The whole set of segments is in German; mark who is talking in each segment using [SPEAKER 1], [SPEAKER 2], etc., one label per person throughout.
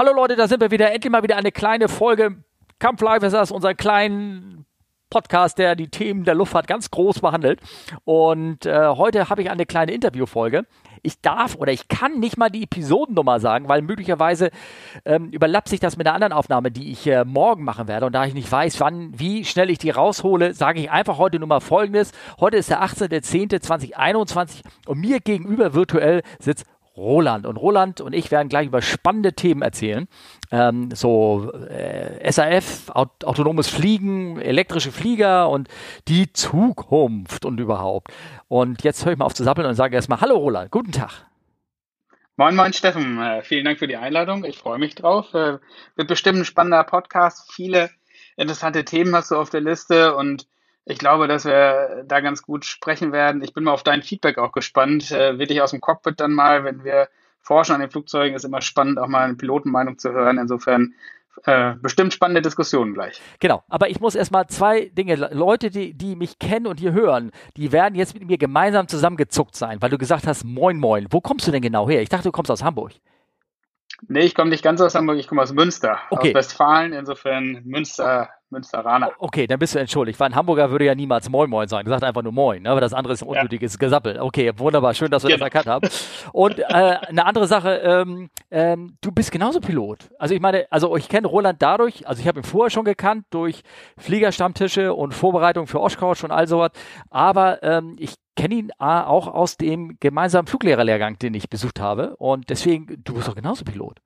[SPEAKER 1] Hallo Leute, da sind wir wieder. Endlich mal wieder eine kleine Folge Kampf Live ist das, unser kleinen Podcast, der die Themen der Luftfahrt ganz groß behandelt. Und äh, heute habe ich eine kleine Interviewfolge. Ich darf oder ich kann nicht mal die Episodennummer sagen, weil möglicherweise ähm, überlappt sich das mit einer anderen Aufnahme, die ich äh, morgen machen werde. Und da ich nicht weiß, wann, wie schnell ich die raushole, sage ich einfach heute nur mal Folgendes. Heute ist der 18.10.2021 und mir gegenüber virtuell sitzt Roland. Und Roland und ich werden gleich über spannende Themen erzählen. Ähm, so äh, SAF, aut autonomes Fliegen, elektrische Flieger und die Zukunft und überhaupt. Und jetzt höre ich mal auf zu sappeln und sage erstmal Hallo Roland, guten Tag.
[SPEAKER 2] Moin, moin, Steffen. Äh, vielen Dank für die Einladung. Ich freue mich drauf. Äh, wird bestimmt ein spannender Podcast. Viele interessante Themen hast du auf der Liste und ich glaube, dass wir da ganz gut sprechen werden. Ich bin mal auf dein Feedback auch gespannt. Äh, wirklich aus dem Cockpit dann mal, wenn wir forschen an den Flugzeugen, ist immer spannend, auch mal eine Pilotenmeinung zu hören. Insofern äh, bestimmt spannende Diskussionen gleich.
[SPEAKER 1] Genau, aber ich muss erstmal zwei Dinge, Leute, die, die mich kennen und hier hören, die werden jetzt mit mir gemeinsam zusammengezuckt sein, weil du gesagt hast, moin, moin. Wo kommst du denn genau her? Ich dachte, du kommst aus Hamburg.
[SPEAKER 2] Nee, ich komme nicht ganz aus Hamburg, ich komme aus Münster, okay. aus Westfalen, insofern Münster Münsteraner.
[SPEAKER 1] Okay, dann bist du entschuldigt. Weil ein Hamburger würde ja niemals Moin Moin sagen. Der sagt einfach nur Moin, ne? aber das andere ist ein unnötiges ja. Gesappel. Okay, wunderbar. Schön, dass wir genau. das erkannt haben. Und äh, eine andere Sache, ähm, ähm, du bist genauso Pilot. Also ich meine, also ich kenne Roland dadurch, also ich habe ihn vorher schon gekannt, durch Fliegerstammtische und Vorbereitung für Oshkosh und all sowas. Aber ähm, ich kenne ihn auch aus dem gemeinsamen Fluglehrerlehrgang, den ich besucht habe. Und deswegen, du bist doch genauso Pilot.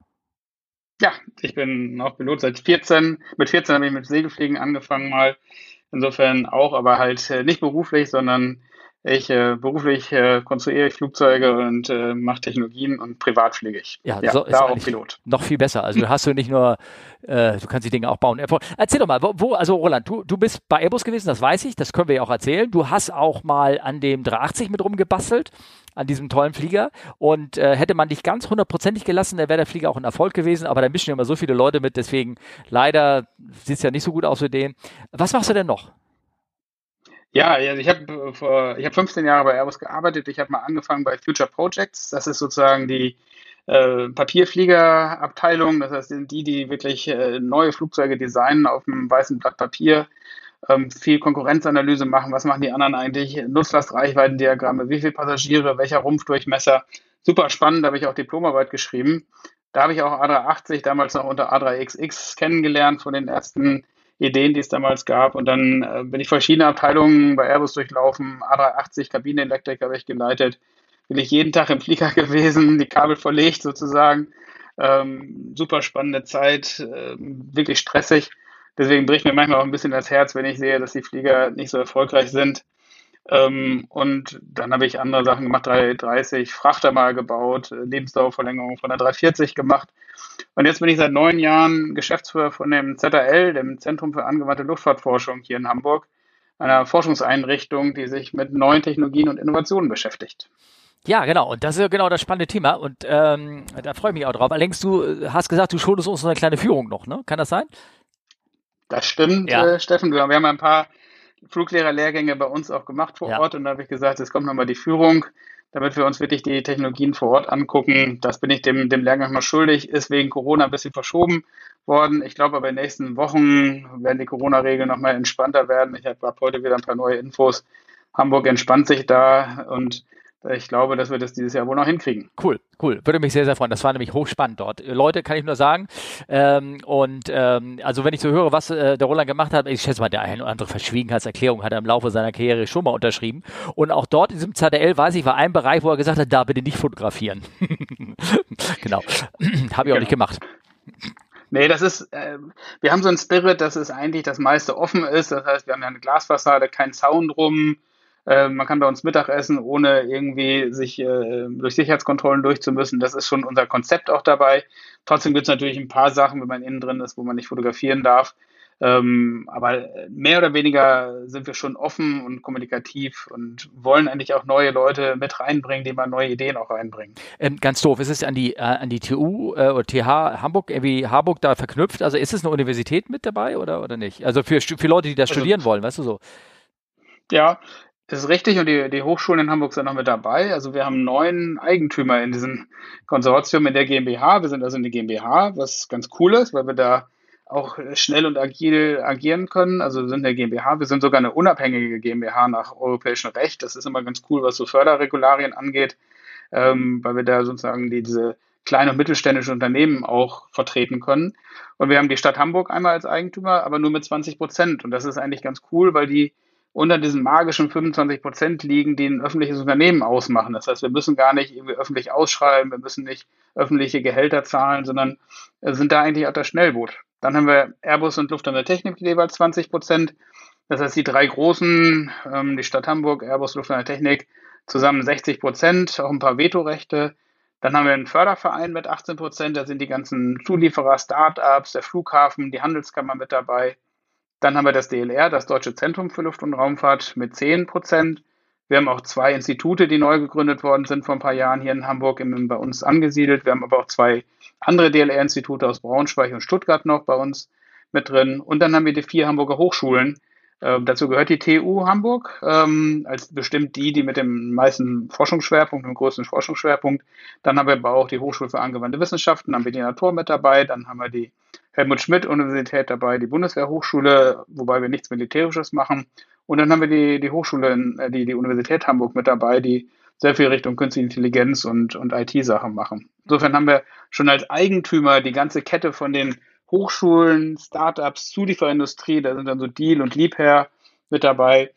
[SPEAKER 2] Ja, ich bin auch Pilot seit 14. Mit 14 habe ich mit Segelfliegen angefangen mal. Insofern auch, aber halt äh, nicht beruflich, sondern ich äh, beruflich äh, konstruiere ich Flugzeuge und äh, mache Technologien und privat fliege ich.
[SPEAKER 1] Ja, ja so, da auch Pilot. Noch viel besser. Also hast du nicht nur, äh, du kannst die Dinge auch bauen. Erzähl doch mal, wo, wo, also Roland, du, du bist bei Airbus gewesen, das weiß ich, das können wir ja auch erzählen. Du hast auch mal an dem 380 mit rumgebastelt, an diesem tollen Flieger. Und äh, hätte man dich ganz hundertprozentig gelassen, dann wäre der Flieger auch ein Erfolg gewesen. Aber da mischen ja immer so viele Leute mit, deswegen leider sieht es ja nicht so gut aus für den. Was machst du denn noch?
[SPEAKER 2] Ja, also ich habe vor, ich habe 15 Jahre bei Airbus gearbeitet. Ich habe mal angefangen bei Future Projects. Das ist sozusagen die äh, Papierfliegerabteilung. Das heißt, die, die wirklich äh, neue Flugzeuge designen auf einem weißen Blatt Papier, ähm, viel Konkurrenzanalyse machen. Was machen die anderen eigentlich? Nutzlastreichweitendiagramme, wie viele Passagiere, welcher Rumpfdurchmesser. Super spannend. Da habe ich auch Diplomarbeit geschrieben. Da habe ich auch A380 damals noch unter A3XX kennengelernt von den ersten Ideen, die es damals gab. Und dann äh, bin ich verschiedene Abteilungen bei Airbus durchlaufen. A380 Kabinenelektrik habe ich geleitet. Bin ich jeden Tag im Flieger gewesen, die Kabel verlegt sozusagen. Ähm, super spannende Zeit, äh, wirklich stressig. Deswegen bricht mir manchmal auch ein bisschen das Herz, wenn ich sehe, dass die Flieger nicht so erfolgreich sind. Ähm, und dann habe ich andere Sachen gemacht, 330 Frachter mal gebaut, äh, Lebensdauerverlängerung von der 340 gemacht. Und jetzt bin ich seit neun Jahren Geschäftsführer von dem ZAL, dem Zentrum für angewandte Luftfahrtforschung hier in Hamburg, einer Forschungseinrichtung, die sich mit neuen Technologien und Innovationen beschäftigt.
[SPEAKER 1] Ja, genau. Und das ist ja genau das spannende Thema. Und ähm, da freue ich mich auch drauf. Allerdings, du äh, hast gesagt, du schuldest uns eine kleine Führung noch, ne? Kann das sein?
[SPEAKER 2] Das stimmt, ja. äh, Steffen. Wir haben ein paar Fluglehrerlehrgänge bei uns auch gemacht vor ja. Ort und da habe ich gesagt, es kommt nochmal die Führung, damit wir uns wirklich die Technologien vor Ort angucken. Das bin ich dem, dem Lehrgang mal schuldig, ist wegen Corona ein bisschen verschoben worden. Ich glaube aber in den nächsten Wochen werden die Corona-Regeln nochmal entspannter werden. Ich habe heute wieder ein paar neue Infos. Hamburg entspannt sich da und ich glaube, dass wir das dieses Jahr wohl noch hinkriegen.
[SPEAKER 1] Cool, cool. Würde mich sehr, sehr freuen. Das war nämlich hochspannend dort. Leute, kann ich nur sagen. Ähm, und ähm, also wenn ich so höre, was äh, der Roland gemacht hat, ich schätze mal, der eine oder andere Verschwiegenheitserklärung hat er im Laufe seiner Karriere schon mal unterschrieben. Und auch dort in diesem ZDL, weiß ich, war ein Bereich, wo er gesagt hat, da bitte nicht fotografieren. genau. Habe ich auch genau. nicht gemacht.
[SPEAKER 2] Nee, das ist, äh, wir haben so einen Spirit, dass es eigentlich das meiste offen ist. Das heißt, wir haben ja eine Glasfassade, kein Sound rum äh, man kann bei uns Mittag essen, ohne irgendwie sich äh, durch Sicherheitskontrollen durchzumüssen. Das ist schon unser Konzept auch dabei. Trotzdem gibt es natürlich ein paar Sachen, wenn man innen drin ist, wo man nicht fotografieren darf. Ähm, aber mehr oder weniger sind wir schon offen und kommunikativ und wollen eigentlich auch neue Leute mit reinbringen, die mal neue Ideen auch reinbringen.
[SPEAKER 1] Ähm, ganz doof, ist es an die, äh, an die TU äh, oder TH Hamburg, irgendwie Harburg da verknüpft? Also ist es eine Universität mit dabei oder, oder nicht? Also für, für Leute, die das also, studieren wollen, weißt du so?
[SPEAKER 2] Ja, Das ist richtig und die, die Hochschulen in Hamburg sind noch mit dabei. Also wir haben neun Eigentümer in diesem Konsortium in der GmbH. Wir sind also in der GmbH, was ganz cool ist, weil wir da auch schnell und agil agieren können. Also wir sind eine GmbH, wir sind sogar eine unabhängige GmbH nach europäischem Recht. Das ist immer ganz cool, was so Förderregularien angeht, ähm, weil wir da sozusagen die, diese kleine und mittelständische Unternehmen auch vertreten können. Und wir haben die Stadt Hamburg einmal als Eigentümer, aber nur mit 20 Prozent. Und das ist eigentlich ganz cool, weil die unter diesen magischen 25 Prozent liegen, die ein öffentliches Unternehmen ausmachen. Das heißt, wir müssen gar nicht irgendwie öffentlich ausschreiben, wir müssen nicht öffentliche Gehälter zahlen, sondern sind da eigentlich auf das Schnellboot. Dann haben wir Airbus und Lufthansa Technik jeweils 20 Prozent. Das heißt, die drei großen, ähm, die Stadt Hamburg, Airbus, Lufthansa Technik, zusammen 60 Prozent, auch ein paar Vetorechte. Dann haben wir einen Förderverein mit 18 Prozent, da sind die ganzen Zulieferer, Start-ups, der Flughafen, die Handelskammer mit dabei. Dann haben wir das DLR, das Deutsche Zentrum für Luft- und Raumfahrt, mit 10 Prozent. Wir haben auch zwei Institute, die neu gegründet worden sind vor ein paar Jahren hier in Hamburg im, bei uns angesiedelt. Wir haben aber auch zwei andere DLR-Institute aus Braunschweig und Stuttgart noch bei uns mit drin. Und dann haben wir die vier Hamburger Hochschulen. Äh, dazu gehört die TU Hamburg, ähm, als bestimmt die, die mit dem meisten Forschungsschwerpunkt, dem größten Forschungsschwerpunkt. Dann haben wir aber auch die Hochschule für angewandte Wissenschaften, dann haben wir die Natur mit dabei, dann haben wir die Helmut Schmidt Universität dabei, die Bundeswehrhochschule, wobei wir nichts Militärisches machen. Und dann haben wir die, die Hochschule, äh, die, die Universität Hamburg mit dabei, die sehr viel Richtung Künstliche Intelligenz und, und IT-Sachen machen. Insofern haben wir schon als Eigentümer die ganze Kette von den Hochschulen, Startups, Zulieferindustrie, da sind dann so Deal und Liebherr mit dabei.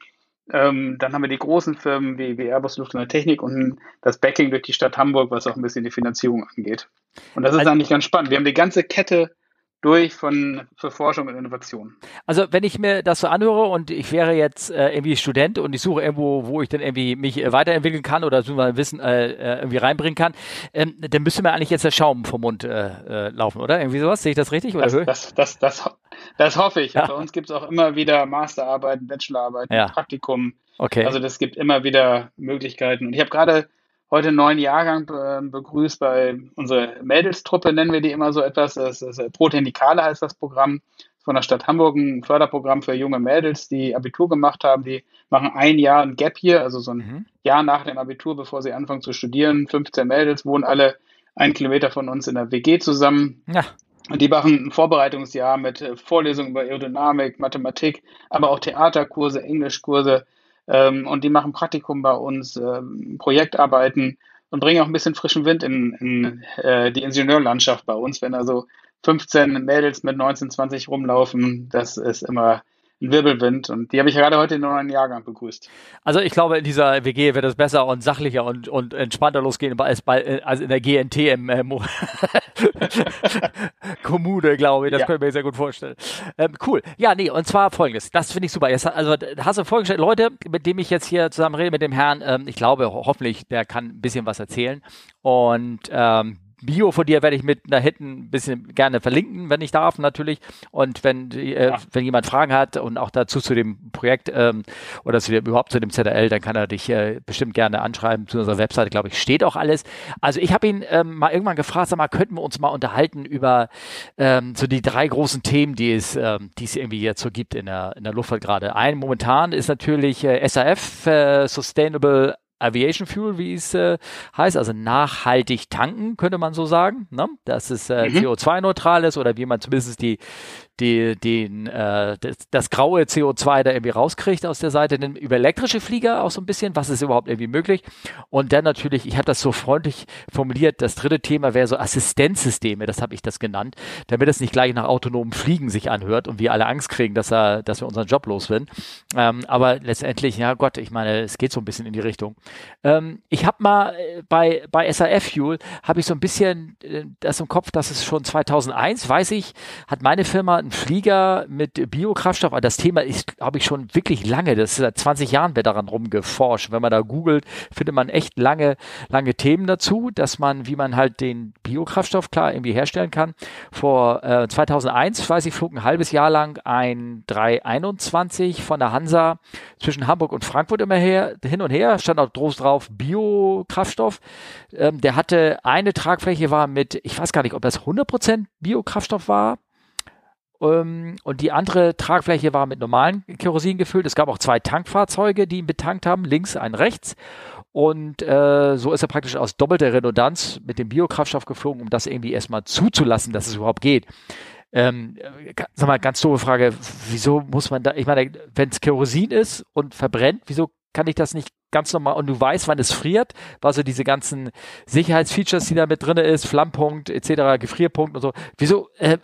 [SPEAKER 2] Ähm, dann haben wir die großen Firmen wie, wie Airbus Luft und Technik und das Backing durch die Stadt Hamburg, was auch ein bisschen die Finanzierung angeht. Und das ist also, eigentlich ganz spannend. Wir haben die ganze Kette durch von, für Forschung und Innovation.
[SPEAKER 1] Also wenn ich mir das so anhöre und ich wäre jetzt äh, irgendwie Student und ich suche irgendwo, wo ich dann irgendwie mich äh, weiterentwickeln kann oder so mal Wissen äh, äh, irgendwie reinbringen kann, ähm, dann müsste mir eigentlich jetzt der Schaum vom Mund äh, äh, laufen, oder? Irgendwie sowas? Sehe ich das richtig?
[SPEAKER 2] Oder das, das, das, das, das hoffe ich. Ja. Bei uns gibt es auch immer wieder Masterarbeiten, Bachelorarbeiten, ja. Praktikum. Okay. Also das gibt immer wieder Möglichkeiten. Und ich habe gerade heute einen neuen Jahrgang äh, begrüßt bei unserer Mädelstruppe, nennen wir die immer so etwas. Das ist, äh, Protenikale heißt das Programm von der Stadt Hamburg, ein Förderprogramm für junge Mädels, die Abitur gemacht haben. Die machen ein Jahr ein Gap hier, also so ein mhm. Jahr nach dem Abitur, bevor sie anfangen zu studieren. 15 Mädels wohnen alle einen Kilometer von uns in der WG zusammen. Ja. Und die machen ein Vorbereitungsjahr mit äh, Vorlesungen über Aerodynamik, Mathematik, aber auch Theaterkurse, Englischkurse, ähm, und die machen Praktikum bei uns, ähm, Projektarbeiten und bringen auch ein bisschen frischen Wind in, in äh, die Ingenieurlandschaft bei uns. Wenn also 15 Mädels mit 19, 20 rumlaufen, das ist immer ein Wirbelwind und die habe ich gerade heute in neuen Jahrgang begrüßt.
[SPEAKER 1] Also ich glaube, in dieser WG wird es besser und sachlicher und, und entspannter losgehen als, bei, als in der GNT im äh, Kommune, glaube ich. Das ja. können wir mir sehr gut vorstellen. Ähm, cool. Ja, nee, und zwar folgendes. Das finde ich super. Jetzt, also hast du vorgestellt, Leute, mit dem ich jetzt hier zusammen rede, mit dem Herrn, ähm, ich glaube, hoffentlich, der kann ein bisschen was erzählen. Und ähm, Bio von dir werde ich mit da hinten ein bisschen gerne verlinken, wenn ich darf, natürlich. Und wenn, äh, ja. wenn jemand Fragen hat und auch dazu zu dem Projekt ähm, oder zu dem, überhaupt zu dem ZRL, dann kann er dich äh, bestimmt gerne anschreiben. Zu unserer Webseite, glaube ich, steht auch alles. Also ich habe ihn ähm, mal irgendwann gefragt, sag mal, könnten wir uns mal unterhalten über ähm, so die drei großen Themen, die es, ähm, die es irgendwie jetzt so gibt in der, in der Luftfahrt gerade. Ein momentan ist natürlich äh, SAF, äh, Sustainable Aviation Fuel, wie es äh, heißt, also nachhaltig tanken, könnte man so sagen, ne? dass es äh, mhm. CO2-neutral ist oder wie man zumindest die, die, den, äh, das, das, graue CO2 da irgendwie rauskriegt aus der Seite, dann über elektrische Flieger auch so ein bisschen, was ist überhaupt irgendwie möglich und dann natürlich, ich habe das so freundlich formuliert, das dritte Thema wäre so Assistenzsysteme, das habe ich das genannt, damit es nicht gleich nach autonomen Fliegen sich anhört und wir alle Angst kriegen, dass, er, dass wir unseren Job los sind, ähm, aber letztendlich, ja Gott, ich meine, es geht so ein bisschen in die Richtung. Ähm, ich habe mal äh, bei, bei SAF Fuel, habe ich so ein bisschen äh, das im Kopf, dass es schon 2001, weiß ich, hat meine Firma einen Flieger mit Biokraftstoff, das Thema ist, habe ich schon wirklich lange, das ist seit 20 Jahren wird daran rumgeforscht. Wenn man da googelt, findet man echt lange, lange Themen dazu, dass man, wie man halt den Biokraftstoff klar irgendwie herstellen kann. Vor äh, 2001, weiß ich, flog ein halbes Jahr lang ein 321 von der Hansa zwischen Hamburg und Frankfurt immer her, hin und her, stand auch groß drauf Biokraftstoff. Ähm, der hatte eine Tragfläche war mit, ich weiß gar nicht, ob das 100% Biokraftstoff war und die andere Tragfläche war mit normalen Kerosin gefüllt. Es gab auch zwei Tankfahrzeuge, die ihn betankt haben, links, ein rechts. Und äh, so ist er praktisch aus doppelter Redundanz mit dem Biokraftstoff geflogen, um das irgendwie erstmal zuzulassen, dass es überhaupt geht. Ähm, sag mal, ganz doofe Frage, wieso muss man da, ich meine, wenn es Kerosin ist und verbrennt, wieso kann ich das nicht ganz normal und du weißt, wann es friert, war so diese ganzen Sicherheitsfeatures, die da mit drin ist, Flammpunkt etc., Gefrierpunkt und so. Wieso äh,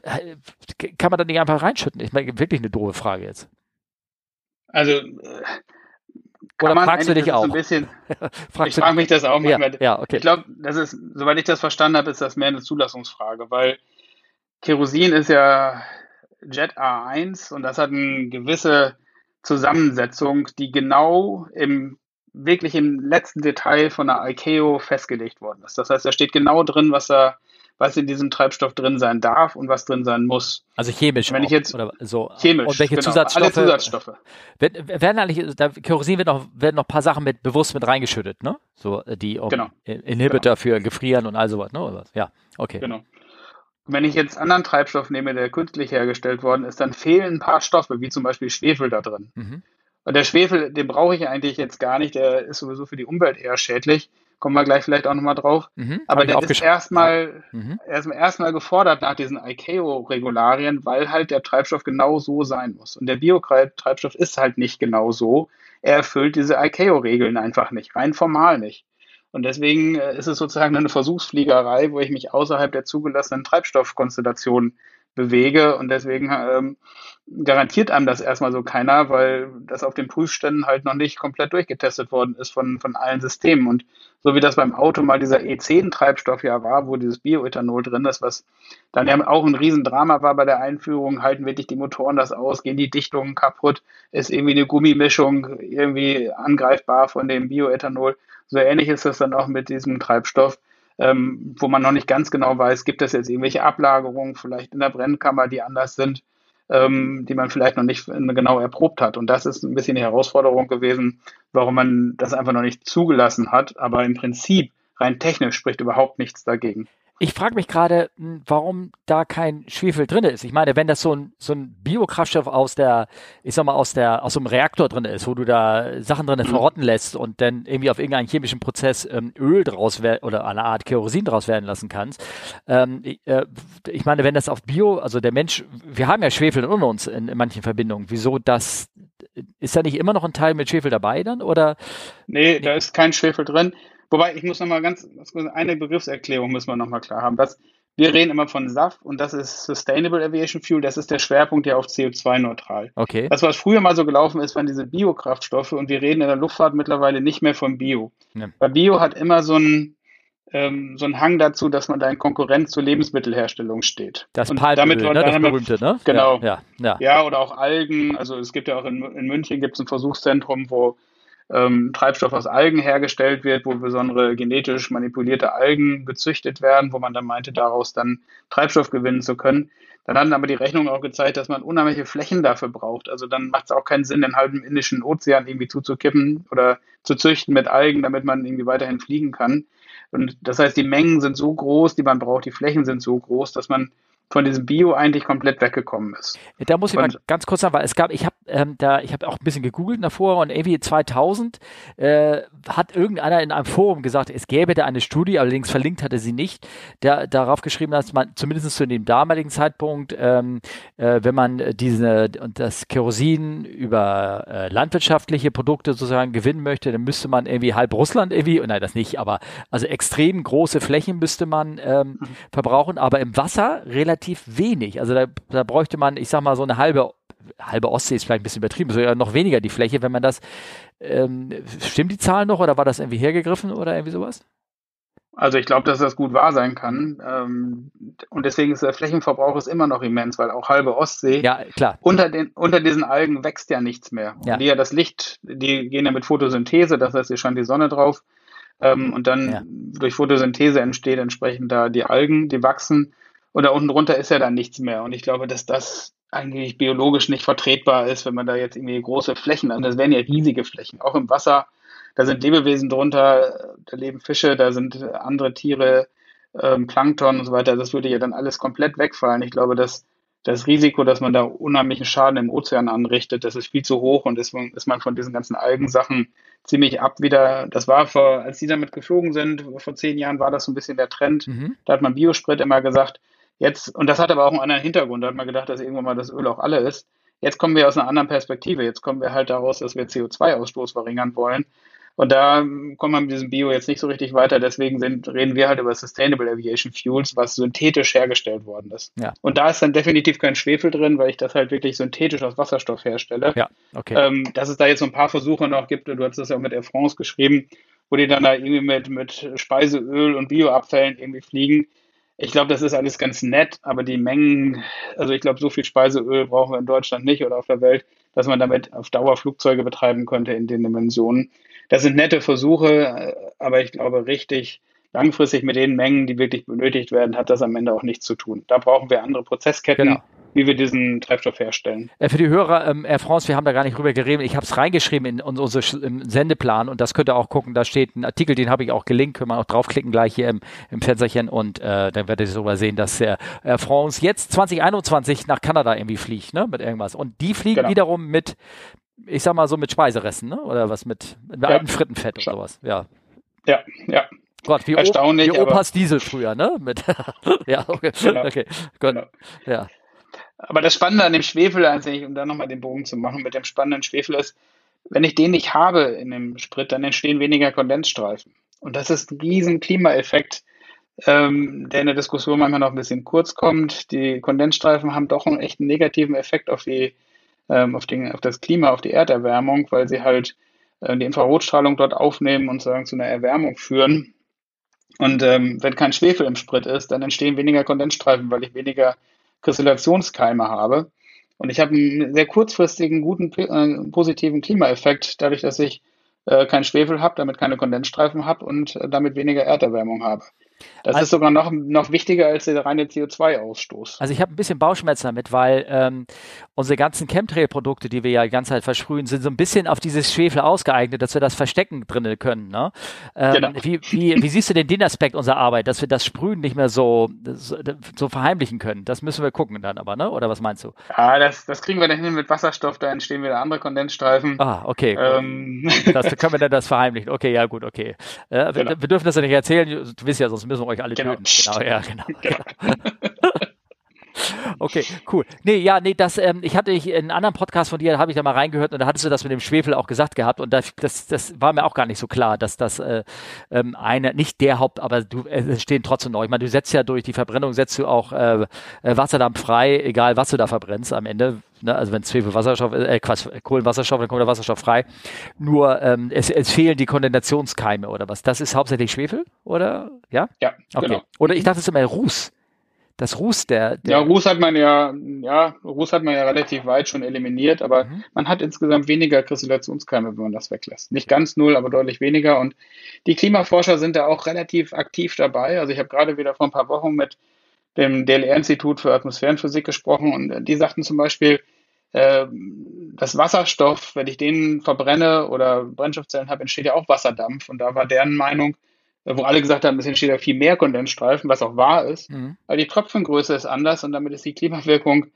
[SPEAKER 1] kann man das nicht einfach reinschütten? Ich meine, wirklich eine doofe Frage jetzt.
[SPEAKER 2] Also äh,
[SPEAKER 1] oder fragst du dich auch?
[SPEAKER 2] Ein bisschen, ich frage mich das auch manchmal. Ja, ja, okay. Ich glaube, das ist, soweit ich das verstanden habe, ist das mehr eine Zulassungsfrage, weil Kerosin ist ja Jet A1 und das hat eine gewisse Zusammensetzung, die genau im wirklich im letzten Detail von der ICAO festgelegt worden ist. Das heißt, da steht genau drin, was da was in diesem Treibstoff drin sein darf und was drin sein muss.
[SPEAKER 1] Also chemisch.
[SPEAKER 2] Wenn ich jetzt
[SPEAKER 1] oder so.
[SPEAKER 2] Chemisch.
[SPEAKER 1] Und welche
[SPEAKER 2] genau,
[SPEAKER 1] Zusatzstoffe?
[SPEAKER 2] Alle Zusatzstoffe.
[SPEAKER 1] Werden eigentlich, da Kerosin wird noch, werden noch ein paar Sachen mit bewusst mit reingeschüttet, ne? So äh, die um
[SPEAKER 2] genau.
[SPEAKER 1] Inhibitor genau. für Gefrieren und all sowas, ne? Ja, okay.
[SPEAKER 2] Genau. wenn ich jetzt anderen Treibstoff nehme, der künstlich hergestellt worden ist, dann fehlen ein paar Stoffe, wie zum Beispiel Schwefel da drin. Mhm. Und der Schwefel, den brauche ich eigentlich jetzt gar nicht, der ist sowieso für die Umwelt eher schädlich. Kommen wir gleich vielleicht auch nochmal drauf. Mhm, Aber der ist erstmal mhm. erstmal gefordert nach diesen ICAO-Regularien, weil halt der Treibstoff genau so sein muss. Und der Biotreibstoff ist halt nicht genau so. Er erfüllt diese ICAO-Regeln einfach nicht, rein formal nicht. Und deswegen äh, ist es sozusagen eine Versuchsfliegerei, wo ich mich außerhalb der zugelassenen Treibstoffkonstellation bewege. Und deswegen ähm, garantiert einem das erstmal so keiner, weil das auf den Prüfständen halt noch nicht komplett durchgetestet worden ist von, von allen Systemen. Und so wie das beim Auto mal dieser E10-Treibstoff ja war, wo dieses Bioethanol drin ist, was dann ja auch ein Riesendrama war bei der Einführung, halten wirklich die Motoren das aus, gehen die Dichtungen kaputt, ist irgendwie eine Gummimischung irgendwie angreifbar von dem Bioethanol. So ähnlich ist das dann auch mit diesem Treibstoff ähm, wo man noch nicht ganz genau weiß, gibt es jetzt irgendwelche Ablagerungen vielleicht in der Brennkammer, die anders sind, ähm, die man vielleicht noch nicht genau erprobt hat. Und das ist ein bisschen die Herausforderung gewesen, warum man das einfach noch nicht zugelassen hat. Aber im Prinzip, rein technisch, spricht überhaupt nichts dagegen.
[SPEAKER 1] Ich frage mich gerade, warum da kein Schwefel drin ist. Ich meine, wenn das so ein, so ein Biokraftstoff aus der, ich sag mal, aus der, aus so einem Reaktor drin ist, wo du da Sachen drin verrotten lässt und dann irgendwie auf irgendeinen chemischen Prozess ähm, Öl draus oder eine Art Kerosin draus werden lassen kannst. Ähm, ich, äh, ich meine, wenn das auf Bio, also der Mensch, wir haben ja Schwefel in uns in, in manchen Verbindungen. Wieso das, ist da nicht immer noch ein Teil mit Schwefel dabei dann? Oder?
[SPEAKER 2] Nee, da ist kein Schwefel drin. Wobei, ich muss nochmal ganz, eine Begriffserklärung müssen wir nochmal klar haben. Das, wir reden immer von SAF und das ist Sustainable Aviation Fuel. Das ist der Schwerpunkt ja auf CO2-neutral.
[SPEAKER 1] Okay.
[SPEAKER 2] Das, was früher mal so gelaufen ist, waren diese Biokraftstoffe und wir reden in der Luftfahrt mittlerweile nicht mehr von Bio. Ja. Weil Bio hat immer so einen, ähm, so einen Hang dazu, dass man da in Konkurrenz zur Lebensmittelherstellung steht.
[SPEAKER 1] Das und damit ne? das berühmte, ne?
[SPEAKER 2] Genau.
[SPEAKER 1] Ja, ja,
[SPEAKER 2] ja. ja, oder auch Algen. Also es gibt ja auch in, in München gibt es ein Versuchszentrum, wo ähm, Treibstoff aus Algen hergestellt wird, wo besondere genetisch manipulierte Algen gezüchtet werden, wo man dann meinte, daraus dann Treibstoff gewinnen zu können. Dann hatten aber die Rechnungen auch gezeigt, dass man unheimliche Flächen dafür braucht. Also dann macht es auch keinen Sinn, den halben Indischen Ozean irgendwie zuzukippen oder zu züchten mit Algen, damit man irgendwie weiterhin fliegen kann. Und das heißt, die Mengen sind so groß, die man braucht, die Flächen sind so groß, dass man von diesem Bio eigentlich komplett weggekommen ist.
[SPEAKER 1] Da muss ich und, mal ganz kurz sagen, weil es gab, ich habe ähm, da, ich habe auch ein bisschen gegoogelt davor und irgendwie 2000 äh, hat irgendeiner in einem Forum gesagt, es gäbe da eine Studie, allerdings verlinkt hatte sie nicht, der darauf geschrieben hat, dass man zumindest zu dem damaligen Zeitpunkt, ähm, äh, wenn man diese und das Kerosin über äh, landwirtschaftliche Produkte sozusagen gewinnen möchte, dann müsste man irgendwie halb Russland irgendwie, nein, das nicht, aber also extrem große Flächen müsste man ähm, mhm. verbrauchen, aber im Wasser relativ relativ wenig. Also da, da bräuchte man, ich sag mal, so eine halbe halbe Ostsee ist vielleicht ein bisschen übertrieben, sogar noch weniger die Fläche, wenn man das, ähm, stimmt die Zahl noch oder war das irgendwie hergegriffen oder irgendwie sowas?
[SPEAKER 2] Also ich glaube, dass das gut wahr sein kann. Ähm, und deswegen ist der Flächenverbrauch ist immer noch immens, weil auch halbe Ostsee
[SPEAKER 1] ja, klar.
[SPEAKER 2] Unter, den, unter diesen Algen wächst ja nichts mehr. Ja. Die ja das Licht, die gehen ja mit Photosynthese, das heißt, hier scheint die Sonne drauf. Ähm, und dann ja. durch Photosynthese entsteht entsprechend da die Algen, die wachsen und da unten drunter ist ja dann nichts mehr. Und ich glaube, dass das eigentlich biologisch nicht vertretbar ist, wenn man da jetzt irgendwie große Flächen, also das wären ja riesige Flächen, auch im Wasser, da sind Lebewesen drunter, da leben Fische, da sind andere Tiere, ähm, Plankton und so weiter, das würde ja dann alles komplett wegfallen. Ich glaube, dass das Risiko, dass man da unheimlichen Schaden im Ozean anrichtet, das ist viel zu hoch und ist, ist man von diesen ganzen Algensachen ziemlich ab wieder. Das war vor, als die damit geflogen sind, vor zehn Jahren war das so ein bisschen der Trend. Mhm. Da hat man Biosprit immer gesagt. Jetzt, und das hat aber auch einen anderen Hintergrund, da hat man gedacht, dass irgendwann mal das Öl auch alle ist. Jetzt kommen wir aus einer anderen Perspektive. Jetzt kommen wir halt daraus, dass wir CO2-Ausstoß verringern wollen. Und da kommen wir mit diesem Bio jetzt nicht so richtig weiter. Deswegen sind, reden wir halt über Sustainable Aviation Fuels, was synthetisch hergestellt worden ist. Ja. Und da ist dann definitiv kein Schwefel drin, weil ich das halt wirklich synthetisch aus Wasserstoff herstelle. Ja, okay. Ähm, dass es da jetzt so ein paar Versuche noch gibt, du hast das ja auch mit Air France geschrieben, wo die dann da irgendwie mit, mit Speiseöl und Bioabfällen irgendwie fliegen. Ich glaube, das ist alles ganz nett, aber die Mengen, also ich glaube, so viel Speiseöl brauchen wir in Deutschland nicht oder auf der Welt, dass man damit auf Dauer Flugzeuge betreiben könnte in den Dimensionen. Das sind nette Versuche, aber ich glaube, richtig langfristig mit den Mengen, die wirklich benötigt werden, hat das am Ende auch nichts zu tun. Da brauchen wir andere Prozessketten. Genau wie wir diesen Treibstoff herstellen.
[SPEAKER 1] Äh, für die Hörer, ähm, Air France, wir haben da gar nicht drüber geredet. Ich habe es reingeschrieben in unseren Sendeplan und das könnt ihr auch gucken. Da steht ein Artikel, den habe ich auch gelinkt. Können wir auch draufklicken gleich hier im, im Fensterchen und äh, dann werdet ihr sogar sehen, dass der Air France jetzt 2021 nach Kanada irgendwie fliegt, ne, mit irgendwas. Und die fliegen genau. wiederum mit, ich sag mal so mit Speiseresten, ne, oder was mit, mit ja. altem Frittenfett und sowas. Ja.
[SPEAKER 2] Ja, ja.
[SPEAKER 1] Gott, wie, Erstaunlich, wie Opas Diesel früher, ne? Mit ja, okay. Genau. okay. Gut. Genau.
[SPEAKER 2] Ja. Aber das Spannende an dem Schwefel, eigentlich, um da nochmal den Bogen zu machen, mit dem spannenden Schwefel ist, wenn ich den nicht habe in dem Sprit, dann entstehen weniger Kondensstreifen. Und das ist ein riesen Klimaeffekt, ähm, der in der Diskussion manchmal noch ein bisschen kurz kommt. Die Kondensstreifen haben doch einen echten negativen Effekt auf, die, ähm, auf, den, auf das Klima, auf die Erderwärmung, weil sie halt äh, die Infrarotstrahlung dort aufnehmen und sagen zu einer Erwärmung führen. Und ähm, wenn kein Schwefel im Sprit ist, dann entstehen weniger Kondensstreifen, weil ich weniger Kristallationskeime habe. Und ich habe einen sehr kurzfristigen, guten, äh, positiven Klimaeffekt, dadurch, dass ich äh, keinen Schwefel habe, damit keine Kondensstreifen habe und äh, damit weniger Erderwärmung habe. Das also, ist sogar noch, noch wichtiger als der reine CO2-Ausstoß.
[SPEAKER 1] Also ich habe ein bisschen Bauchschmerzen damit, weil ähm, unsere ganzen Chemtrail-Produkte, die wir ja die ganze Zeit versprühen, sind so ein bisschen auf dieses Schwefel ausgeeignet, dass wir das verstecken drinnen können. Ne? Ähm, genau. wie, wie, wie, siehst du denn den Aspekt unserer Arbeit, dass wir das Sprühen nicht mehr so, so, so, verheimlichen können? Das müssen wir gucken dann aber, ne? oder was meinst du?
[SPEAKER 2] Ja, das, das kriegen wir dann hin mit Wasserstoff, da entstehen wieder andere Kondensstreifen.
[SPEAKER 1] Ah, okay. Ähm. Das können wir dann das verheimlichen. Okay, ja gut, okay. Äh, genau. wir, wir, dürfen das ja nicht erzählen, du wisst ja, sonst müssen wir euch alle genau. töten. Genau, ja, genau. genau. Okay, cool. Nee, ja, nee, das, ähm, ich hatte ich, in einem anderen Podcast von dir, habe ich da mal reingehört und da hattest du das mit dem Schwefel auch gesagt gehabt und das, das, das war mir auch gar nicht so klar, dass das äh, ähm, eine, nicht der Haupt, aber du äh, stehen trotzdem noch. Ich meine, du setzt ja durch die Verbrennung, setzt du auch äh, äh Wasserdampf frei, egal was du da verbrennst am Ende. Ne? Also wenn Schwefel Wasserstoff, äh, Quatsch, Kohlenwasserstoff, dann kommt der Wasserstoff frei. Nur ähm, es, es fehlen die Kondensationskeime oder was. Das ist hauptsächlich Schwefel, oder? Ja?
[SPEAKER 2] Ja.
[SPEAKER 1] Okay. Genau. Oder ich dachte es ist immer Ruß das Ruß der,
[SPEAKER 2] der, Ja, Ruß hat man ja, ja, Ruß hat man ja relativ weit schon eliminiert, aber mhm. man hat insgesamt weniger Kristallationskeime, wenn man das weglässt. Nicht ganz null, aber deutlich weniger. Und die Klimaforscher sind da auch relativ aktiv dabei. Also ich habe gerade wieder vor ein paar Wochen mit dem DLR-Institut für Atmosphärenphysik gesprochen und die sagten zum Beispiel, das Wasserstoff, wenn ich den verbrenne oder Brennstoffzellen habe, entsteht ja auch Wasserdampf. Und da war deren Meinung, wo alle gesagt haben, es entsteht ja viel mehr Kondensstreifen, was auch wahr ist. Mhm. Aber die Tröpfchengröße ist anders und damit ist die Klimawirkung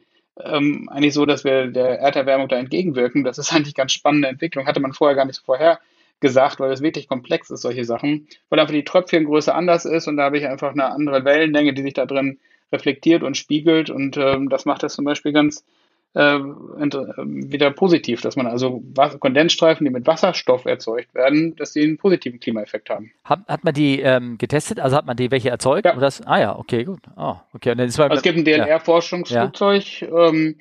[SPEAKER 2] ähm, eigentlich so, dass wir der Erderwärmung da entgegenwirken. Das ist eigentlich ganz spannende Entwicklung. Hatte man vorher gar nicht so vorher gesagt, weil es wirklich komplex ist, solche Sachen. Weil einfach die Tröpfchengröße anders ist und da habe ich einfach eine andere Wellenlänge, die sich da drin reflektiert und spiegelt und ähm, das macht das zum Beispiel ganz äh, wieder positiv, dass man also Kondensstreifen, die mit Wasserstoff erzeugt werden, dass sie einen positiven Klimaeffekt haben.
[SPEAKER 1] Hat, hat man die ähm, getestet? Also hat man die welche erzeugt?
[SPEAKER 2] Ja.
[SPEAKER 1] Das, ah ja, okay, gut. Oh, okay. Und
[SPEAKER 2] dann ist also es gibt ein DLR-Forschungsflugzeug, ja. ähm,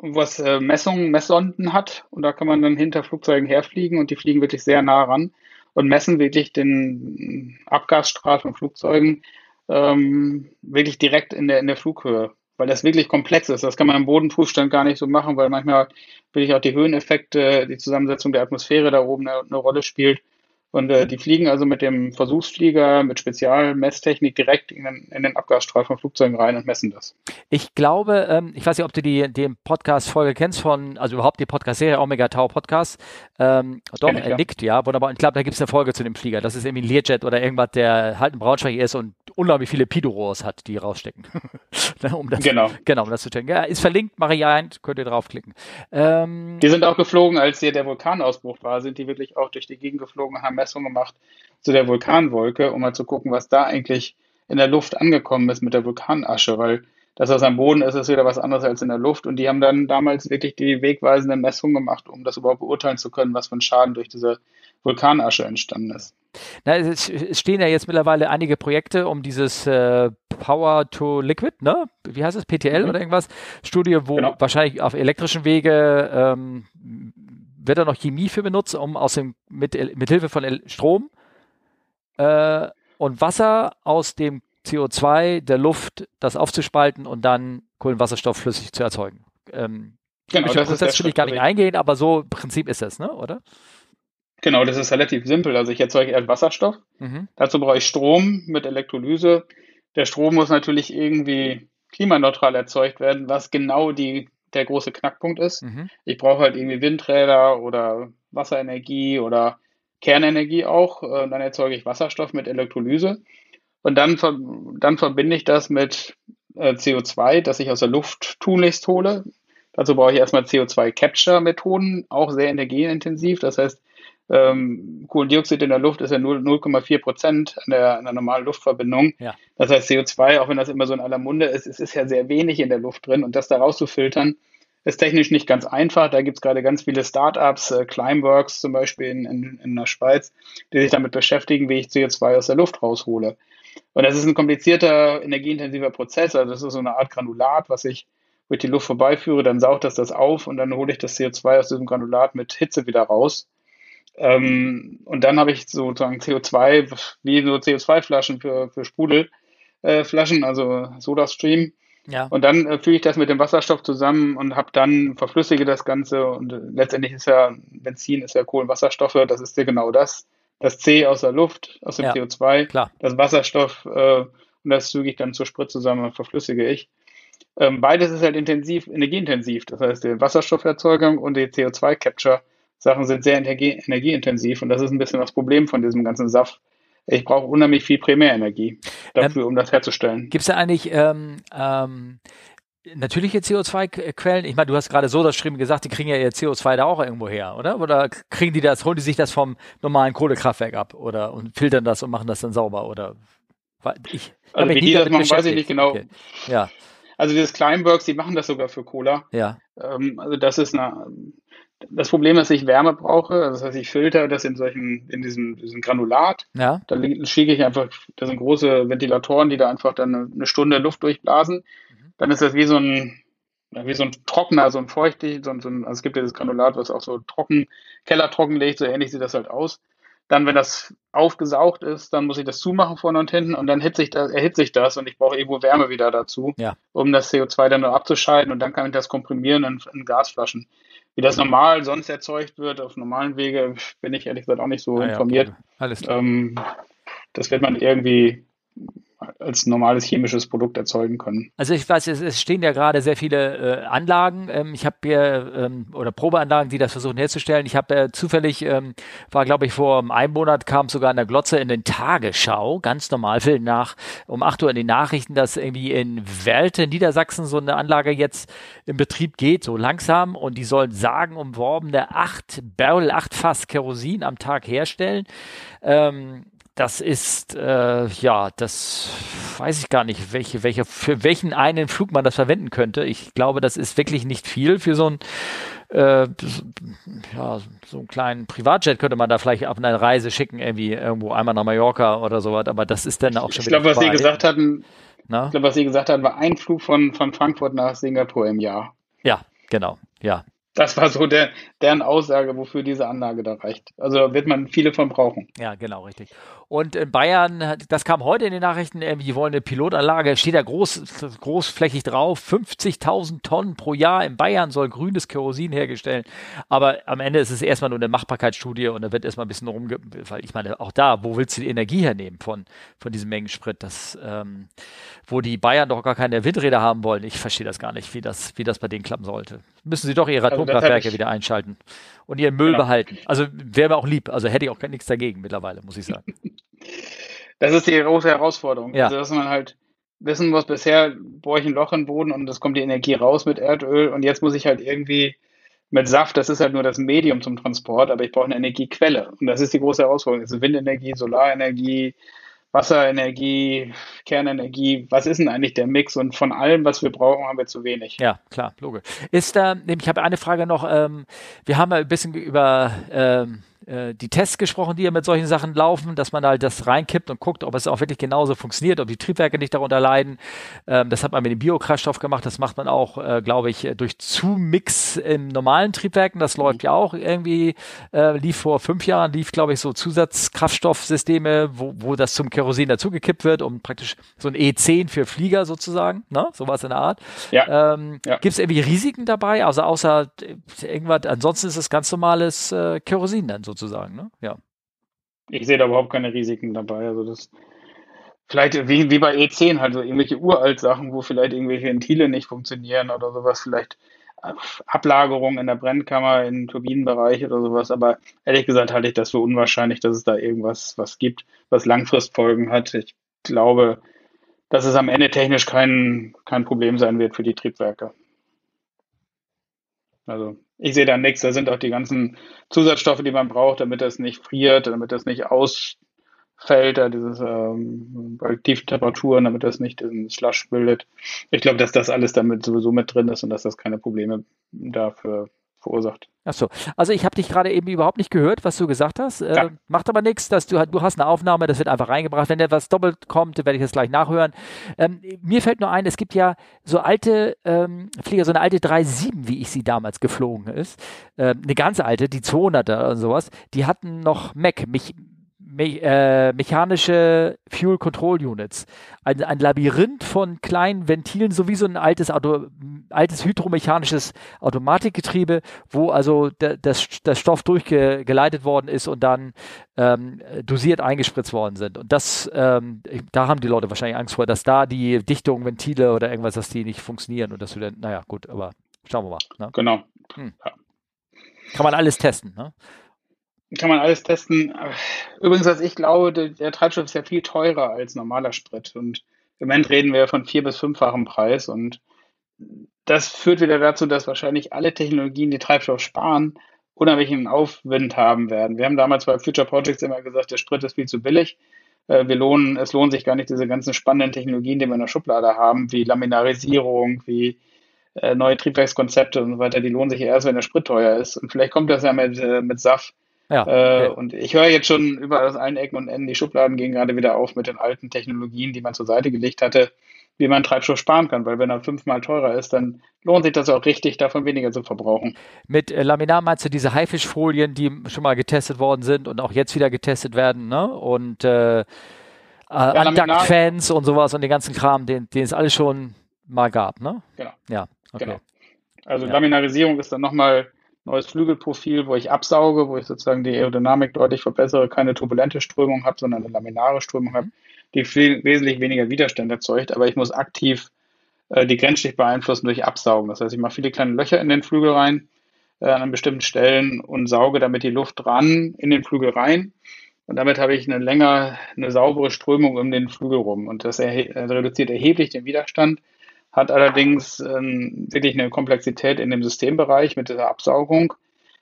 [SPEAKER 2] was äh, Messungen, Messsonden hat und da kann man dann hinter Flugzeugen herfliegen und die fliegen wirklich sehr nah ran und messen wirklich den Abgasstrahl von Flugzeugen ähm, wirklich direkt in der, in der Flughöhe weil das wirklich komplex ist. Das kann man im Bodenprüfstand gar nicht so machen, weil manchmal wirklich auch die Höheneffekte, die Zusammensetzung der Atmosphäre da oben eine, eine Rolle spielt. Und äh, die fliegen also mit dem Versuchsflieger mit Spezialmesstechnik direkt in den, in den Abgasstrahl von Flugzeugen rein und messen das.
[SPEAKER 1] Ich glaube, ähm, ich weiß nicht, ob du die, die Podcast-Folge kennst von, also überhaupt die Podcast-Serie Omega Tau Podcast. Ähm, doch, er nickt, ja, wunderbar. Ich glaube, da gibt es eine Folge zu dem Flieger. Das ist irgendwie ein Learjet oder irgendwas, der halt ein Braunschweig ist und unglaublich viele Pidoros hat, die rausstecken. Ne, um das, genau. Genau, um das zu checken. Ja, ist verlinkt, ein, könnt ihr draufklicken.
[SPEAKER 2] Ähm, die sind auch geflogen, als hier der Vulkanausbruch war, sind die wirklich auch durch die Gegend geflogen, haben Messungen gemacht zu der Vulkanwolke, um mal zu gucken, was da eigentlich in der Luft angekommen ist mit der Vulkanasche, weil das, was am Boden ist, ist wieder was anderes als in der Luft. Und die haben dann damals wirklich die wegweisende Messung gemacht, um das überhaupt beurteilen zu können, was für ein Schaden durch diese Vulkanasche entstanden ist.
[SPEAKER 1] Na, es, stehen ja jetzt mittlerweile einige Projekte um dieses äh, Power to Liquid, ne? Wie heißt es? PTL mhm. oder irgendwas? Studie, wo genau. wahrscheinlich auf elektrischen Wege ähm, wird da noch Chemie für benutzt, um aus dem mit, mit Hilfe von Strom äh, und Wasser aus dem CO2 der Luft, das aufzuspalten und dann Kohlenwasserstoff flüssig zu erzeugen. Ähm, genau, das Prozess will ich gar nicht eingehen, aber so im Prinzip ist das, ne? oder?
[SPEAKER 2] Genau, das ist relativ simpel. Also ich erzeuge erst Wasserstoff. Mhm. Dazu brauche ich Strom mit Elektrolyse. Der Strom muss natürlich irgendwie klimaneutral erzeugt werden, was genau die, der große Knackpunkt ist. Mhm. Ich brauche halt irgendwie Windräder oder Wasserenergie oder Kernenergie auch. Äh, dann erzeuge ich Wasserstoff mit Elektrolyse. Und dann, dann verbinde ich das mit äh, CO2, das ich aus der Luft tunlichst hole. Dazu brauche ich erstmal CO2-Capture-Methoden, auch sehr energieintensiv. Das heißt, ähm, Kohlendioxid in der Luft ist ja 0,4 Prozent an der, an der normalen Luftverbindung. Ja. Das heißt, CO2, auch wenn das immer so in aller Munde ist, es ist ja sehr wenig in der Luft drin und das da rauszufiltern, ist technisch nicht ganz einfach. Da gibt es gerade ganz viele Startups, äh, Climeworks zum Beispiel in, in, in der Schweiz, die sich damit beschäftigen, wie ich CO2 aus der Luft raushole. Und das ist ein komplizierter, energieintensiver Prozess. Also das ist so eine Art Granulat, was ich durch die Luft vorbeiführe, dann saugt das das auf und dann hole ich das CO2 aus diesem Granulat mit Hitze wieder raus. Ähm, und dann habe ich sozusagen CO2, wie so CO2-Flaschen für, für Sprudelflaschen, äh, also SodaStream. Ja. Und dann äh, füge ich das mit dem Wasserstoff zusammen und habe dann verflüssige das Ganze und äh, letztendlich ist ja Benzin ist ja Kohlenwasserstoffe, das ist ja genau das das C aus der Luft, aus dem ja, CO2, klar. das Wasserstoff äh, und das füge ich dann zur Sprit zusammen und verflüssige ich. Ähm, beides ist halt intensiv, energieintensiv. Das heißt, die Wasserstofferzeugung und die CO2-Capture-Sachen sind sehr energie energieintensiv und das ist ein bisschen das Problem von diesem ganzen Saft. Ich brauche unheimlich viel Primärenergie dafür, ähm, um das herzustellen.
[SPEAKER 1] Gibt es da eigentlich ähm, ähm, natürliche CO2-Quellen? Ich meine, du hast gerade so das Schreiben gesagt, die kriegen ja ihr CO2 da auch irgendwo her, oder? Oder kriegen die das, holen die sich das vom normalen Kohlekraftwerk ab oder und filtern das und machen das dann sauber? Oder
[SPEAKER 2] ich also wie die das machen, weiß ich nicht genau. Okay. Ja. Also dieses Climeworks, die machen das sogar für Cola. Ja. Ähm, also das ist eine, das Problem ist, dass ich Wärme brauche. Also das heißt, ich filter das in solchen, in diesem, diesem Granulat. Ja. Da schicke ich einfach, das sind große Ventilatoren, die da einfach dann eine Stunde Luft durchblasen dann ist das wie so ein, wie so ein trockener, so ein feuchtig, so ein, so ein, also es gibt ja das Granulat, was auch so trocken, kellertrocken legt, so ähnlich sieht das halt aus. Dann, wenn das aufgesaugt ist, dann muss ich das zumachen vorne und hinten und dann erhitze ich das, erhitze ich das und ich brauche irgendwo Wärme wieder dazu, ja. um das CO2 dann nur abzuscheiden und dann kann ich das komprimieren in, in Gasflaschen. Wie das normal sonst erzeugt wird, auf normalen Wege, bin ich ehrlich gesagt auch nicht so ah, informiert. Ja, okay. Alles klar. Ähm, das wird man irgendwie als normales chemisches Produkt erzeugen können.
[SPEAKER 1] Also ich weiß, es, es stehen ja gerade sehr viele äh, Anlagen. Ähm, ich habe hier ähm, oder Probeanlagen, die das versuchen herzustellen. Ich habe äh, zufällig ähm, war, glaube ich, vor einem Monat kam sogar in der Glotze in den Tagesschau, ganz normal, Film nach um 8 Uhr in den Nachrichten, dass irgendwie in Welte, Niedersachsen, so eine Anlage jetzt in Betrieb geht, so langsam, und die sollen sagen umworbene acht Barrel, acht Fass Kerosin am Tag herstellen. Ähm, das ist, äh, ja, das weiß ich gar nicht, welche, welche, für welchen einen Flug man das verwenden könnte. Ich glaube, das ist wirklich nicht viel für so ein, äh, ja, so einen kleinen Privatjet könnte man da vielleicht auf eine Reise schicken, irgendwie irgendwo einmal nach Mallorca oder sowas, aber das ist dann auch schon
[SPEAKER 2] Ich glaube, was Sie gesagt hatten, Na? ich glaube, was Sie gesagt hatten, war ein Flug von, von Frankfurt nach Singapur im Jahr.
[SPEAKER 1] Ja, genau, ja.
[SPEAKER 2] Das war so der, deren Aussage, wofür diese Anlage da reicht. Also wird man viele von brauchen.
[SPEAKER 1] Ja, genau, richtig. Und in Bayern, das kam heute in den Nachrichten, irgendwie, die wollen eine Pilotanlage, steht da groß, großflächig drauf, 50.000 Tonnen pro Jahr in Bayern soll grünes Kerosin hergestellt. Aber am Ende ist es erstmal nur eine Machbarkeitsstudie und da wird erstmal ein bisschen rumge, weil ich meine, auch da, wo willst du die Energie hernehmen von, von diesem Mengensprit? Das, ähm, wo die Bayern doch gar keine Windräder haben wollen. Ich verstehe das gar nicht, wie das, wie das bei denen klappen sollte. Müssen sie doch ihre also Atomkraftwerke wieder einschalten und ihren Müll genau. behalten. Also wäre mir auch lieb. Also hätte ich auch nichts dagegen mittlerweile, muss ich sagen.
[SPEAKER 2] Das ist die große Herausforderung. Ja. Also, dass man halt wissen muss, bisher bohre ich ein Loch im Boden und es kommt die Energie raus mit Erdöl und jetzt muss ich halt irgendwie mit Saft, das ist halt nur das Medium zum Transport, aber ich brauche eine Energiequelle. Und das ist die große Herausforderung. Das ist Windenergie, Solarenergie, Wasserenergie, Kernenergie, was ist denn eigentlich der Mix? Und von allem, was wir brauchen, haben wir zu wenig.
[SPEAKER 1] Ja, klar, logisch. Ist da, ich habe eine Frage noch, ähm, wir haben ein bisschen über ähm, äh, die Tests gesprochen, die ja mit solchen Sachen laufen, dass man halt das reinkippt und guckt, ob es auch wirklich genauso funktioniert, ob die Triebwerke nicht darunter leiden. Ähm, das hat man mit dem Biokraftstoff gemacht, das macht man auch, äh, glaube ich, durch Zumix in normalen Triebwerken. Das läuft ja auch irgendwie, äh, lief vor fünf Jahren, lief, glaube ich, so Zusatzkraftstoffsysteme, wo, wo das zum Kerosin dazugekippt wird, um praktisch so ein E10 für Flieger sozusagen, ne? Sowas in der Art. Ja. Ähm, ja. Gibt es irgendwie Risiken dabei? Also außer äh, irgendwas, ansonsten ist es ganz normales äh, Kerosin dann sozusagen sozusagen, ne? Ja.
[SPEAKER 2] Ich sehe da überhaupt keine Risiken dabei. Also das vielleicht wie, wie bei E10 halt so irgendwelche uralt Sachen, wo vielleicht irgendwelche Ventile nicht funktionieren oder sowas, vielleicht Ablagerung in der Brennkammer, im Turbinenbereich oder sowas. Aber ehrlich gesagt halte ich das für unwahrscheinlich, dass es da irgendwas was gibt, was Langfristfolgen hat. Ich glaube, dass es am Ende technisch kein, kein Problem sein wird für die Triebwerke. Also ich sehe da nichts. Da sind auch die ganzen Zusatzstoffe, die man braucht, damit das nicht friert, damit das nicht ausfällt, da dieses ähm, bei tiefen Temperaturen, damit das nicht diesen Slush bildet. Ich glaube, dass das alles damit sowieso mit drin ist und dass das keine Probleme dafür verursacht.
[SPEAKER 1] Achso, also ich habe dich gerade eben überhaupt nicht gehört, was du gesagt hast. Äh, ja. Macht aber nichts, dass du du hast eine Aufnahme, das wird einfach reingebracht. Wenn etwas doppelt kommt, werde ich das gleich nachhören. Ähm, mir fällt nur ein, es gibt ja so alte ähm, Flieger, so eine alte 3.7, wie ich sie damals geflogen ist. Ähm, eine ganz alte, die 200er und sowas. Die hatten noch Mac, mich, me äh, mechanische Fuel Control Units. Ein, ein, Labyrinth von kleinen Ventilen, so wie so ein altes, Auto, altes hydromechanisches Automatikgetriebe, wo also der, das, das Stoff durchgeleitet worden ist und dann ähm, dosiert eingespritzt worden sind. Und das, ähm, da haben die Leute wahrscheinlich Angst vor, dass da die Dichtung, Ventile oder irgendwas, dass die nicht funktionieren und dass du dann, naja, gut, aber schauen wir mal.
[SPEAKER 2] Ne? Genau. Hm.
[SPEAKER 1] Ja. Kann man alles testen, ne?
[SPEAKER 2] Kann man alles testen. Übrigens, was ich glaube, der, Treibstoff ist ja viel teurer als normaler Sprit. Und im Moment reden wir von vier- bis fünffachen Preis. Und das führt wieder dazu, dass wahrscheinlich alle Technologien, die Treibstoff sparen, unheimlichen Aufwind haben werden. Wir haben damals bei Future Projects immer gesagt, der Sprit ist viel zu billig. Äh, wir lohnen, es lohnt sich gar nicht, diese ganzen spannenden Technologien, die wir in der Schublade haben, wie Laminarisierung, wie äh, neue Triebwerkskonzepte und so weiter, die lohnen sich erst, wenn der Sprit teuer ist. Und vielleicht kommt das ja mit, äh, mit SAF ja, äh, okay. und ich höre jetzt schon überall aus allen Ecken und Enden, die Schubladen gehen gerade wieder auf mit den alten Technologien, die man zur Seite gelegt hatte, wie man Treibstoff sparen kann, weil wenn er fünfmal teurer ist, dann lohnt sich das auch richtig, davon weniger zu verbrauchen.
[SPEAKER 1] Mit äh, Laminar meinst du diese Haifischfolien, die schon mal getestet worden sind und auch jetzt wieder getestet werden, ne? Und äh, äh, ja, fans und sowas und den ganzen Kram, den, den es alles schon mal gab, ne?
[SPEAKER 2] Genau.
[SPEAKER 1] Ja, okay. Genau.
[SPEAKER 2] Also ja. Laminarisierung ist dann nochmal neues Flügelprofil, wo ich absauge, wo ich sozusagen die Aerodynamik deutlich verbessere, keine turbulente Strömung habe, sondern eine laminare Strömung habe, die viel, wesentlich weniger Widerstand erzeugt, aber ich muss aktiv äh, die Grenzschicht beeinflussen durch Absaugen. Das heißt, ich mache viele kleine Löcher in den Flügel rein äh, an bestimmten Stellen und sauge damit die Luft ran in den Flügel rein. Und damit habe ich eine länger, eine saubere Strömung um den Flügel rum. Und das erhe also reduziert erheblich den Widerstand hat allerdings ähm, wirklich eine Komplexität in dem Systembereich mit dieser Absaugung.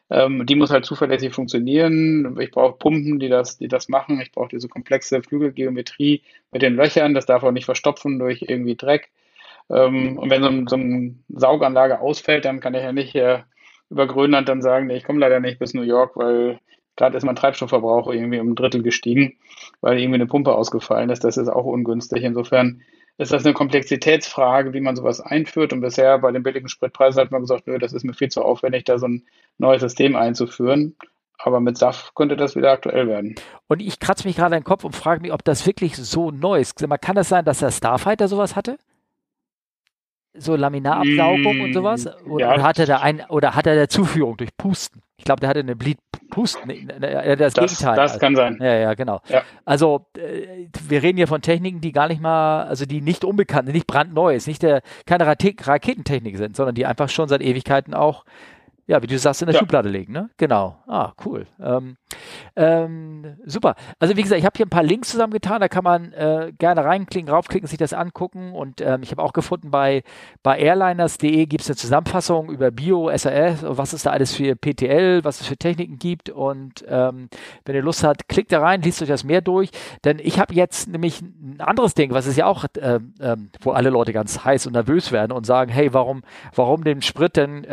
[SPEAKER 2] Ähm, die muss halt zuverlässig funktionieren. Ich brauche Pumpen, die das, die das machen. Ich brauche diese komplexe Flügelgeometrie mit den Löchern. Das darf auch nicht verstopfen durch irgendwie Dreck. Ähm, und wenn so, so eine Sauganlage ausfällt, dann kann ich ja nicht äh, über Grönland dann sagen, nee, ich komme leider nicht bis New York, weil gerade ist mein Treibstoffverbrauch irgendwie um ein Drittel gestiegen, weil irgendwie eine Pumpe ausgefallen ist. Das ist auch ungünstig. Insofern ist das eine Komplexitätsfrage, wie man sowas einführt. Und bisher bei den billigen Spritpreisen hat man gesagt, nö, das ist mir viel zu aufwendig, da so ein neues System einzuführen. Aber mit SAF könnte das wieder aktuell werden.
[SPEAKER 1] Und ich kratze mich gerade den Kopf und frage mich, ob das wirklich so neu ist. Kann das sein, dass der Starfighter sowas hatte? So Laminarabsaugung mm, und sowas? Oder, ja. hatte der ein, oder hat er der Zuführung durch Pusten? Ich glaube, der hatte eine Bleed Pusten,
[SPEAKER 2] das, das Gegenteil. Das kann sein.
[SPEAKER 1] Ja, ja, genau. Ja. Also äh, wir reden hier von Techniken, die gar nicht mal, also die nicht unbekannt, nicht brandneu ist, nicht der, keine Raketentechnik sind, sondern die einfach schon seit Ewigkeiten auch ja, wie du sagst, in der ja. Schublade legen, ne? Genau. Ah, cool. Ähm, ähm, super. Also wie gesagt, ich habe hier ein paar Links zusammengetan, da kann man äh, gerne reinklicken, raufklicken, sich das angucken. Und ähm, ich habe auch gefunden, bei, bei airliners.de gibt es eine Zusammenfassung über Bio, SAS, was es da alles für PTL, was es für Techniken gibt. Und ähm, wenn ihr Lust habt, klickt da rein, liest euch das mehr durch. Denn ich habe jetzt nämlich ein anderes Ding, was ist ja auch, ähm, ähm, wo alle Leute ganz heiß und nervös werden und sagen, hey, warum, warum den Sprit denn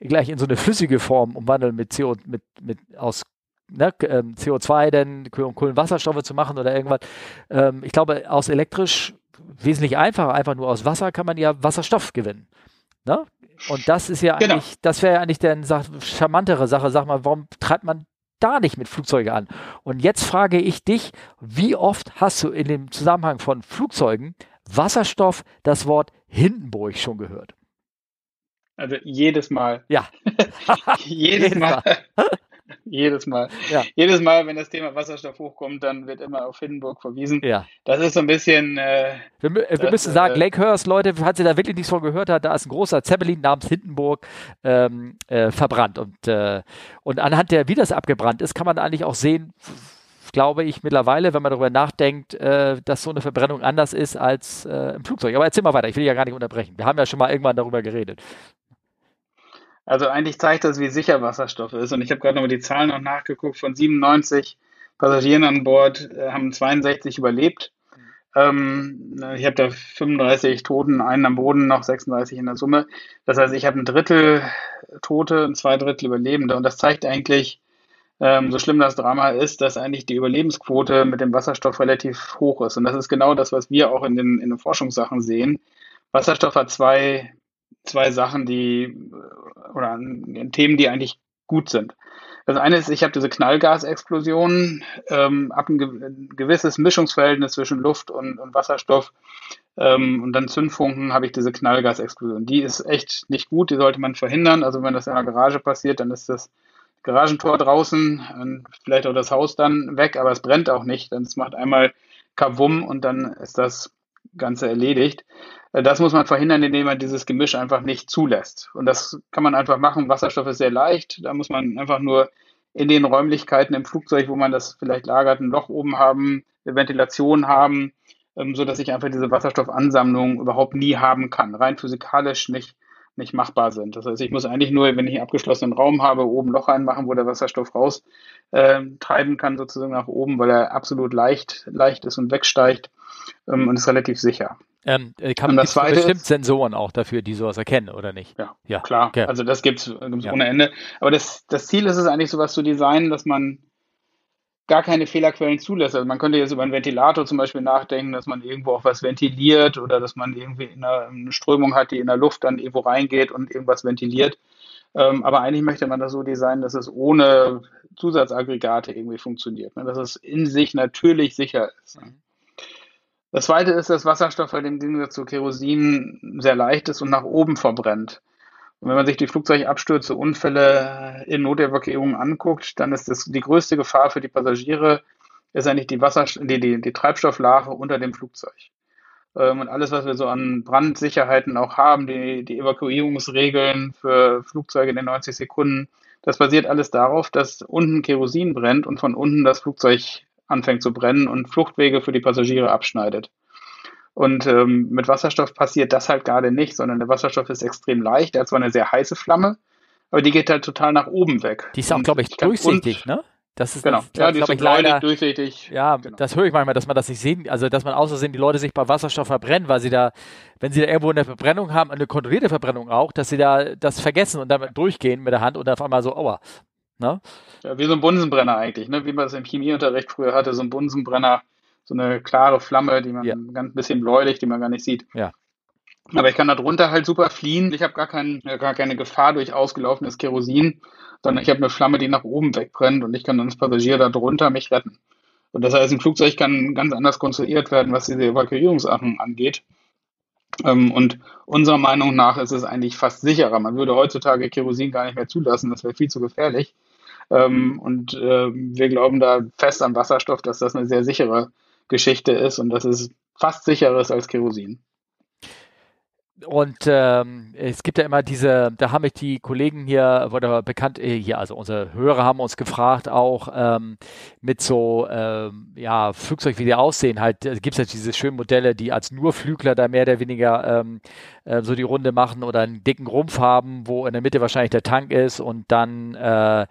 [SPEAKER 1] gleich in so eine flüssige Form umwandeln mit CO, mit, mit aus ne, ähm, CO2 denn Kohlenwasserstoffe zu machen oder irgendwas. Ähm, ich glaube, aus elektrisch wesentlich einfacher, einfach nur aus Wasser kann man ja Wasserstoff gewinnen. Ne? Und das ist ja genau. eigentlich, das wäre ja eigentlich der charmantere Sache. Sag mal, warum treibt man da nicht mit Flugzeugen an? Und jetzt frage ich dich, wie oft hast du in dem Zusammenhang von Flugzeugen Wasserstoff das Wort Hindenburg schon gehört?
[SPEAKER 2] Also jedes Mal.
[SPEAKER 1] Ja.
[SPEAKER 2] jedes Mal. jedes Mal. Ja. Jedes Mal, wenn das Thema Wasserstoff hochkommt, dann wird immer auf Hindenburg verwiesen.
[SPEAKER 1] Ja.
[SPEAKER 2] Das ist so ein bisschen.
[SPEAKER 1] Äh, wir, wir das, müssen sagen, äh, Lakehurst, Leute, falls ihr da wirklich nichts von gehört habt, da ist ein großer Zeppelin namens Hindenburg ähm, äh, verbrannt. Und, äh, und anhand der, wie das abgebrannt ist, kann man eigentlich auch sehen, glaube ich, mittlerweile, wenn man darüber nachdenkt, äh, dass so eine Verbrennung anders ist als äh, im Flugzeug. Aber erzähl mal weiter, ich will ja gar nicht unterbrechen. Wir haben ja schon mal irgendwann darüber geredet.
[SPEAKER 2] Also eigentlich zeigt das, wie sicher Wasserstoff ist. Und ich habe gerade nochmal die Zahlen noch nachgeguckt. Von 97 Passagieren an Bord äh, haben 62 überlebt. Ähm, ich habe da 35 Toten, einen am Boden, noch 36 in der Summe. Das heißt, ich habe ein Drittel Tote und zwei Drittel Überlebende. Und das zeigt eigentlich, ähm, so schlimm das Drama ist, dass eigentlich die Überlebensquote mit dem Wasserstoff relativ hoch ist. Und das ist genau das, was wir auch in den, in den Forschungssachen sehen. Wasserstoff hat zwei zwei Sachen, die oder Themen, die eigentlich gut sind. Das eine ist, ich habe diese Knallgasexplosion, ähm, ab ein gewisses Mischungsverhältnis zwischen Luft und, und Wasserstoff ähm, und dann Zündfunken habe ich diese Knallgasexplosion. Die ist echt nicht gut, die sollte man verhindern. Also wenn das in der Garage passiert, dann ist das Garagentor draußen, vielleicht auch das Haus dann weg, aber es brennt auch nicht. Dann es macht einmal Kavum und dann ist das Ganze erledigt. Äh, das muss man verhindern, indem man dieses Gemisch einfach nicht zulässt. Und das kann man einfach machen. Wasserstoff ist sehr leicht. Da muss man einfach nur in den Räumlichkeiten im Flugzeug, wo man das vielleicht lagert, ein Loch oben haben, eine Ventilation haben, ähm, so dass ich einfach diese Wasserstoffansammlung überhaupt nie haben kann. Rein physikalisch nicht, nicht machbar sind. Das heißt, ich muss eigentlich nur, wenn ich einen abgeschlossenen Raum habe, oben Loch reinmachen, wo der Wasserstoff raus äh, treiben kann, sozusagen nach oben, weil er absolut leicht, leicht ist und wegsteigt ähm, und ist relativ sicher.
[SPEAKER 1] Ähm, äh, kann man bestimmt ist, Sensoren auch dafür, die sowas erkennen, oder nicht?
[SPEAKER 2] Ja, ja. klar. Okay. Also das gibt es ja. ohne Ende. Aber das, das Ziel ist es eigentlich, sowas zu designen, dass man gar keine Fehlerquellen zulässt. Also man könnte jetzt über einen Ventilator zum Beispiel nachdenken, dass man irgendwo auch was ventiliert oder dass man irgendwie eine, Strömung hat, die in der Luft dann irgendwo reingeht und irgendwas ventiliert. Ähm, aber eigentlich möchte man das so designen, dass es ohne Zusatzaggregate irgendwie funktioniert. Ne? Dass es in sich natürlich sicher ist. Das zweite ist, dass Wasserstoff bei dem Gegensatz zu Kerosin sehr leicht ist und nach oben verbrennt. Und wenn man sich die Flugzeugabstürze, Unfälle in Notevakuierungen anguckt, dann ist das die größte Gefahr für die Passagiere, ist eigentlich die, Wasser, die, die, die Treibstofflache unter dem Flugzeug. Ähm, und alles, was wir so an Brandsicherheiten auch haben, die, die Evakuierungsregeln für Flugzeuge in den 90 Sekunden, das basiert alles darauf, dass unten Kerosin brennt und von unten das Flugzeug anfängt zu brennen und Fluchtwege für die Passagiere abschneidet. Und ähm, mit Wasserstoff passiert das halt gerade nicht, sondern der Wasserstoff ist extrem leicht. Er hat zwar eine sehr heiße Flamme, aber die geht halt total nach oben weg.
[SPEAKER 1] Die ist auch, glaube ich, durchsichtig, ne?
[SPEAKER 2] Das ist genau. Das, ja, die ist ich, leider, durchsichtig.
[SPEAKER 1] Ja, genau. das höre ich manchmal, dass man das nicht sehen, also dass man außersehen die Leute sich bei Wasserstoff verbrennen, weil sie da, wenn sie da irgendwo eine Verbrennung haben, eine kontrollierte Verbrennung auch, dass sie da das vergessen und damit durchgehen mit der Hand und auf einmal so, aua,
[SPEAKER 2] Ne? Ja, wie so ein Bunsenbrenner eigentlich, ne? wie man es im Chemieunterricht früher hatte, so ein Bunsenbrenner, so eine klare Flamme, die man ja. ganz bisschen bläulich, die man gar nicht sieht.
[SPEAKER 1] Ja.
[SPEAKER 2] Aber ich kann darunter halt super fliehen. Ich habe gar, kein, gar keine Gefahr durch ausgelaufenes Kerosin, sondern ich habe eine Flamme, die nach oben wegbrennt und ich kann dann als Passagier da drunter mich retten. Und das heißt, ein Flugzeug kann ganz anders konstruiert werden, was diese Evakuierungssachen angeht. Ähm, und unserer Meinung nach ist es eigentlich fast sicherer. Man würde heutzutage Kerosin gar nicht mehr zulassen, das wäre viel zu gefährlich. Ähm, und äh, wir glauben da fest an Wasserstoff, dass das eine sehr sichere Geschichte ist und dass es fast sicherer ist als Kerosin.
[SPEAKER 1] Und ähm, es gibt ja immer diese, da haben mich die Kollegen hier, oder bekannt, äh, hier, also unsere Hörer haben uns gefragt, auch ähm, mit so ähm, ja, Flugzeug, wie die aussehen, halt, gibt es ja diese schönen Modelle, die als nur Flügler da mehr oder weniger ähm, äh, so die Runde machen oder einen dicken Rumpf haben, wo in der Mitte wahrscheinlich der Tank ist und dann äh,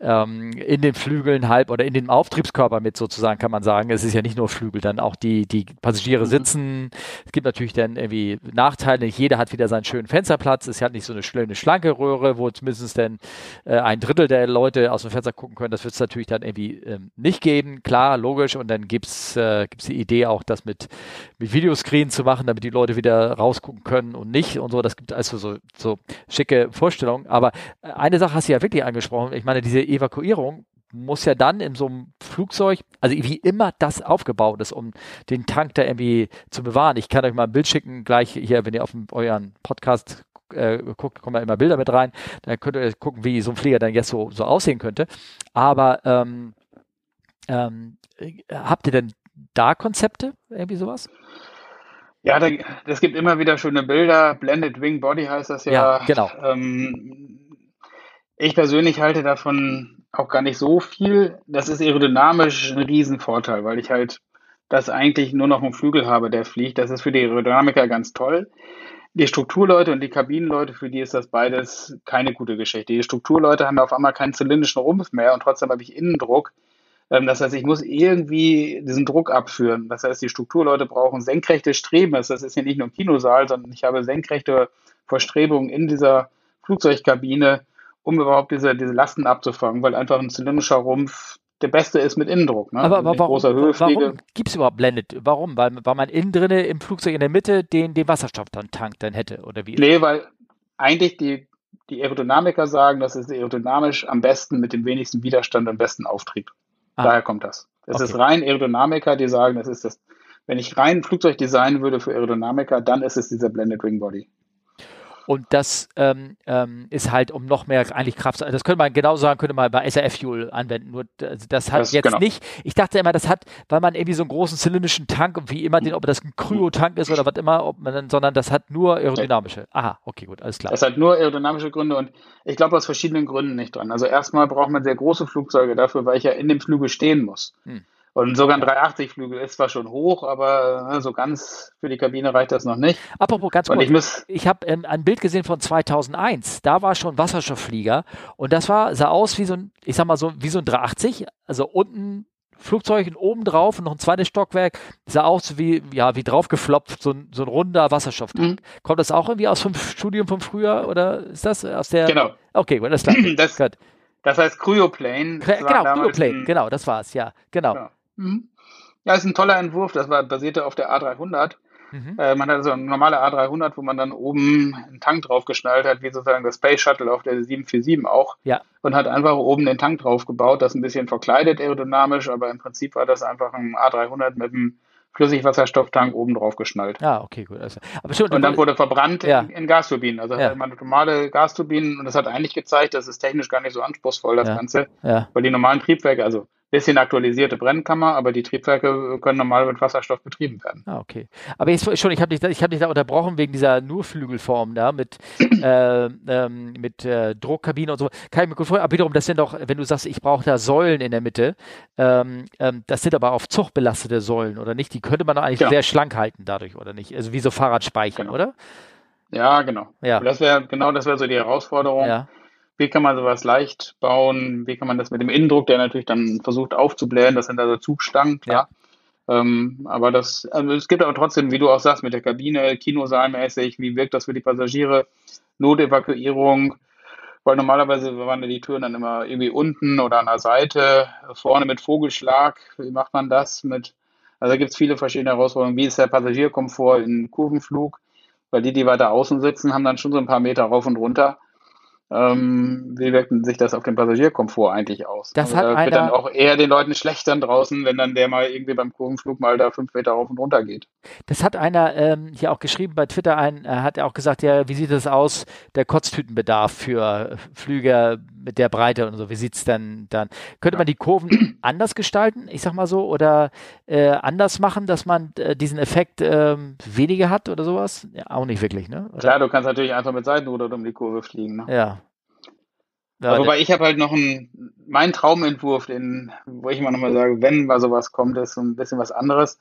[SPEAKER 1] ähm, in den Flügeln halb oder in dem Auftriebskörper mit sozusagen, kann man sagen. Es ist ja nicht nur Flügel, dann auch die, die Passagiere mhm. sitzen. Es gibt natürlich dann irgendwie Nachteile. Nicht jeder hat wieder seinen schönen Fensterplatz. Es hat nicht so eine schöne schlanke Röhre, wo zumindest dann äh, ein Drittel der Leute aus dem Fenster gucken können. Das wird es natürlich dann irgendwie ähm, nicht geben. Klar, logisch. Und dann gibt es äh, gibt's die Idee auch, das mit, mit Videoscreen zu machen, damit die Leute wieder rausgucken können und nicht und so. Das gibt also so, so schicke Vorstellungen. Aber äh, eine Sache hast du ja wirklich angesprochen. Ich meine, diese Evakuierung muss ja dann in so einem Flugzeug, also wie immer das aufgebaut ist, um den Tank da irgendwie zu bewahren. Ich kann euch mal ein Bild schicken, gleich hier, wenn ihr auf euren Podcast äh, guckt, kommen ja immer Bilder mit rein. Dann könnt ihr gucken, wie so ein Flieger dann jetzt so, so aussehen könnte. Aber ähm, ähm, habt ihr denn da Konzepte, irgendwie sowas?
[SPEAKER 2] Ja, es gibt immer wieder schöne Bilder. Blended Wing Body heißt das ja.
[SPEAKER 1] Ja, genau.
[SPEAKER 2] Ähm, ich persönlich halte davon auch gar nicht so viel. Das ist aerodynamisch ein Riesenvorteil, weil ich halt das eigentlich nur noch einen Flügel habe, der fliegt. Das ist für die Aerodynamiker ganz toll. Die Strukturleute und die Kabinenleute, für die ist das beides keine gute Geschichte. Die Strukturleute haben auf einmal keinen zylindrischen Rumpf mehr und trotzdem habe ich Innendruck das heißt, ich muss irgendwie diesen Druck abführen. Das heißt, die Strukturleute brauchen senkrechte Streben. Das ist ja nicht nur ein Kinosaal, sondern ich habe senkrechte Verstrebungen in dieser Flugzeugkabine, um überhaupt diese, diese Lasten abzufangen, weil einfach ein zylindrischer Rumpf der beste ist mit Innendruck.
[SPEAKER 1] Ne? Aber, aber warum, warum gibt es überhaupt Blended? Warum? Weil, weil man innen drin im Flugzeug in der Mitte den, den Wasserstofftank dann hätte, oder wie?
[SPEAKER 2] Nee, weil eigentlich die, die Aerodynamiker sagen, das ist aerodynamisch am besten mit dem wenigsten Widerstand am besten Auftrieb. Ah. Daher kommt das. Es okay. ist rein Aerodynamiker, die sagen, das ist das. Wenn ich rein ein Flugzeug designen würde für Aerodynamiker, dann ist es dieser Blended Wing Body.
[SPEAKER 1] Und das ähm, ähm, ist halt um noch mehr eigentlich Kraft. Das könnte man genau sagen, könnte man bei SRF Fuel anwenden. Nur also das hat das, jetzt genau. nicht. Ich dachte immer, das hat, weil man irgendwie so einen großen zylindrischen Tank, wie immer den, ob das ein Kryotank ist oder was immer, ob man dann, sondern das hat nur aerodynamische. Aha, okay, gut, alles klar.
[SPEAKER 2] Das hat nur aerodynamische Gründe und ich glaube aus verschiedenen Gründen nicht dran. Also erstmal braucht man sehr große Flugzeuge dafür, weil ich ja in dem Flügel stehen muss. Hm. Und sogar ein 380-Flügel ist zwar schon hoch, aber ne, so ganz für die Kabine reicht das noch nicht.
[SPEAKER 1] Apropos ganz kurz, ich, ich habe ähm, ein Bild gesehen von 2001, da war schon Wasserstoffflieger und das war, sah aus wie so ein, ich sag mal so, wie so ein 380, also unten Flugzeug und oben drauf und noch ein zweites Stockwerk, sah aus wie, ja, wie draufgeflopft, so ein, so ein runder Wasserstofftank. Mhm. Kommt das auch irgendwie aus dem Studium vom Frühjahr oder ist das aus der?
[SPEAKER 2] Genau.
[SPEAKER 1] Okay, gut, das
[SPEAKER 2] klar. das, das heißt Cryoplane.
[SPEAKER 1] Genau, Cryoplane, genau, das war es, ja, genau. genau.
[SPEAKER 2] Mhm. Ja, ist ein toller Entwurf. Das war basierte auf der A300. Mhm. Äh, man hatte so eine normale A300, wo man dann oben einen Tank draufgeschnallt hat, wie sozusagen das Space Shuttle auf der 747 auch.
[SPEAKER 1] Ja.
[SPEAKER 2] Und hat einfach oben den Tank draufgebaut, das ein bisschen verkleidet aerodynamisch, aber im Prinzip war das einfach ein A300 mit einem Flüssigwasserstofftank oben drauf geschnallt.
[SPEAKER 1] Ah, okay, gut. Also,
[SPEAKER 2] aber schon, und dann wurde verbrannt ja. in, in, Gasturbinen. Also ja. man normale Gasturbinen und das hat eigentlich gezeigt, das ist technisch gar nicht so anspruchsvoll, das
[SPEAKER 1] ja.
[SPEAKER 2] Ganze.
[SPEAKER 1] Ja.
[SPEAKER 2] Weil die normalen Triebwerke, also bisschen aktualisierte Brennkammer, aber die Triebwerke können normal mit Wasserstoff betrieben werden.
[SPEAKER 1] Ah, okay. Aber jetzt schon, ich habe dich, ich hab dich da unterbrochen wegen dieser Nurflügelform da mit, äh, ähm, mit äh, Druckkabine und so. Kann ich mir gut vorstellen, aber wiederum, das sind doch, wenn du sagst, ich brauche da Säulen in der Mitte, ähm, ähm, das sind aber auf Zug belastete Säulen, oder nicht? Die könnte man doch eigentlich genau. sehr schlank halten dadurch, oder nicht? Also wie so Fahrradspeichen,
[SPEAKER 2] genau.
[SPEAKER 1] oder?
[SPEAKER 2] Ja, genau.
[SPEAKER 1] Ja.
[SPEAKER 2] das wäre, genau das wäre so die Herausforderung.
[SPEAKER 1] Ja
[SPEAKER 2] wie kann man sowas leicht bauen, wie kann man das mit dem Innendruck, der natürlich dann versucht aufzublähen, das sind also Zugstangen, klar. Ja. Ähm, aber das, also es gibt aber trotzdem, wie du auch sagst, mit der Kabine, Kinosaalmäßig, wie wirkt das für die Passagiere, Notevakuierung, weil normalerweise waren die Türen dann immer irgendwie unten oder an der Seite, vorne mit Vogelschlag, wie macht man das mit, also da gibt es viele verschiedene Herausforderungen, wie ist der Passagierkomfort in Kurvenflug, weil die, die weiter außen sitzen, haben dann schon so ein paar Meter rauf und runter ähm, wie wirkt sich das auf den Passagierkomfort eigentlich aus?
[SPEAKER 1] Das also hat da
[SPEAKER 2] wird dann auch eher den Leuten schlecht dann draußen, wenn dann der mal irgendwie beim Kurvenflug mal da fünf Meter rauf und runter geht.
[SPEAKER 1] Das hat einer ähm, hier auch geschrieben bei Twitter, ein, äh, hat er auch gesagt, ja, wie sieht das aus, der Kotztütenbedarf für Flüge mit der Breite und so, wie sieht es denn dann? Könnte man die Kurven anders gestalten, ich sag mal so, oder äh, anders machen, dass man äh, diesen Effekt äh, weniger hat oder sowas? Ja, auch nicht wirklich, ne? Oder?
[SPEAKER 2] Klar, du kannst natürlich einfach mit Seitenruder um die Kurve fliegen, ne?
[SPEAKER 1] Ja,
[SPEAKER 2] ja, wobei ich habe halt noch einen, mein Traumentwurf, den, wo ich immer nochmal sage, wenn mal sowas kommt, ist so ein bisschen was anderes.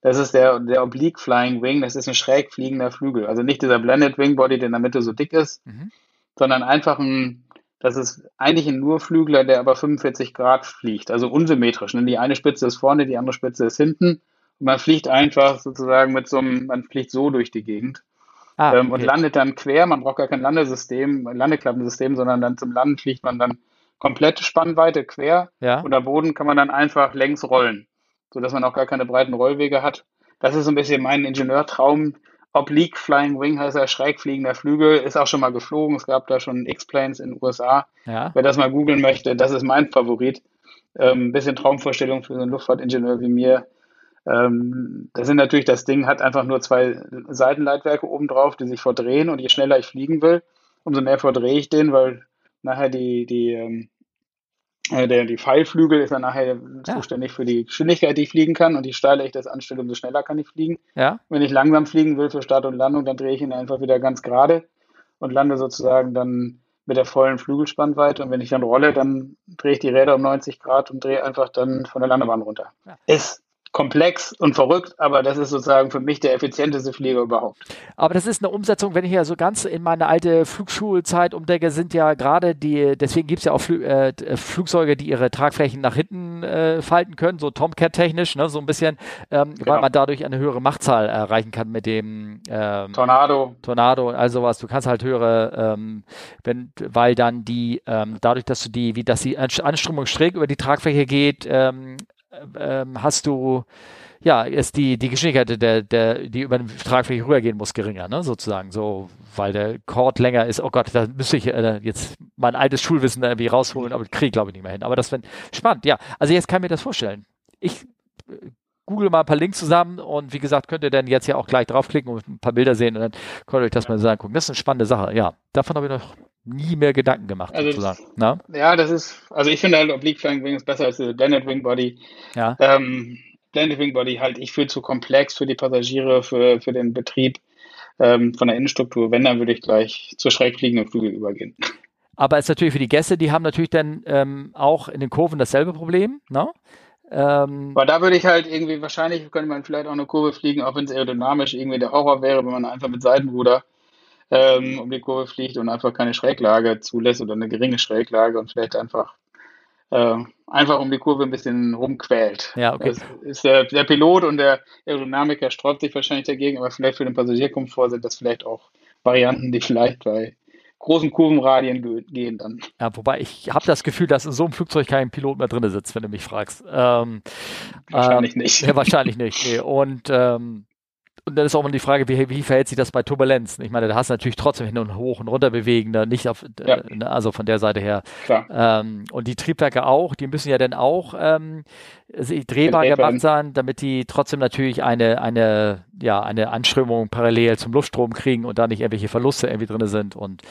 [SPEAKER 2] Das ist der, der Oblique Flying Wing, das ist ein schräg fliegender Flügel. Also nicht dieser Blended Wing Body, der in der Mitte so dick ist, mhm. sondern einfach ein, das ist eigentlich ein Nurflügler, der aber 45 Grad fliegt, also unsymmetrisch. Ne? Die eine Spitze ist vorne, die andere Spitze ist hinten. Und man fliegt einfach sozusagen mit so einem, man fliegt so durch die Gegend. Ah, ähm, und landet dann quer. Man braucht gar kein Landesystem, Landeklappensystem, sondern dann zum Landen fliegt man dann komplette Spannweite quer.
[SPEAKER 1] Ja.
[SPEAKER 2] Und am Boden kann man dann einfach längs rollen, sodass man auch gar keine breiten Rollwege hat. Das ist so ein bisschen mein Ingenieurtraum. Oblique Flying Wing heißt er, schräg fliegender Flügel, ist auch schon mal geflogen. Es gab da schon X-Planes in den USA.
[SPEAKER 1] Ja.
[SPEAKER 2] Wer das mal googeln möchte, das ist mein Favorit. Ähm, ein bisschen Traumvorstellung für so einen Luftfahrtingenieur wie mir. Ähm, das sind natürlich, das Ding hat einfach nur zwei Seitenleitwerke oben drauf, die sich verdrehen und je schneller ich fliegen will, umso mehr verdrehe ich den, weil nachher die, die, ähm, äh, der, die Pfeilflügel ist dann nachher ja. zuständig für die Geschwindigkeit, die ich fliegen kann und je steiler ich das anstelle, umso schneller kann ich fliegen.
[SPEAKER 1] Ja.
[SPEAKER 2] Wenn ich langsam fliegen will für Start und Landung, dann drehe ich ihn einfach wieder ganz gerade und lande sozusagen dann mit der vollen Flügelspannweite. Und wenn ich dann rolle, dann drehe ich die Räder um 90 Grad und drehe einfach dann von der Landebahn runter. Ja. Ist komplex und verrückt, aber das ist sozusagen für mich der effizienteste Flieger überhaupt.
[SPEAKER 1] Aber das ist eine Umsetzung, wenn ich ja so ganz in meine alte Flugschulzeit umdecke, sind ja gerade die, deswegen gibt es ja auch Flü äh, Flugzeuge, die ihre Tragflächen nach hinten äh, falten können, so Tomcat-technisch, ne, so ein bisschen, ähm, genau. weil man dadurch eine höhere Machtzahl erreichen kann mit dem ähm,
[SPEAKER 2] Tornado.
[SPEAKER 1] Tornado und all sowas. Du kannst halt höhere, ähm, wenn, weil dann die, ähm, dadurch, dass du die, wie dass die Anströmung schräg über die Tragfläche geht, ähm, hast du ja, ist die, die Geschwindigkeit, der, der, die über den Tragfläche rübergehen muss, geringer, ne, sozusagen, so, weil der Chord länger ist. Oh Gott, da müsste ich äh, jetzt mein altes Schulwissen irgendwie rausholen, aber kriege ich glaube ich nicht mehr hin. Aber das wäre spannend, ja. Also jetzt kann ich mir das vorstellen. Ich äh, google mal ein paar Links zusammen und wie gesagt, könnt ihr dann jetzt ja auch gleich draufklicken und ein paar Bilder sehen und dann könnt ihr euch das mal sagen, gucken. Das ist eine spannende Sache, ja. Davon habe ich noch nie mehr Gedanken gemacht, also sozusagen.
[SPEAKER 2] Das, ja, das ist, also ich finde halt Oblique Flying Wing ist besser als der Blended Wing Body.
[SPEAKER 1] Ja.
[SPEAKER 2] Ähm, Blended Wing Body halte ich für zu komplex für die Passagiere, für, für den Betrieb ähm, von der Innenstruktur. Wenn, dann würde ich gleich zur schräg fliegenden Flügel übergehen.
[SPEAKER 1] Aber es ist natürlich für die Gäste, die haben natürlich dann ähm, auch in den Kurven dasselbe Problem, ne?
[SPEAKER 2] Ähm, Aber da würde ich halt irgendwie, wahrscheinlich könnte man vielleicht auch eine Kurve fliegen, auch wenn es aerodynamisch irgendwie der Horror wäre, wenn man einfach mit Seitenruder ähm, um die Kurve fliegt und einfach keine Schräglage zulässt oder eine geringe Schräglage und vielleicht einfach äh, einfach um die Kurve ein bisschen rumquält.
[SPEAKER 1] Ja, okay.
[SPEAKER 2] Das ist der, der Pilot und der Aerodynamiker sträubt sich wahrscheinlich dagegen, aber vielleicht für den Passagierkomfort sind das vielleicht auch Varianten, die vielleicht bei großen Kurvenradien gehen dann.
[SPEAKER 1] Ja, wobei ich habe das Gefühl, dass in so einem Flugzeug kein Pilot mehr drin sitzt, wenn du mich fragst. Ähm,
[SPEAKER 2] wahrscheinlich ähm, nicht.
[SPEAKER 1] Ja, wahrscheinlich nicht. Nee. Und ähm, und dann ist auch mal die Frage, wie, wie verhält sich das bei Turbulenzen? Ich meine, da hast du natürlich trotzdem hin und hoch und runter bewegen, da nicht auf, ja. äh, also von der Seite her. Ähm, und die Triebwerke auch, die müssen ja dann auch ähm, drehbar gemacht sein, damit die trotzdem natürlich eine, eine, ja, eine Anströmung parallel zum Luftstrom kriegen und da nicht irgendwelche Verluste irgendwie drin sind und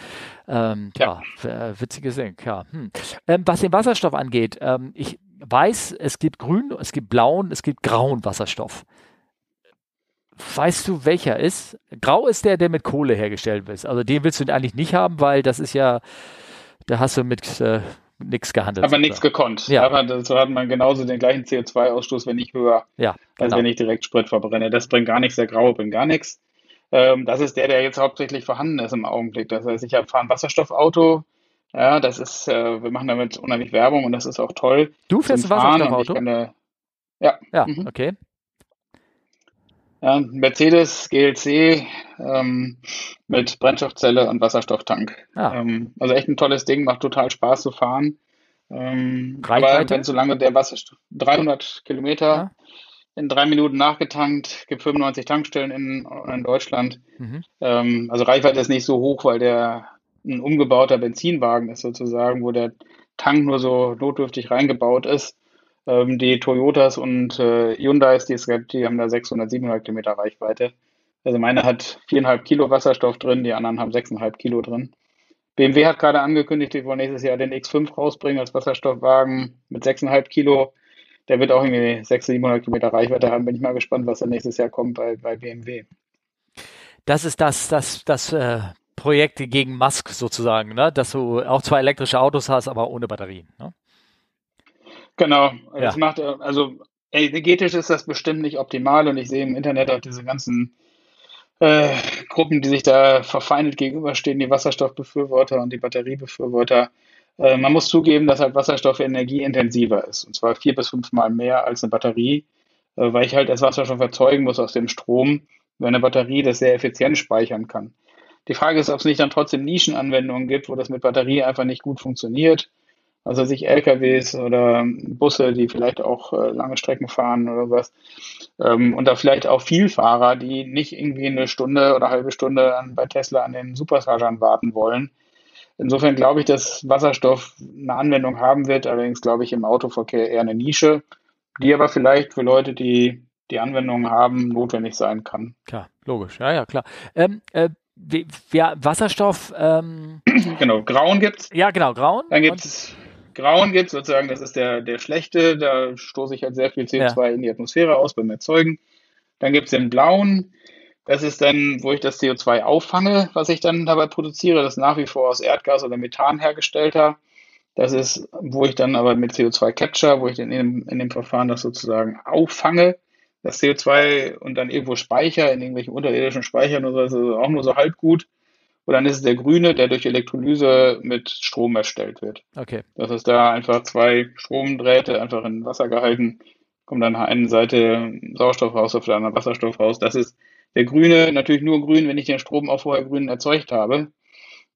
[SPEAKER 1] ähm, ja, ja witziges Ding, ja. Hm. Ähm, was den Wasserstoff angeht, ähm, ich weiß, es gibt grün, es gibt blauen, es gibt grauen Wasserstoff. Weißt du, welcher ist? Grau ist der, der mit Kohle hergestellt ist. Also den willst du eigentlich nicht haben, weil das ist ja, da hast du mit äh, nichts gehandelt.
[SPEAKER 2] Aber nichts gekonnt.
[SPEAKER 1] Ja.
[SPEAKER 2] Aber so hat man genauso den gleichen CO2-Ausstoß, wenn nicht höher,
[SPEAKER 1] ja,
[SPEAKER 2] genau. als wenn ich direkt Sprit verbrenne. Das bringt gar nichts, der Graue bringt gar nichts. Ähm, das ist der, der jetzt hauptsächlich vorhanden ist im Augenblick. Das heißt, ich habe ein Wasserstoffauto. Ja, das ist, äh, wir machen damit unheimlich Werbung und das ist auch toll.
[SPEAKER 1] Du fährst ein Wasserstoffauto?
[SPEAKER 2] Ja.
[SPEAKER 1] Ja, mhm. okay.
[SPEAKER 2] Ja, Mercedes GLC ähm, mit Brennstoffzelle und Wasserstofftank.
[SPEAKER 1] Ah.
[SPEAKER 2] Ähm, also echt ein tolles Ding, macht total Spaß zu fahren. Ähm,
[SPEAKER 1] aber
[SPEAKER 2] wenn so lange der Wasserstoff 300 Kilometer ja. in drei Minuten nachgetankt, gibt 95 Tankstellen in, in Deutschland. Mhm. Ähm, also Reichweite ist nicht so hoch, weil der ein umgebauter Benzinwagen ist sozusagen, wo der Tank nur so notdürftig reingebaut ist. Ähm, die Toyotas und äh, Hyundais, die, die haben da 600, 700 Kilometer Reichweite. Also meine hat viereinhalb Kilo Wasserstoff drin, die anderen haben sechseinhalb Kilo drin. BMW hat gerade angekündigt, die wollen nächstes Jahr den X5 rausbringen als Wasserstoffwagen mit sechseinhalb Kilo. Der wird auch irgendwie 600, 700 Kilometer Reichweite haben. Bin ich mal gespannt, was da nächstes Jahr kommt bei, bei BMW.
[SPEAKER 1] Das ist das, das, das äh, Projekt gegen Musk sozusagen, ne? dass du auch zwei elektrische Autos hast, aber ohne Batterien. Ne?
[SPEAKER 2] Genau. Ja. Das macht, also energetisch ist das bestimmt nicht optimal und ich sehe im Internet auch diese ganzen äh, Gruppen, die sich da verfeindet gegenüberstehen, die Wasserstoffbefürworter und die Batteriebefürworter. Äh, man muss zugeben, dass halt Wasserstoff energieintensiver ist, und zwar vier bis fünfmal mehr als eine Batterie, äh, weil ich halt das Wasserstoff erzeugen muss aus dem Strom, wenn eine Batterie das sehr effizient speichern kann. Die Frage ist, ob es nicht dann trotzdem Nischenanwendungen gibt, wo das mit Batterie einfach nicht gut funktioniert. Also sich LKWs oder Busse, die vielleicht auch äh, lange Strecken fahren oder was. Ähm, und da vielleicht auch Vielfahrer, die nicht irgendwie eine Stunde oder eine halbe Stunde an, bei Tesla an den Superchargern warten wollen. Insofern glaube ich, dass Wasserstoff eine Anwendung haben wird, allerdings glaube ich im Autoverkehr eher eine Nische, die aber vielleicht für Leute, die die Anwendungen haben, notwendig sein kann.
[SPEAKER 1] Klar, logisch, ja, ja, klar. Ähm, äh, ja, Wasserstoff. Ähm,
[SPEAKER 2] genau, Grauen gibt's.
[SPEAKER 1] Ja, genau, Grauen.
[SPEAKER 2] Dann gibt's Grauen gibt, sozusagen, das ist der, der schlechte, da stoße ich halt sehr viel CO2 ja. in die Atmosphäre aus beim Erzeugen. Dann gibt es den blauen, das ist dann, wo ich das CO2 auffange, was ich dann dabei produziere. Das nach wie vor aus Erdgas oder Methan hergestellter. Das ist, wo ich dann aber mit CO2 Capture, wo ich dann in dem, in dem Verfahren das sozusagen auffange, das CO2 und dann irgendwo speicher in irgendwelchen unterirdischen Speichern oder so, also auch nur so halb gut. Und dann ist es der grüne, der durch Elektrolyse mit Strom erstellt wird.
[SPEAKER 1] Okay.
[SPEAKER 2] Das ist da einfach zwei Stromdrähte einfach in Wasser gehalten, kommt dann auf einer Seite Sauerstoff raus, auf der anderen Wasserstoff raus. Das ist der grüne, natürlich nur grün, wenn ich den Strom auch vorher grün erzeugt habe.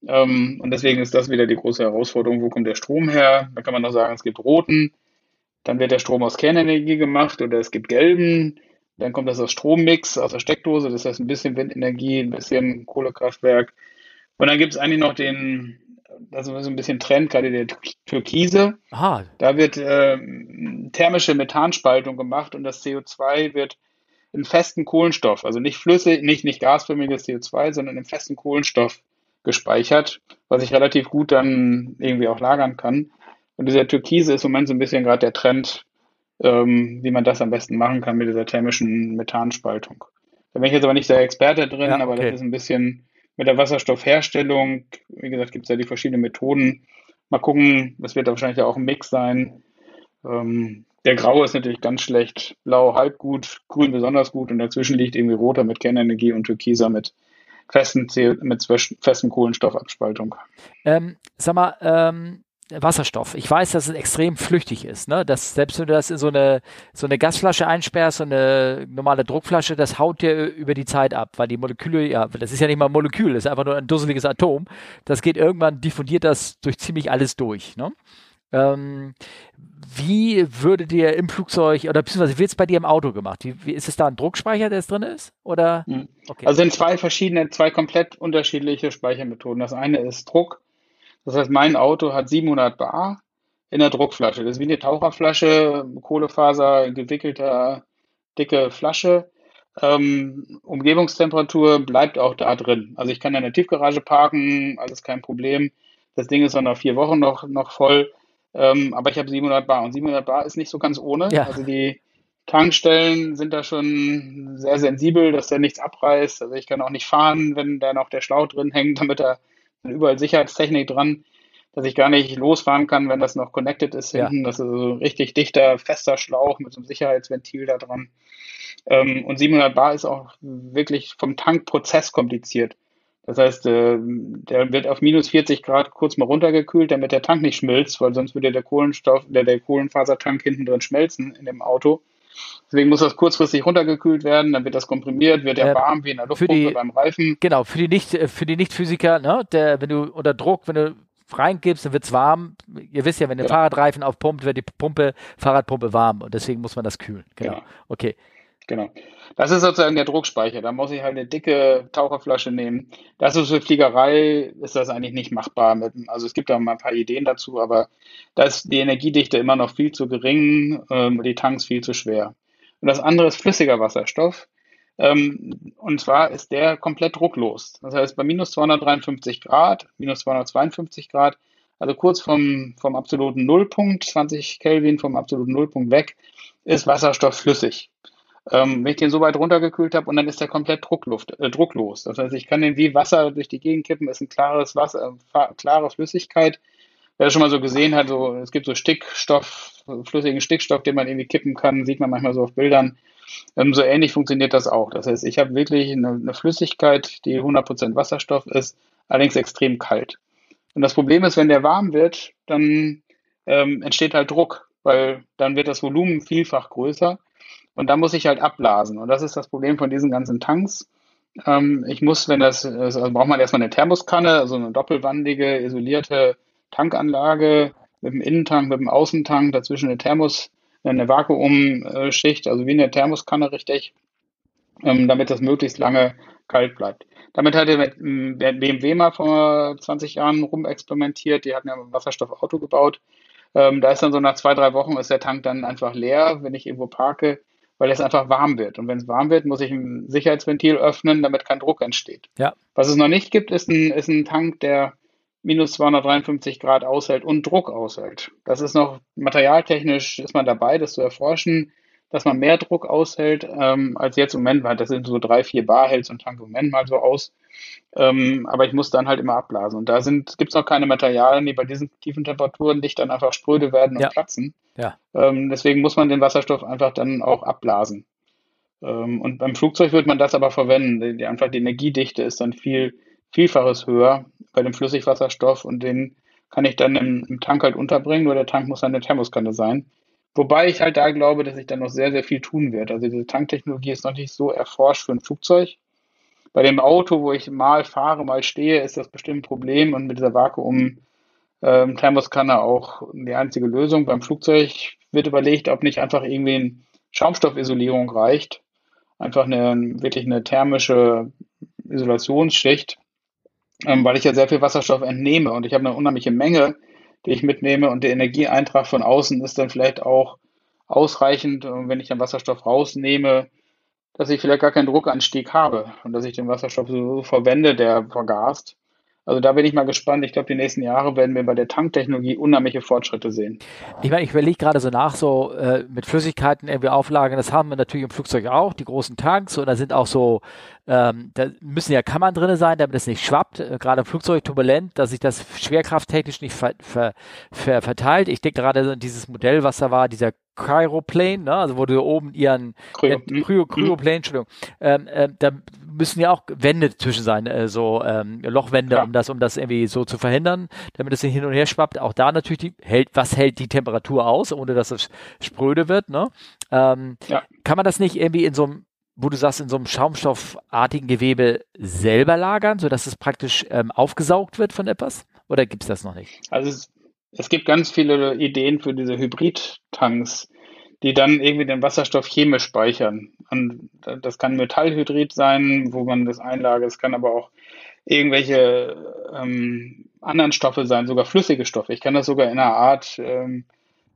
[SPEAKER 2] Ähm, und deswegen ist das wieder die große Herausforderung. Wo kommt der Strom her? Da kann man noch sagen, es gibt roten, dann wird der Strom aus Kernenergie gemacht oder es gibt gelben, dann kommt das aus Strommix, aus der Steckdose, das heißt ein bisschen Windenergie, ein bisschen Kohlekraftwerk, und dann gibt es eigentlich noch den, also so ein bisschen Trend, gerade der Türkise. Aha. Da wird äh, thermische Methanspaltung gemacht und das CO2 wird in festen Kohlenstoff, also nicht flüssig, nicht, nicht gasförmiges CO2, sondern im festen Kohlenstoff gespeichert, was ich relativ gut dann irgendwie auch lagern kann. Und dieser Türkise ist im Moment so ein bisschen gerade der Trend, ähm, wie man das am besten machen kann mit dieser thermischen Methanspaltung. Da bin ich jetzt aber nicht der Experte drin, ja, okay. aber das ist ein bisschen mit der Wasserstoffherstellung, wie gesagt, gibt es ja die verschiedenen Methoden. Mal gucken, das wird wahrscheinlich auch ein Mix sein. Ähm, der Graue ist natürlich ganz schlecht, Blau halb gut, Grün besonders gut und dazwischen liegt irgendwie Roter mit Kernenergie und Türkiser mit festen, mit festen Kohlenstoffabspaltung.
[SPEAKER 1] Ähm, sag mal, ähm, Wasserstoff. Ich weiß, dass es extrem flüchtig ist. Ne? Dass selbst wenn du das in so eine, so eine Gasflasche einsperrst, so eine normale Druckflasche, das haut dir über die Zeit ab, weil die Moleküle, ja, das ist ja nicht mal ein Molekül, das ist einfach nur ein dusseliges Atom. Das geht irgendwann, diffundiert das durch ziemlich alles durch. Ne? Ähm, wie würde dir im Flugzeug oder beziehungsweise wird es bei dir im Auto gemacht? Wie, wie, ist es da ein Druckspeicher, der es drin ist? Oder?
[SPEAKER 2] Hm. Okay. Also sind zwei verschiedene, zwei komplett unterschiedliche Speichermethoden. Das eine ist Druck das heißt, mein Auto hat 700 Bar in der Druckflasche. Das ist wie eine Taucherflasche, Kohlefaser, gewickelter, dicke Flasche. Ähm, Umgebungstemperatur bleibt auch da drin. Also ich kann in der Tiefgarage parken, alles kein Problem. Das Ding ist auch nach vier Wochen noch, noch voll. Ähm, aber ich habe 700 Bar und 700 Bar ist nicht so ganz ohne. Ja. Also die Tankstellen sind da schon sehr sensibel, dass der nichts abreißt. Also ich kann auch nicht fahren, wenn da noch der Schlauch drin hängt, damit er überall Sicherheitstechnik dran, dass ich gar nicht losfahren kann, wenn das noch connected ist hinten. Ja. Das ist so ein richtig dichter, fester Schlauch mit so einem Sicherheitsventil da dran. Ähm, und 700 Bar ist auch wirklich vom Tankprozess kompliziert. Das heißt, äh, der wird auf minus 40 Grad kurz mal runtergekühlt, damit der Tank nicht schmilzt, weil sonst würde der Kohlenstoff, der, der Kohlenfasertank hinten drin schmelzen in dem Auto. Deswegen muss das kurzfristig runtergekühlt werden, dann wird das komprimiert, wird er äh, warm wie in der Luftpumpe beim Reifen.
[SPEAKER 1] Genau, für die nicht äh, für die Nicht-Physiker, ne, der, wenn du unter Druck, wenn du reingibst, dann wird es warm. Ihr wisst ja, wenn der ja. Fahrradreifen aufpumpt, wird die Pumpe, Fahrradpumpe warm und deswegen muss man das kühlen. Genau. Ja. Okay.
[SPEAKER 2] Genau. Das ist sozusagen der Druckspeicher. Da muss ich halt eine dicke Taucherflasche nehmen. Das ist für Fliegerei ist das eigentlich nicht machbar. Mit, also es gibt da mal ein paar Ideen dazu, aber da ist die Energiedichte immer noch viel zu gering, ähm, die Tanks viel zu schwer. Und das andere ist flüssiger Wasserstoff. Ähm, und zwar ist der komplett drucklos. Das heißt, bei minus 253 Grad, minus 252 Grad, also kurz vom, vom absoluten Nullpunkt, 20 Kelvin vom absoluten Nullpunkt weg, ist Wasserstoff flüssig. Ähm, wenn ich den so weit runtergekühlt habe und dann ist der komplett Druckluft, äh, drucklos. Das heißt, ich kann den wie Wasser durch die Gegend kippen, ist ein klares Wasser, äh, klare Flüssigkeit. Wer das schon mal so gesehen hat, so, es gibt so Stickstoff, flüssigen Stickstoff, den man irgendwie kippen kann, sieht man manchmal so auf Bildern. Ähm, so ähnlich funktioniert das auch. Das heißt, ich habe wirklich eine, eine Flüssigkeit, die 100% Wasserstoff ist, allerdings extrem kalt. Und das Problem ist, wenn der warm wird, dann ähm, entsteht halt Druck, weil dann wird das Volumen vielfach größer und dann muss ich halt abblasen. Und das ist das Problem von diesen ganzen Tanks. Ähm, ich muss, wenn das, also braucht man erstmal eine Thermoskanne, also eine doppelwandige, isolierte Tankanlage mit einem Innentank, mit einem Außentank, dazwischen eine Thermos, eine Vakuumschicht, also wie eine Thermoskanne richtig, ähm, damit das möglichst lange kalt bleibt. Damit hat der BMW mal vor 20 Jahren rumexperimentiert. Die hatten ja ein Wasserstoffauto gebaut. Ähm, da ist dann so nach zwei, drei Wochen ist der Tank dann einfach leer, wenn ich irgendwo parke weil es einfach warm wird. Und wenn es warm wird, muss ich ein Sicherheitsventil öffnen, damit kein Druck entsteht.
[SPEAKER 1] Ja.
[SPEAKER 2] Was es noch nicht gibt, ist ein, ist ein Tank, der minus 253 Grad aushält und Druck aushält. Das ist noch materialtechnisch, ist man dabei, das zu erforschen, dass man mehr Druck aushält ähm, als jetzt im Moment, weil das sind so drei, vier Bar hält so ein Tank im Moment mal so aus. Ähm, aber ich muss dann halt immer abblasen. Und da gibt es noch keine Materialien, die bei diesen tiefen Temperaturen nicht dann einfach spröde werden und
[SPEAKER 1] ja.
[SPEAKER 2] platzen.
[SPEAKER 1] Ja.
[SPEAKER 2] Ähm, deswegen muss man den Wasserstoff einfach dann auch abblasen. Ähm, und beim Flugzeug wird man das aber verwenden. Die, die, einfach die Energiedichte ist dann viel, vielfaches höher bei dem Flüssigwasserstoff und den kann ich dann im, im Tank halt unterbringen, nur der Tank muss dann eine Thermoskanne sein. Wobei ich halt da glaube, dass ich dann noch sehr, sehr viel tun werde. Also diese Tanktechnologie ist noch nicht so erforscht für ein Flugzeug. Bei dem Auto, wo ich mal fahre, mal stehe, ist das bestimmt ein Problem und mit dieser Vakuum-Thermoskanne ähm, auch die einzige Lösung. Beim Flugzeug wird überlegt, ob nicht einfach irgendwie eine Schaumstoffisolierung reicht. Einfach eine, wirklich eine thermische Isolationsschicht, ähm, weil ich ja sehr viel Wasserstoff entnehme und ich habe eine unheimliche Menge, die ich mitnehme und der Energieeintrag von außen ist dann vielleicht auch ausreichend, wenn ich dann Wasserstoff rausnehme, dass ich vielleicht gar keinen Druckanstieg habe und dass ich den Wasserstoff so verwende, der vergast. Also da bin ich mal gespannt. Ich glaube, die nächsten Jahre werden wir bei der Tanktechnologie unheimliche Fortschritte sehen.
[SPEAKER 1] Ich meine, ich überlege gerade so nach, so äh, mit Flüssigkeiten irgendwie auflagen. Das haben wir natürlich im Flugzeug auch, die großen Tanks. Und da sind auch so, ähm, da müssen ja Kammern drin sein, damit es nicht schwappt. Äh, gerade im Flugzeug turbulent, dass sich das schwerkrafttechnisch nicht ver, ver, ver, verteilt. Ich denke gerade so dieses Modell, was da war, dieser Cryoplane, ne? also wo du oben ihren äh, Cryo, Cryoplane, Entschuldigung, ähm, äh, da müssen ja auch Wände zwischen sein, äh, so ähm, Lochwände, ja. um das, um das irgendwie so zu verhindern, damit es nicht hin und her schwappt. Auch da natürlich die, hält, was hält die Temperatur aus, ohne dass es spröde wird, ne? Ähm, ja. Kann man das nicht irgendwie in so einem wo du sagst, in so einem schaumstoffartigen Gewebe selber lagern, sodass es praktisch ähm, aufgesaugt wird von etwas? Oder gibt es das noch nicht?
[SPEAKER 2] Also es, es gibt ganz viele Ideen für diese Hybridtanks, die dann irgendwie den Wasserstoff chemisch speichern. Und das kann Metallhydrid sein, wo man das einlagert. Es kann aber auch irgendwelche ähm, anderen Stoffe sein, sogar flüssige Stoffe. Ich kann das sogar in einer Art ähm,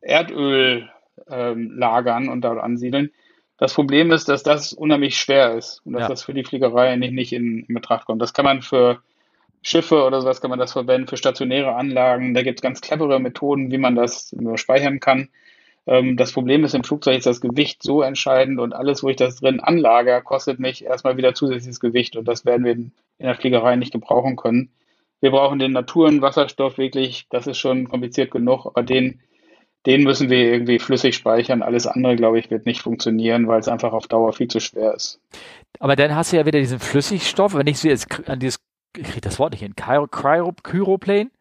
[SPEAKER 2] Erdöl ähm, lagern und dort ansiedeln. Das Problem ist, dass das unheimlich schwer ist und dass ja. das für die Fliegerei nicht, nicht in, in Betracht kommt. Das kann man für Schiffe oder sowas kann man das verwenden, für stationäre Anlagen. Da gibt es ganz clevere Methoden, wie man das speichern kann. Ähm, das Problem ist, im Flugzeug ist das Gewicht so entscheidend und alles, wo ich das drin anlager, kostet mich erstmal wieder zusätzliches Gewicht und das werden wir in der Fliegerei nicht gebrauchen können. Wir brauchen den Naturen Wasserstoff wirklich, das ist schon kompliziert genug, aber den, den müssen wir irgendwie flüssig speichern. Alles andere, glaube ich, wird nicht funktionieren, weil es einfach auf Dauer viel zu schwer ist.
[SPEAKER 1] Aber dann hast du ja wieder diesen Flüssigstoff, wenn ich so jetzt an dieses ich kriege das Wort nicht hin, Cryoplane?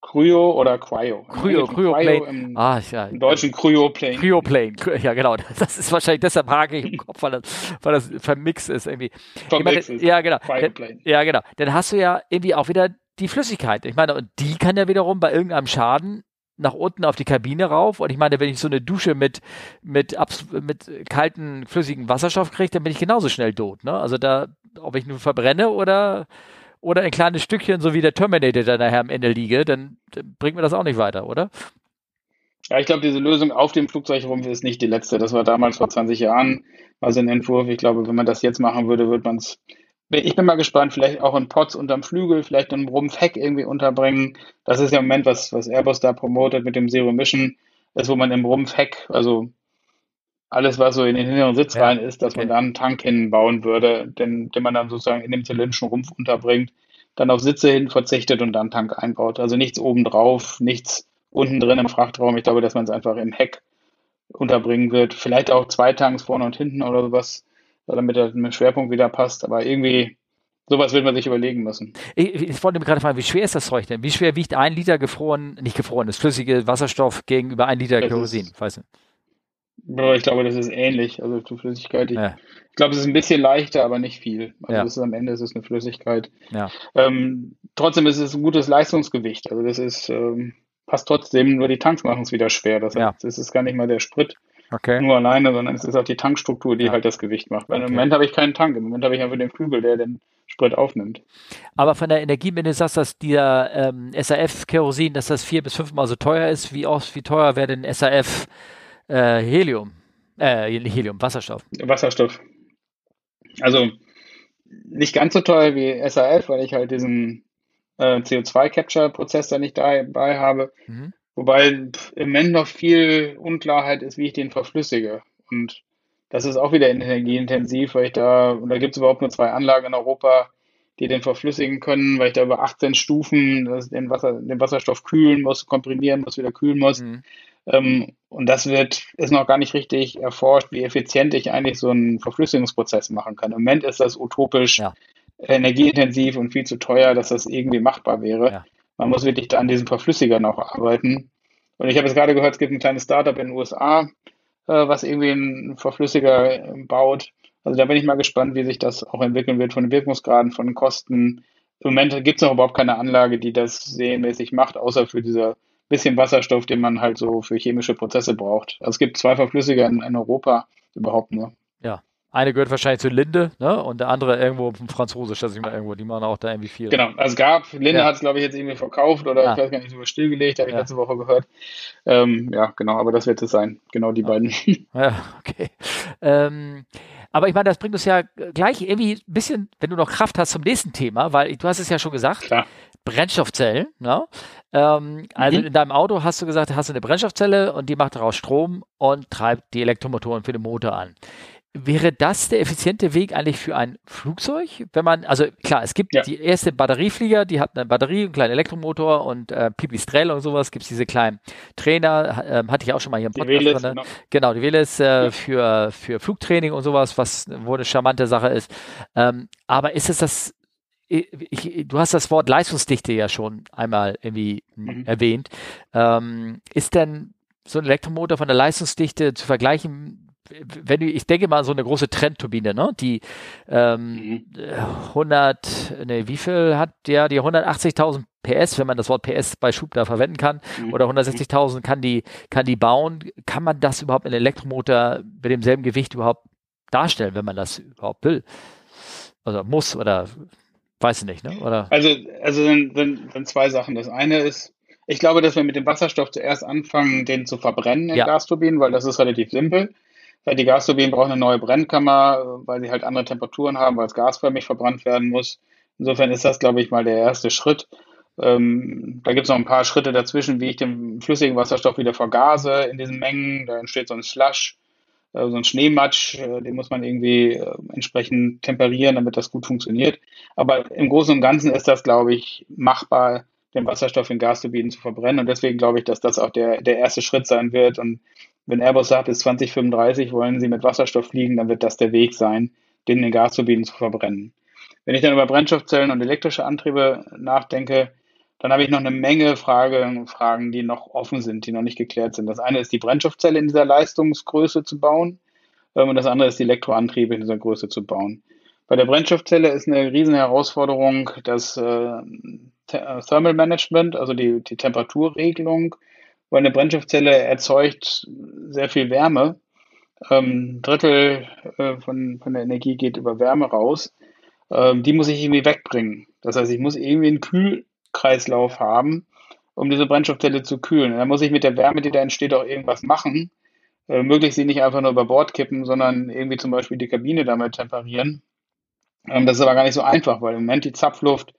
[SPEAKER 2] Cryo oder Cryo.
[SPEAKER 1] Cryo, Cryoplane. Im,
[SPEAKER 2] ah, ja. Im Deutschen Cryoplane.
[SPEAKER 1] Cryoplane, ja genau. Das ist wahrscheinlich, deshalb hake ich im Kopf, weil das, weil das vermixt ist irgendwie. Vermixt ist. Ja, genau. Cryoplane. Ja, genau. Dann hast du ja irgendwie auch wieder die Flüssigkeit. Ich meine, und die kann ja wiederum bei irgendeinem Schaden nach unten auf die Kabine rauf. Und ich meine, wenn ich so eine Dusche mit, mit, mit kalten, flüssigen Wasserstoff kriege, dann bin ich genauso schnell tot. Ne? Also da, ob ich nur verbrenne oder, oder ein kleines Stückchen, so wie der Terminator da nachher am Ende liege, dann, dann bringt mir das auch nicht weiter, oder?
[SPEAKER 2] Ja, ich glaube, diese Lösung auf dem Flugzeugrumpf ist nicht die letzte. Das war damals vor 20 Jahren, also ein Entwurf. Ich glaube, wenn man das jetzt machen würde, würde man es ich bin mal gespannt, vielleicht auch in Pots unterm Flügel, vielleicht im Rumpfheck irgendwie unterbringen. Das ist ja im Moment, was, was Airbus da promotet mit dem Zero Mission, ist, wo man im Rumpfheck, also alles, was so in den hinteren Sitz ja, rein ist, dass okay. man da einen Tank hinbauen würde, den, den man dann sozusagen in dem zylindrischen Rumpf unterbringt, dann auf Sitze hin verzichtet und dann Tank einbaut. Also nichts obendrauf, nichts unten drin im Frachtraum. Ich glaube, dass man es einfach im Heck unterbringen wird. Vielleicht auch zwei Tanks vorne und hinten oder sowas damit er mit dem Schwerpunkt wieder passt. Aber irgendwie, sowas wird man sich überlegen müssen.
[SPEAKER 1] Ich, ich wollte mir gerade fragen, wie schwer ist das Zeug denn? Wie schwer wiegt ein Liter gefroren, nicht gefrorenes, flüssige Wasserstoff gegenüber ein Liter Kerosin? Weiß nicht.
[SPEAKER 2] Ich glaube, das ist ähnlich. Also zur Flüssigkeit. Ich, ja. ich, glaube, es ist ein bisschen leichter, aber nicht viel. Also ja. ist, am Ende ist es eine Flüssigkeit. Ja. Ähm, trotzdem ist es ein gutes Leistungsgewicht. Also das ist ähm, passt trotzdem. Nur die Tanks machen es wieder schwer. Das, heißt, das ist gar nicht mal der Sprit, Okay. Nur alleine, sondern es ist auch die Tankstruktur, die ja. halt das Gewicht macht. Weil okay. im Moment habe ich keinen Tank, im Moment habe ich einfach den Flügel, der den Sprit aufnimmt.
[SPEAKER 1] Aber von der Energiemenge sagst du, dass dieser ähm, SAF-Kerosin, dass das vier bis fünfmal so teuer ist. Wie, auch, wie teuer wäre denn SAF äh, Helium? Äh, Helium, Wasserstoff.
[SPEAKER 2] Wasserstoff. Also nicht ganz so teuer wie SAF, weil ich halt diesen äh, CO2-Capture-Prozess da nicht dabei habe. Mhm. Wobei im Moment noch viel Unklarheit ist, wie ich den verflüssige. Und das ist auch wieder energieintensiv, weil ich da, und da gibt es überhaupt nur zwei Anlagen in Europa, die den verflüssigen können, weil ich da über 18 Stufen den, Wasser, den Wasserstoff kühlen muss, komprimieren muss, wieder kühlen muss. Mhm. Ähm, und das wird, ist noch gar nicht richtig erforscht, wie effizient ich eigentlich so einen Verflüssigungsprozess machen kann. Im Moment ist das utopisch, ja. energieintensiv und viel zu teuer, dass das irgendwie machbar wäre. Ja. Man muss wirklich an diesem Verflüssiger noch arbeiten. Und ich habe jetzt gerade gehört, es gibt ein kleines Startup in den USA, äh, was irgendwie einen Verflüssiger äh, baut. Also da bin ich mal gespannt, wie sich das auch entwickeln wird von den Wirkungsgraden, von den Kosten. Im Moment gibt es noch überhaupt keine Anlage, die das serienmäßig macht, außer für diese bisschen Wasserstoff, den man halt so für chemische Prozesse braucht. Also es gibt zwei Verflüssiger in, in Europa überhaupt nur.
[SPEAKER 1] Ja, eine gehört wahrscheinlich zu Linde, ne? Und der andere irgendwo vom Französisch, das ich mal irgendwo, die machen auch da irgendwie viel.
[SPEAKER 2] Genau, also es gab, Linde ja. hat es, glaube ich, jetzt irgendwie verkauft oder ah. ich weiß gar nicht, sogar stillgelegt, habe ich ja. letzte Woche gehört. Ähm, ja, genau, aber das wird es sein, genau die beiden.
[SPEAKER 1] Ja, okay. Ähm, aber ich meine, das bringt uns ja gleich irgendwie ein bisschen, wenn du noch Kraft hast zum nächsten Thema, weil du hast es ja schon gesagt, Klar. Brennstoffzellen. Ne? Ähm, also mhm. in deinem Auto hast du gesagt, hast du eine Brennstoffzelle und die macht daraus Strom und treibt die Elektromotoren für den Motor an. Wäre das der effiziente Weg eigentlich für ein Flugzeug? Wenn man, also klar, es gibt ja. die erste Batterieflieger, die hat eine Batterie, einen kleinen Elektromotor und äh, Pipistrel und sowas, gibt es diese kleinen Trainer, äh, hatte ich auch schon mal hier im Podcast. Die Veles, drin, genau. genau, die Veles äh, ja. für, für Flugtraining und sowas, was wo eine charmante Sache ist. Ähm, aber ist es das, ich, du hast das Wort Leistungsdichte ja schon einmal irgendwie mhm. erwähnt. Ähm, ist denn so ein Elektromotor von der Leistungsdichte zu vergleichen wenn du, ich denke mal so eine große Trendturbine, ne? Die ähm, mhm. 100, ne, wie viel hat der? Die 180.000 PS, wenn man das Wort PS bei Schub da verwenden kann, mhm. oder 160.000 kann die, kann die bauen. Kann man das überhaupt in Elektromotor mit demselben Gewicht überhaupt darstellen, wenn man das überhaupt will? Also muss oder weiß ich nicht, ne? Oder?
[SPEAKER 2] Also, also sind, sind, sind zwei Sachen. Das eine ist, ich glaube, dass wir mit dem Wasserstoff zuerst anfangen, den zu verbrennen in ja. Gasturbinen, weil das ist relativ simpel. Die Gasturbinen brauchen eine neue Brennkammer, weil sie halt andere Temperaturen haben, weil es gasförmig verbrannt werden muss. Insofern ist das, glaube ich, mal der erste Schritt. Ähm, da gibt es noch ein paar Schritte dazwischen, wie ich den flüssigen Wasserstoff wieder vergase in diesen Mengen. Da entsteht so ein Slush, äh, so ein Schneematsch, äh, den muss man irgendwie äh, entsprechend temperieren, damit das gut funktioniert. Aber im Großen und Ganzen ist das, glaube ich, machbar, den Wasserstoff in Gasturbinen zu verbrennen. Und deswegen glaube ich, dass das auch der, der erste Schritt sein wird. Und wenn Airbus sagt, bis 2035 wollen sie mit Wasserstoff fliegen, dann wird das der Weg sein, den in den Gasturbinen zu verbrennen. Wenn ich dann über Brennstoffzellen und elektrische Antriebe nachdenke, dann habe ich noch eine Menge Frage, Fragen, die noch offen sind, die noch nicht geklärt sind. Das eine ist die Brennstoffzelle in dieser Leistungsgröße zu bauen ähm, und das andere ist die Elektroantriebe in dieser Größe zu bauen. Bei der Brennstoffzelle ist eine riesen Herausforderung das äh, Thermal Management, also die, die Temperaturregelung weil eine Brennstoffzelle erzeugt sehr viel Wärme. Ähm, ein Drittel äh, von, von der Energie geht über Wärme raus. Ähm, die muss ich irgendwie wegbringen. Das heißt, ich muss irgendwie einen Kühlkreislauf haben, um diese Brennstoffzelle zu kühlen. Dann muss ich mit der Wärme, die da entsteht, auch irgendwas machen. Äh, möglichst sie nicht einfach nur über Bord kippen, sondern irgendwie zum Beispiel die Kabine damit temperieren. Ähm, das ist aber gar nicht so einfach, weil im Moment die Zapfluft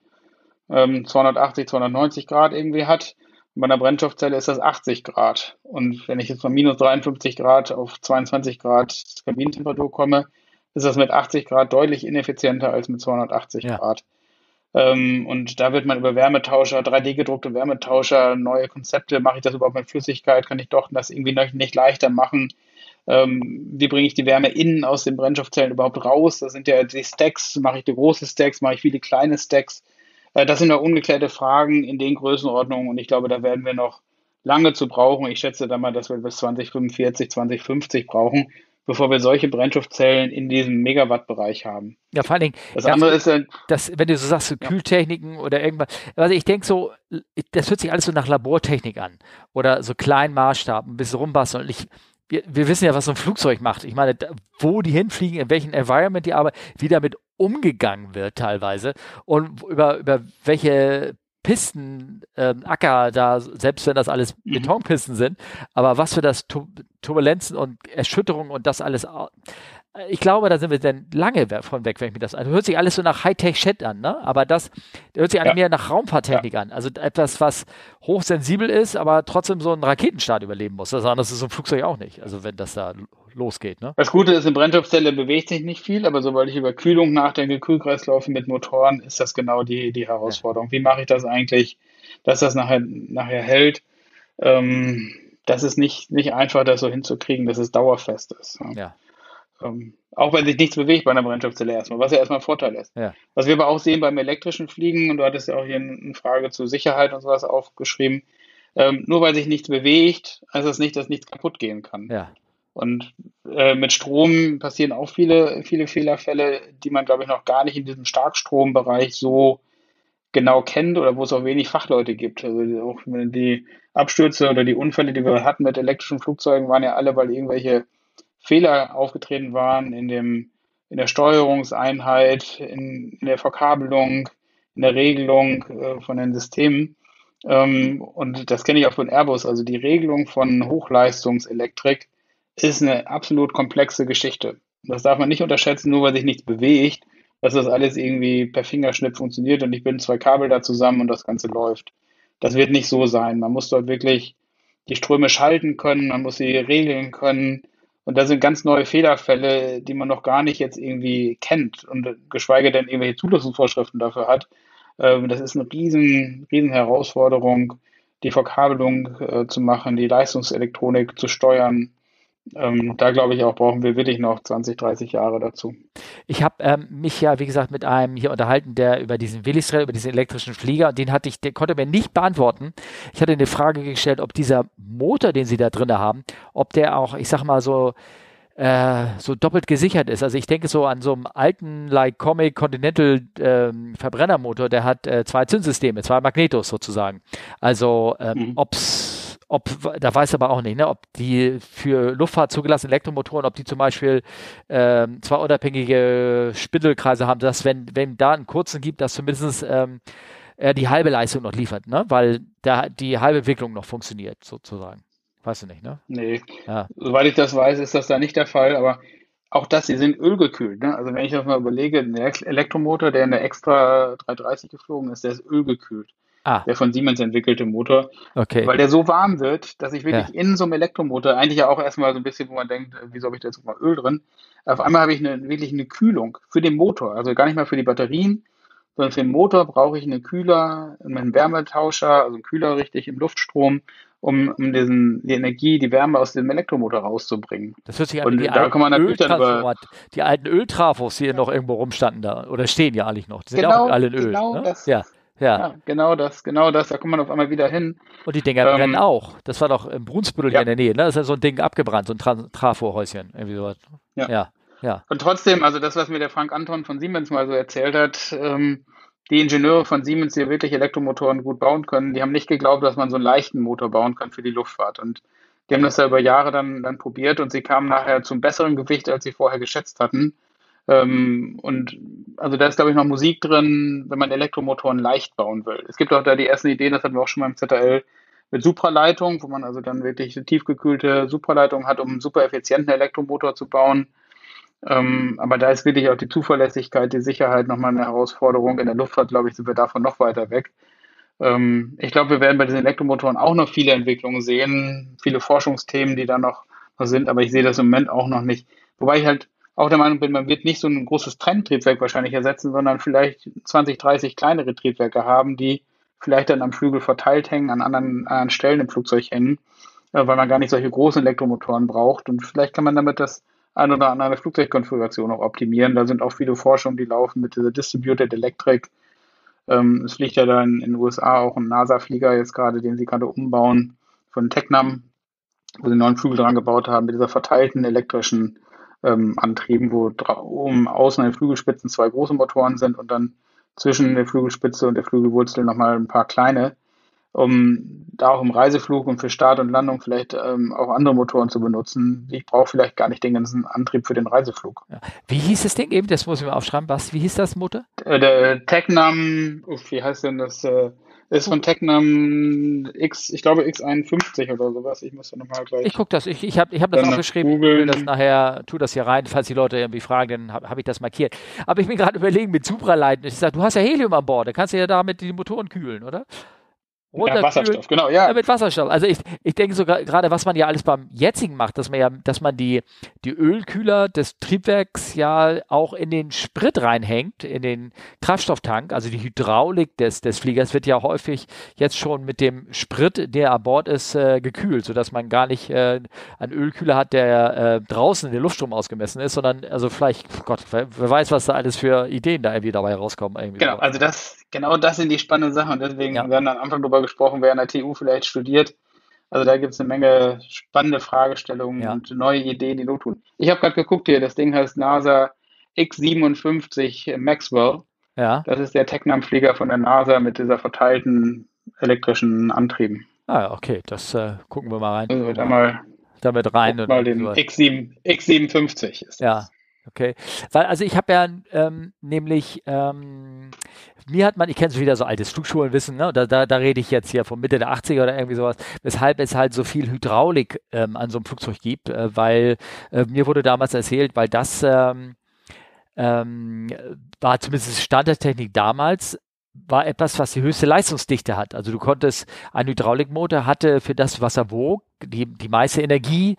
[SPEAKER 2] ähm, 280, 290 Grad irgendwie hat. Bei einer Brennstoffzelle ist das 80 Grad. Und wenn ich jetzt von minus 53 Grad auf 22 Grad Kabinentemperatur komme, ist das mit 80 Grad deutlich ineffizienter als mit 280 ja. Grad. Ähm, und da wird man über Wärmetauscher, 3D-gedruckte Wärmetauscher, neue Konzepte, mache ich das überhaupt mit Flüssigkeit, kann ich doch das irgendwie nicht leichter machen. Ähm, wie bringe ich die Wärme innen aus den Brennstoffzellen überhaupt raus? Das sind ja die Stacks, mache ich die große Stacks, mache ich viele kleine Stacks. Äh, das sind noch ungeklärte Fragen in den Größenordnungen und ich glaube, da werden wir noch lange zu brauchen. Ich schätze da mal, dass wir bis 2045, 2050 brauchen, bevor wir solche Brennstoffzellen in diesem Megawatt-Bereich haben.
[SPEAKER 1] Ja, vor allen Dingen,
[SPEAKER 2] das andere ist
[SPEAKER 1] das, wenn du so sagst, so Kühltechniken ja. oder irgendwas, also ich denke so, das hört sich alles so nach Labortechnik an oder so kleinen Maßstab, ein bisschen rumbasteln. Und ich, wir, wir wissen ja, was so ein Flugzeug macht. Ich meine, wo die hinfliegen, in welchem Environment die arbeiten, wie damit umgegangen wird teilweise und über, über welche Pisten, ähm, Acker da, selbst wenn das alles mhm. Betonpisten sind, aber was für das Turbulenzen und Erschütterungen und das alles ich glaube, da sind wir dann lange von weg, wenn ich mir das also hört sich alles so nach Hightech-Chat an, ne? Aber das hört sich ja. mehr nach Raumfahrttechnik ja. an. Also etwas, was hochsensibel ist, aber trotzdem so einen Raketenstart überleben muss. Das ist so ein Flugzeug auch nicht. Also wenn das da losgeht, ne?
[SPEAKER 2] Das Gute ist, eine Brennstoffzelle bewegt sich nicht viel, aber sobald ich über Kühlung nachdenke, Kühlkreisläufe mit Motoren, ist das genau die, die Herausforderung. Ja. Wie mache ich das eigentlich, dass das nachher, nachher hält? Ähm, das ist nicht, nicht einfach, das so hinzukriegen, dass es dauerfest ist.
[SPEAKER 1] Ja.
[SPEAKER 2] Ähm, auch wenn sich nichts bewegt bei einer Brennstoffzelle erstmal, was ja erstmal ein Vorteil ist.
[SPEAKER 1] Ja.
[SPEAKER 2] Was wir aber auch sehen beim elektrischen Fliegen, und du hattest ja auch hier eine Frage zur Sicherheit und sowas aufgeschrieben, ähm, nur weil sich nichts bewegt, heißt das nicht, dass nichts kaputt gehen kann.
[SPEAKER 1] Ja.
[SPEAKER 2] Und äh, mit Strom passieren auch viele, viele Fehlerfälle, die man, glaube ich, noch gar nicht in diesem Starkstrombereich so genau kennt oder wo es auch wenig Fachleute gibt. Also auch die Abstürze oder die Unfälle, die wir hatten mit elektrischen Flugzeugen, waren ja alle, weil irgendwelche Fehler aufgetreten waren in, dem, in der Steuerungseinheit, in, in der Verkabelung, in der Regelung äh, von den Systemen. Ähm, und das kenne ich auch von Airbus. Also die Regelung von Hochleistungselektrik ist eine absolut komplexe Geschichte. Das darf man nicht unterschätzen, nur weil sich nichts bewegt, dass das alles irgendwie per Fingerschnitt funktioniert und ich bin zwei Kabel da zusammen und das Ganze läuft. Das wird nicht so sein. Man muss dort wirklich die Ströme schalten können, man muss sie regeln können, und da sind ganz neue Fehlerfälle, die man noch gar nicht jetzt irgendwie kennt und geschweige denn irgendwelche Zulassungsvorschriften dafür hat. Ähm, das ist eine riesen, riesen Herausforderung, die Verkabelung äh, zu machen, die Leistungselektronik zu steuern. Ähm, da glaube ich auch, brauchen wir wirklich noch 20, 30 Jahre dazu.
[SPEAKER 1] Ich habe ähm, mich ja, wie gesagt, mit einem hier unterhalten, der über diesen Willistrail, über diesen elektrischen Flieger, den hatte ich, der konnte mir nicht beantworten. Ich hatte eine Frage gestellt, ob dieser Motor, den sie da drin haben, ob der auch, ich sag mal so, äh, so doppelt gesichert ist. Also ich denke so an so einen alten like Comic Continental ähm, Verbrennermotor, der hat äh, zwei Zündsysteme, zwei Magnetos sozusagen. Also ähm, mhm. ob's ob, da weiß aber auch nicht, ne, ob die für Luftfahrt zugelassenen Elektromotoren, ob die zum Beispiel ähm, zwei unabhängige Spindelkreise haben, dass wenn, wenn da einen kurzen gibt, dass zumindest ähm, er die halbe Leistung noch liefert, ne? weil da die halbe Wicklung noch funktioniert, sozusagen. Weißt du nicht, ne?
[SPEAKER 2] Nee. Ja. Soweit ich das weiß, ist das da nicht der Fall, aber auch das, sie sind ölgekühlt. Ne? Also wenn ich das mal überlege, ein Elektromotor, der in der Extra 330 geflogen ist, der ist ölgekühlt ah. der von Siemens entwickelte Motor.
[SPEAKER 1] Okay.
[SPEAKER 2] Weil der so warm wird, dass ich wirklich ja. in so einem Elektromotor, eigentlich ja auch erstmal so ein bisschen, wo man denkt, äh, wieso habe ich da jetzt mal Öl drin? Auf einmal habe ich eine, wirklich eine Kühlung für den Motor. Also gar nicht mal für die Batterien, sondern für den Motor brauche ich einen Kühler, einen Wärmetauscher, also einen Kühler richtig im Luftstrom, um, um diesen, die Energie, die Wärme aus dem Elektromotor rauszubringen.
[SPEAKER 1] Das hört sich an wie die, alten Öltransformat, die alten Öltrafos, die hier noch irgendwo rumstanden da, oder stehen ja eigentlich noch. Die sind genau, ja auch alle in Öl.
[SPEAKER 2] Genau
[SPEAKER 1] ne?
[SPEAKER 2] das, ja. Ja. ja. genau das, genau das. Da kommt man auf einmal wieder hin.
[SPEAKER 1] Und die Dinger ähm, brennen auch. Das war doch im Brunsbüttel ja. in der Nähe, ne? Das ist ja so ein Ding abgebrannt, so ein Tra Trafohäuschen, irgendwie sowas.
[SPEAKER 2] Ja. ja. ja. Und trotzdem, also das, was mir der Frank Anton von Siemens mal so erzählt hat, ähm, die Ingenieure von Siemens, die wirklich Elektromotoren gut bauen können, die haben nicht geglaubt, dass man so einen leichten Motor bauen kann für die Luftfahrt. Und die haben das ja über Jahre dann, dann probiert und sie kamen nachher zum besseren Gewicht, als sie vorher geschätzt hatten. Ähm, und also da ist, glaube ich, noch Musik drin, wenn man Elektromotoren leicht bauen will. Es gibt auch da die ersten Ideen, das hatten wir auch schon mal im ZL, mit Supraleitung, wo man also dann wirklich eine tiefgekühlte Supraleitung hat, um einen super effizienten Elektromotor zu bauen. Ähm, aber da ist wirklich auch die Zuverlässigkeit, die Sicherheit nochmal eine Herausforderung. In der Luftfahrt, glaube ich, sind wir davon noch weiter weg. Ähm, ich glaube, wir werden bei diesen Elektromotoren auch noch viele Entwicklungen sehen, viele Forschungsthemen, die da noch sind, aber ich sehe das im Moment auch noch nicht. Wobei ich halt auch der Meinung bin, man wird nicht so ein großes Trenntriebwerk wahrscheinlich ersetzen, sondern vielleicht 20, 30 kleinere Triebwerke haben, die vielleicht dann am Flügel verteilt hängen, an anderen, an Stellen im Flugzeug hängen, äh, weil man gar nicht solche großen Elektromotoren braucht. Und vielleicht kann man damit das ein oder andere Flugzeugkonfiguration auch optimieren. Da sind auch viele Forschungen, die laufen mit dieser Distributed Electric. Ähm, es fliegt ja da in den USA auch ein NASA-Flieger jetzt gerade, den sie gerade umbauen von Tecnam, wo sie einen neuen Flügel dran gebaut haben mit dieser verteilten elektrischen ähm, Antrieben, wo oben außen an den Flügelspitzen zwei große Motoren sind und dann zwischen der Flügelspitze und der Flügelwurzel nochmal ein paar kleine um da auch im Reiseflug und für Start und Landung vielleicht ähm, auch andere Motoren zu benutzen. Ich brauche vielleicht gar nicht den ganzen Antrieb für den Reiseflug.
[SPEAKER 1] Ja. Wie hieß das Ding eben? Das muss ich mal aufschreiben. Was, wie hieß das Motor?
[SPEAKER 2] Äh, der Tecnam, uff, wie heißt denn das? Äh, ist von Tecnam X, ich glaube X51 oder sowas. Ich muss da nochmal gleich.
[SPEAKER 1] Ich gucke das, ich, ich habe ich hab das auch geschrieben. Ich will das nachher, tu das hier rein, falls die Leute irgendwie fragen, dann habe hab ich das markiert. Aber ich bin gerade überlegen mit Supraleiten. Ich sage, du hast ja Helium an Bord, da kannst du ja damit die Motoren kühlen, oder?
[SPEAKER 2] Ja, Wasserstoff, genau, ja.
[SPEAKER 1] ja. Mit Wasserstoff. Also ich, ich denke sogar, gerade was man ja alles beim jetzigen macht, dass man ja, dass man die, die Ölkühler des Triebwerks ja auch in den Sprit reinhängt, in den Kraftstofftank. Also die Hydraulik des, des Fliegers wird ja häufig jetzt schon mit dem Sprit, der an Bord ist, äh, gekühlt, sodass man gar nicht äh, einen Ölkühler hat, der äh, draußen in den Luftstrom ausgemessen ist, sondern also vielleicht, Gott, wer, wer, weiß, was da alles für Ideen da irgendwie dabei rauskommen. Irgendwie
[SPEAKER 2] genau, also das, genau das sind die spannenden Sachen und deswegen ja. werden am Anfang darüber gesprochen, wer an der TU vielleicht studiert. Also da gibt es eine Menge spannende Fragestellungen ja. und neue Ideen, die not tun. Ich habe gerade geguckt hier, das Ding heißt NASA X57 Maxwell. Ja. Das ist der Tecnam-Flieger von der NASA mit dieser verteilten elektrischen Antrieben.
[SPEAKER 1] Ah, okay, das äh, gucken wir mal rein.
[SPEAKER 2] Also da mal
[SPEAKER 1] damit rein.
[SPEAKER 2] mal den X7, X57
[SPEAKER 1] ist. Ja, Okay, weil also ich habe ja ähm, nämlich ähm, mir hat man, ich kenne so wieder so altes Flugschulenwissen, ne? da, da, da rede ich jetzt hier von Mitte der 80er oder irgendwie sowas, weshalb es halt so viel Hydraulik ähm, an so einem Flugzeug gibt, äh, weil äh, mir wurde damals erzählt, weil das ähm, ähm, war zumindest Standardtechnik damals, war etwas, was die höchste Leistungsdichte hat. Also du konntest, ein Hydraulikmotor hatte für das, was er wog, die, die meiste Energie,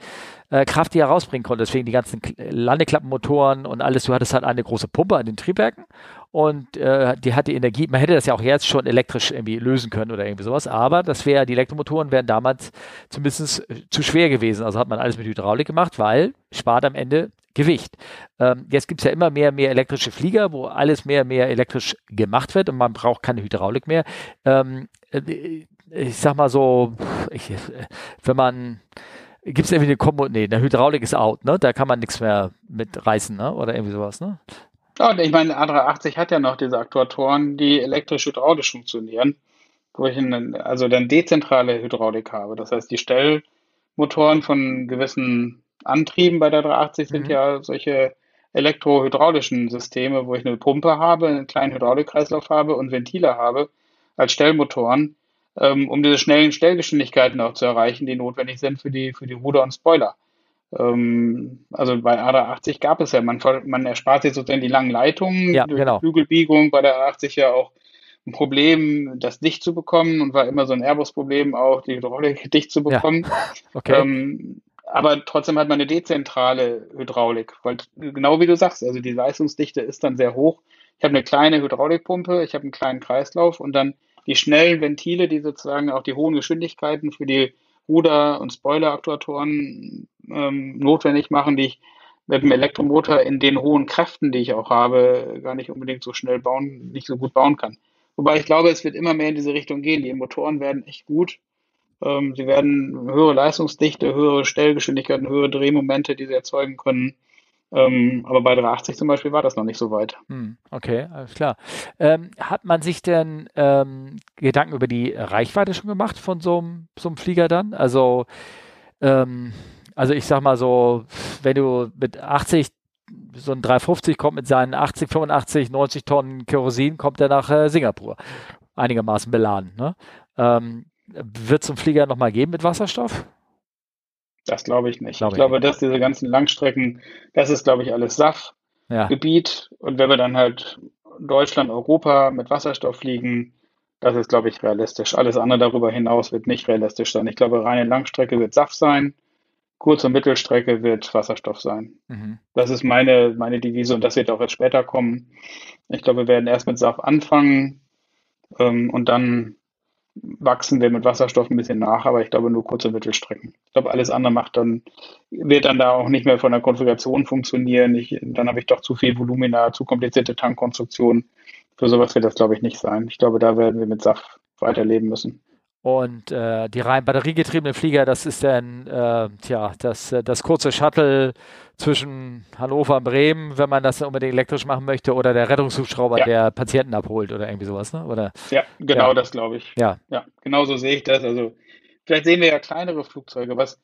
[SPEAKER 1] äh, Kraft, die er rausbringen konnte. Deswegen die ganzen Landeklappenmotoren und alles. Du hattest halt eine große Pumpe an den Triebwerken und äh, die hatte Energie. Man hätte das ja auch jetzt schon elektrisch irgendwie lösen können oder irgendwie sowas, aber das wäre, die Elektromotoren wären damals zumindest äh, zu schwer gewesen. Also hat man alles mit Hydraulik gemacht, weil spart am Ende Gewicht. Ähm, jetzt gibt es ja immer mehr mehr elektrische Flieger, wo alles mehr mehr elektrisch gemacht wird und man braucht keine Hydraulik mehr. Ähm, äh, ich sag mal so, ich, wenn man gibt es irgendwie eine Kombo, nee, eine Hydraulik ist out, ne? Da kann man nichts mehr mit reißen, ne? Oder irgendwie sowas, ne?
[SPEAKER 2] Ja, ich meine, A380 hat ja noch diese Aktuatoren, die elektrisch-hydraulisch funktionieren, wo ich eine, also dann dezentrale Hydraulik habe. Das heißt, die Stellmotoren von gewissen Antrieben bei der 380 sind mhm. ja solche elektrohydraulischen Systeme, wo ich eine Pumpe habe, einen kleinen Hydraulikkreislauf habe und Ventile habe als Stellmotoren, ähm, um diese schnellen Stellgeschwindigkeiten auch zu erreichen, die notwendig sind für die, für die Ruder und Spoiler. Ähm, also bei A380 gab es ja, man, man erspart sich sozusagen die langen Leitungen,
[SPEAKER 1] ja, durch genau.
[SPEAKER 2] Flügelbiegung bei der A80 ja auch ein Problem, das dicht zu bekommen und war immer so ein Airbus-Problem auch, die Hydraulik dicht zu bekommen. Ja. Okay. Ähm, aber trotzdem hat man eine dezentrale Hydraulik, weil genau wie du sagst, also die Leistungsdichte ist dann sehr hoch. Ich habe eine kleine Hydraulikpumpe, ich habe einen kleinen Kreislauf und dann die schnellen Ventile, die sozusagen auch die hohen Geschwindigkeiten für die Ruder- und Spoileraktuatoren ähm, notwendig machen, die ich mit dem Elektromotor in den hohen Kräften, die ich auch habe, gar nicht unbedingt so schnell bauen, nicht so gut bauen kann. Wobei ich glaube, es wird immer mehr in diese Richtung gehen. Die Motoren werden echt gut. Ähm, sie werden höhere Leistungsdichte, höhere Stellgeschwindigkeiten, höhere Drehmomente, die sie erzeugen können. Ähm, aber bei 380 zum Beispiel war das noch nicht so weit.
[SPEAKER 1] Hm, okay, alles klar. Ähm, hat man sich denn ähm, Gedanken über die Reichweite schon gemacht von so einem, Flieger dann? Also, ähm, also ich sag mal so, wenn du mit 80 so ein 350 kommt mit seinen 80, 85, 90 Tonnen Kerosin, kommt er nach äh, Singapur. Einigermaßen beladen. Ne? Ähm, wird es einen Flieger nochmal geben mit Wasserstoff?
[SPEAKER 2] Das glaube ich nicht. Glaube ich glaube, dass diese ganzen Langstrecken, das ist, glaube ich, alles SAF-Gebiet. Ja. Und wenn wir dann halt Deutschland, Europa mit Wasserstoff fliegen, das ist, glaube ich, realistisch. Alles andere darüber hinaus wird nicht realistisch sein. Ich glaube, reine Langstrecke wird SAF sein. Kurz- und Mittelstrecke wird Wasserstoff sein. Mhm. Das ist meine, meine Devise und das wird auch jetzt später kommen. Ich glaube, wir werden erst mit SAF anfangen ähm, und dann wachsen wir mit Wasserstoff ein bisschen nach, aber ich glaube nur kurze Mittelstrecken. Ich glaube, alles andere macht dann, wird dann da auch nicht mehr von der Konfiguration funktionieren. Ich, dann habe ich doch zu viel Volumina, zu komplizierte Tankkonstruktionen. Für sowas wird das, glaube ich, nicht sein. Ich glaube, da werden wir mit SAF weiterleben müssen.
[SPEAKER 1] Und äh, die rein batteriegetriebenen Flieger, das ist dann äh, tja, das, äh, das kurze Shuttle zwischen Hannover und Bremen, wenn man das unbedingt elektrisch machen möchte, oder der Rettungshubschrauber, ja. der Patienten abholt oder irgendwie sowas, ne? Oder,
[SPEAKER 2] ja, genau ja. das glaube ich. Ja. ja, genau so sehe ich das. Also vielleicht sehen wir ja kleinere Flugzeuge, was,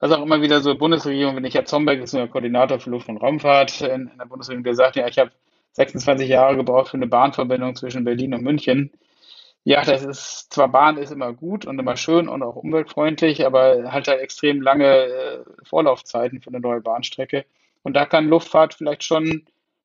[SPEAKER 2] was auch immer wieder so Bundesregierung, wenn ich ja Zomberg ist, der Koordinator für Luft- und Raumfahrt in, in der Bundesregierung, der sagt ja, ich habe 26 Jahre gebraucht für eine Bahnverbindung zwischen Berlin und München. Ja, das ist, zwar Bahn ist immer gut und immer schön und auch umweltfreundlich, aber halt halt extrem lange äh, Vorlaufzeiten für eine neue Bahnstrecke. Und da kann Luftfahrt vielleicht schon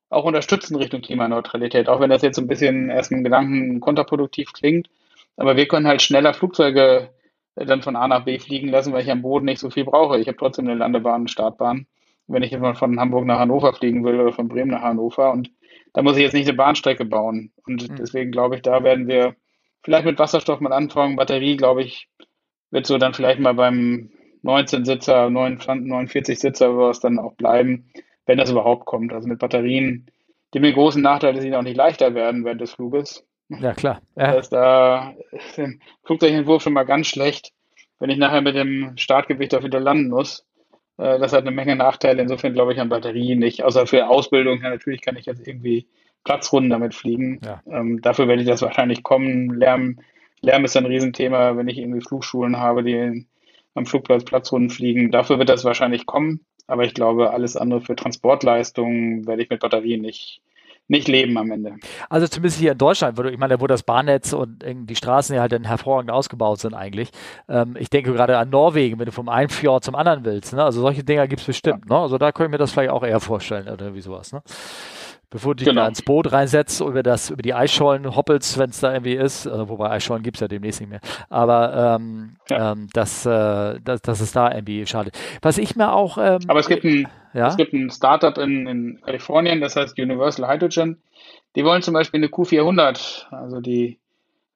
[SPEAKER 2] auch unterstützen Richtung Klimaneutralität, auch wenn das jetzt so ein bisschen erst im Gedanken kontraproduktiv klingt. Aber wir können halt schneller Flugzeuge äh, dann von A nach B fliegen lassen, weil ich am Boden nicht so viel brauche. Ich habe trotzdem eine Landebahn, eine Startbahn, wenn ich jetzt von Hamburg nach Hannover fliegen will oder von Bremen nach Hannover. Und da muss ich jetzt nicht eine Bahnstrecke bauen. Und mhm. deswegen glaube ich, da werden wir vielleicht mit Wasserstoff mal anfangen. Batterie, glaube ich, wird so dann vielleicht mal beim 19-Sitzer, 49-Sitzer was dann auch bleiben, wenn das überhaupt kommt. Also mit Batterien, die mit großen Nachteil, dass sie auch nicht leichter werden während des Fluges.
[SPEAKER 1] Ja, klar. Ja.
[SPEAKER 2] Das heißt, da ist im Flugzeugentwurf schon mal ganz schlecht, wenn ich nachher mit dem Startgewicht auch wieder landen muss. Äh, das hat eine Menge Nachteile. Insofern glaube ich an Batterien nicht. Außer für Ausbildung. Ja, natürlich kann ich jetzt irgendwie Platzrunden damit fliegen. Ja. Ähm, dafür werde ich das wahrscheinlich kommen. Lärm, Lärm ist ein Riesenthema, wenn ich irgendwie Flugschulen habe, die am Flugplatz Platzrunden fliegen. Dafür wird das wahrscheinlich kommen. Aber ich glaube, alles andere für Transportleistungen werde ich mit Batterien nicht, nicht leben am Ende.
[SPEAKER 1] Also zumindest hier in Deutschland, wo, ich meine, wo das Bahnnetz und die Straßen ja halt dann hervorragend ausgebaut sind eigentlich. Ähm, ich denke gerade an Norwegen, wenn du vom einen Fjord zum anderen willst. Ne? Also solche Dinger gibt es bestimmt. Ja. Ne? Also da könnte ich mir das vielleicht auch eher vorstellen oder wie sowas. Ne? Bevor du dich genau. da ins Boot reinsetzt über, das, über die Eisschollen hoppelst, wenn es da irgendwie ist, äh, wobei Eisschollen gibt es ja demnächst nicht mehr, aber ähm, ja. ähm, das, äh, das, das ist da irgendwie schade. Was ich mir auch... Ähm,
[SPEAKER 2] aber es gibt ein, ja? es gibt ein Startup in, in Kalifornien, das heißt Universal Hydrogen, die wollen zum Beispiel eine Q400, also die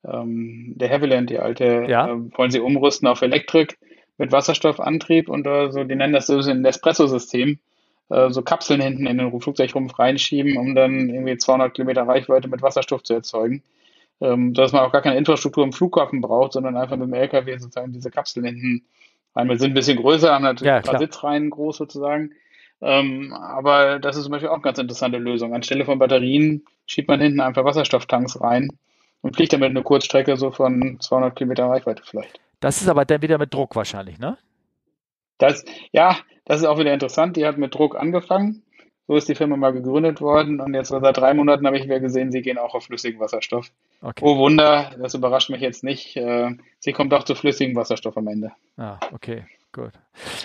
[SPEAKER 2] ähm, der Havilland, die alte, ja? äh, wollen sie umrüsten auf Elektrik mit Wasserstoffantrieb und äh, so, die nennen das so ein Espresso-System äh, so Kapseln hinten in den Flugzeugrumpf reinschieben, um dann irgendwie 200 Kilometer Reichweite mit Wasserstoff zu erzeugen. Ähm, dass man auch gar keine Infrastruktur im Flughafen braucht, sondern einfach mit dem LKW sozusagen diese Kapseln hinten rein. Wir sind ein bisschen größer, haben natürlich ja, ein paar Sitzreihen groß sozusagen. Ähm, aber das ist zum Beispiel auch eine ganz interessante Lösung. Anstelle von Batterien schiebt man hinten einfach Wasserstofftanks rein und fliegt damit eine Kurzstrecke so von 200 Kilometer Reichweite vielleicht.
[SPEAKER 1] Das ist aber dann wieder mit Druck wahrscheinlich, ne?
[SPEAKER 2] Das, ja, das ist auch wieder interessant. Die hat mit Druck angefangen. So ist die Firma mal gegründet worden und jetzt seit drei Monaten habe ich wieder gesehen, sie gehen auch auf flüssigen Wasserstoff. Okay. Oh Wunder, das überrascht mich jetzt nicht. Äh, sie kommt auch zu flüssigem Wasserstoff am Ende.
[SPEAKER 1] Ah, okay, gut.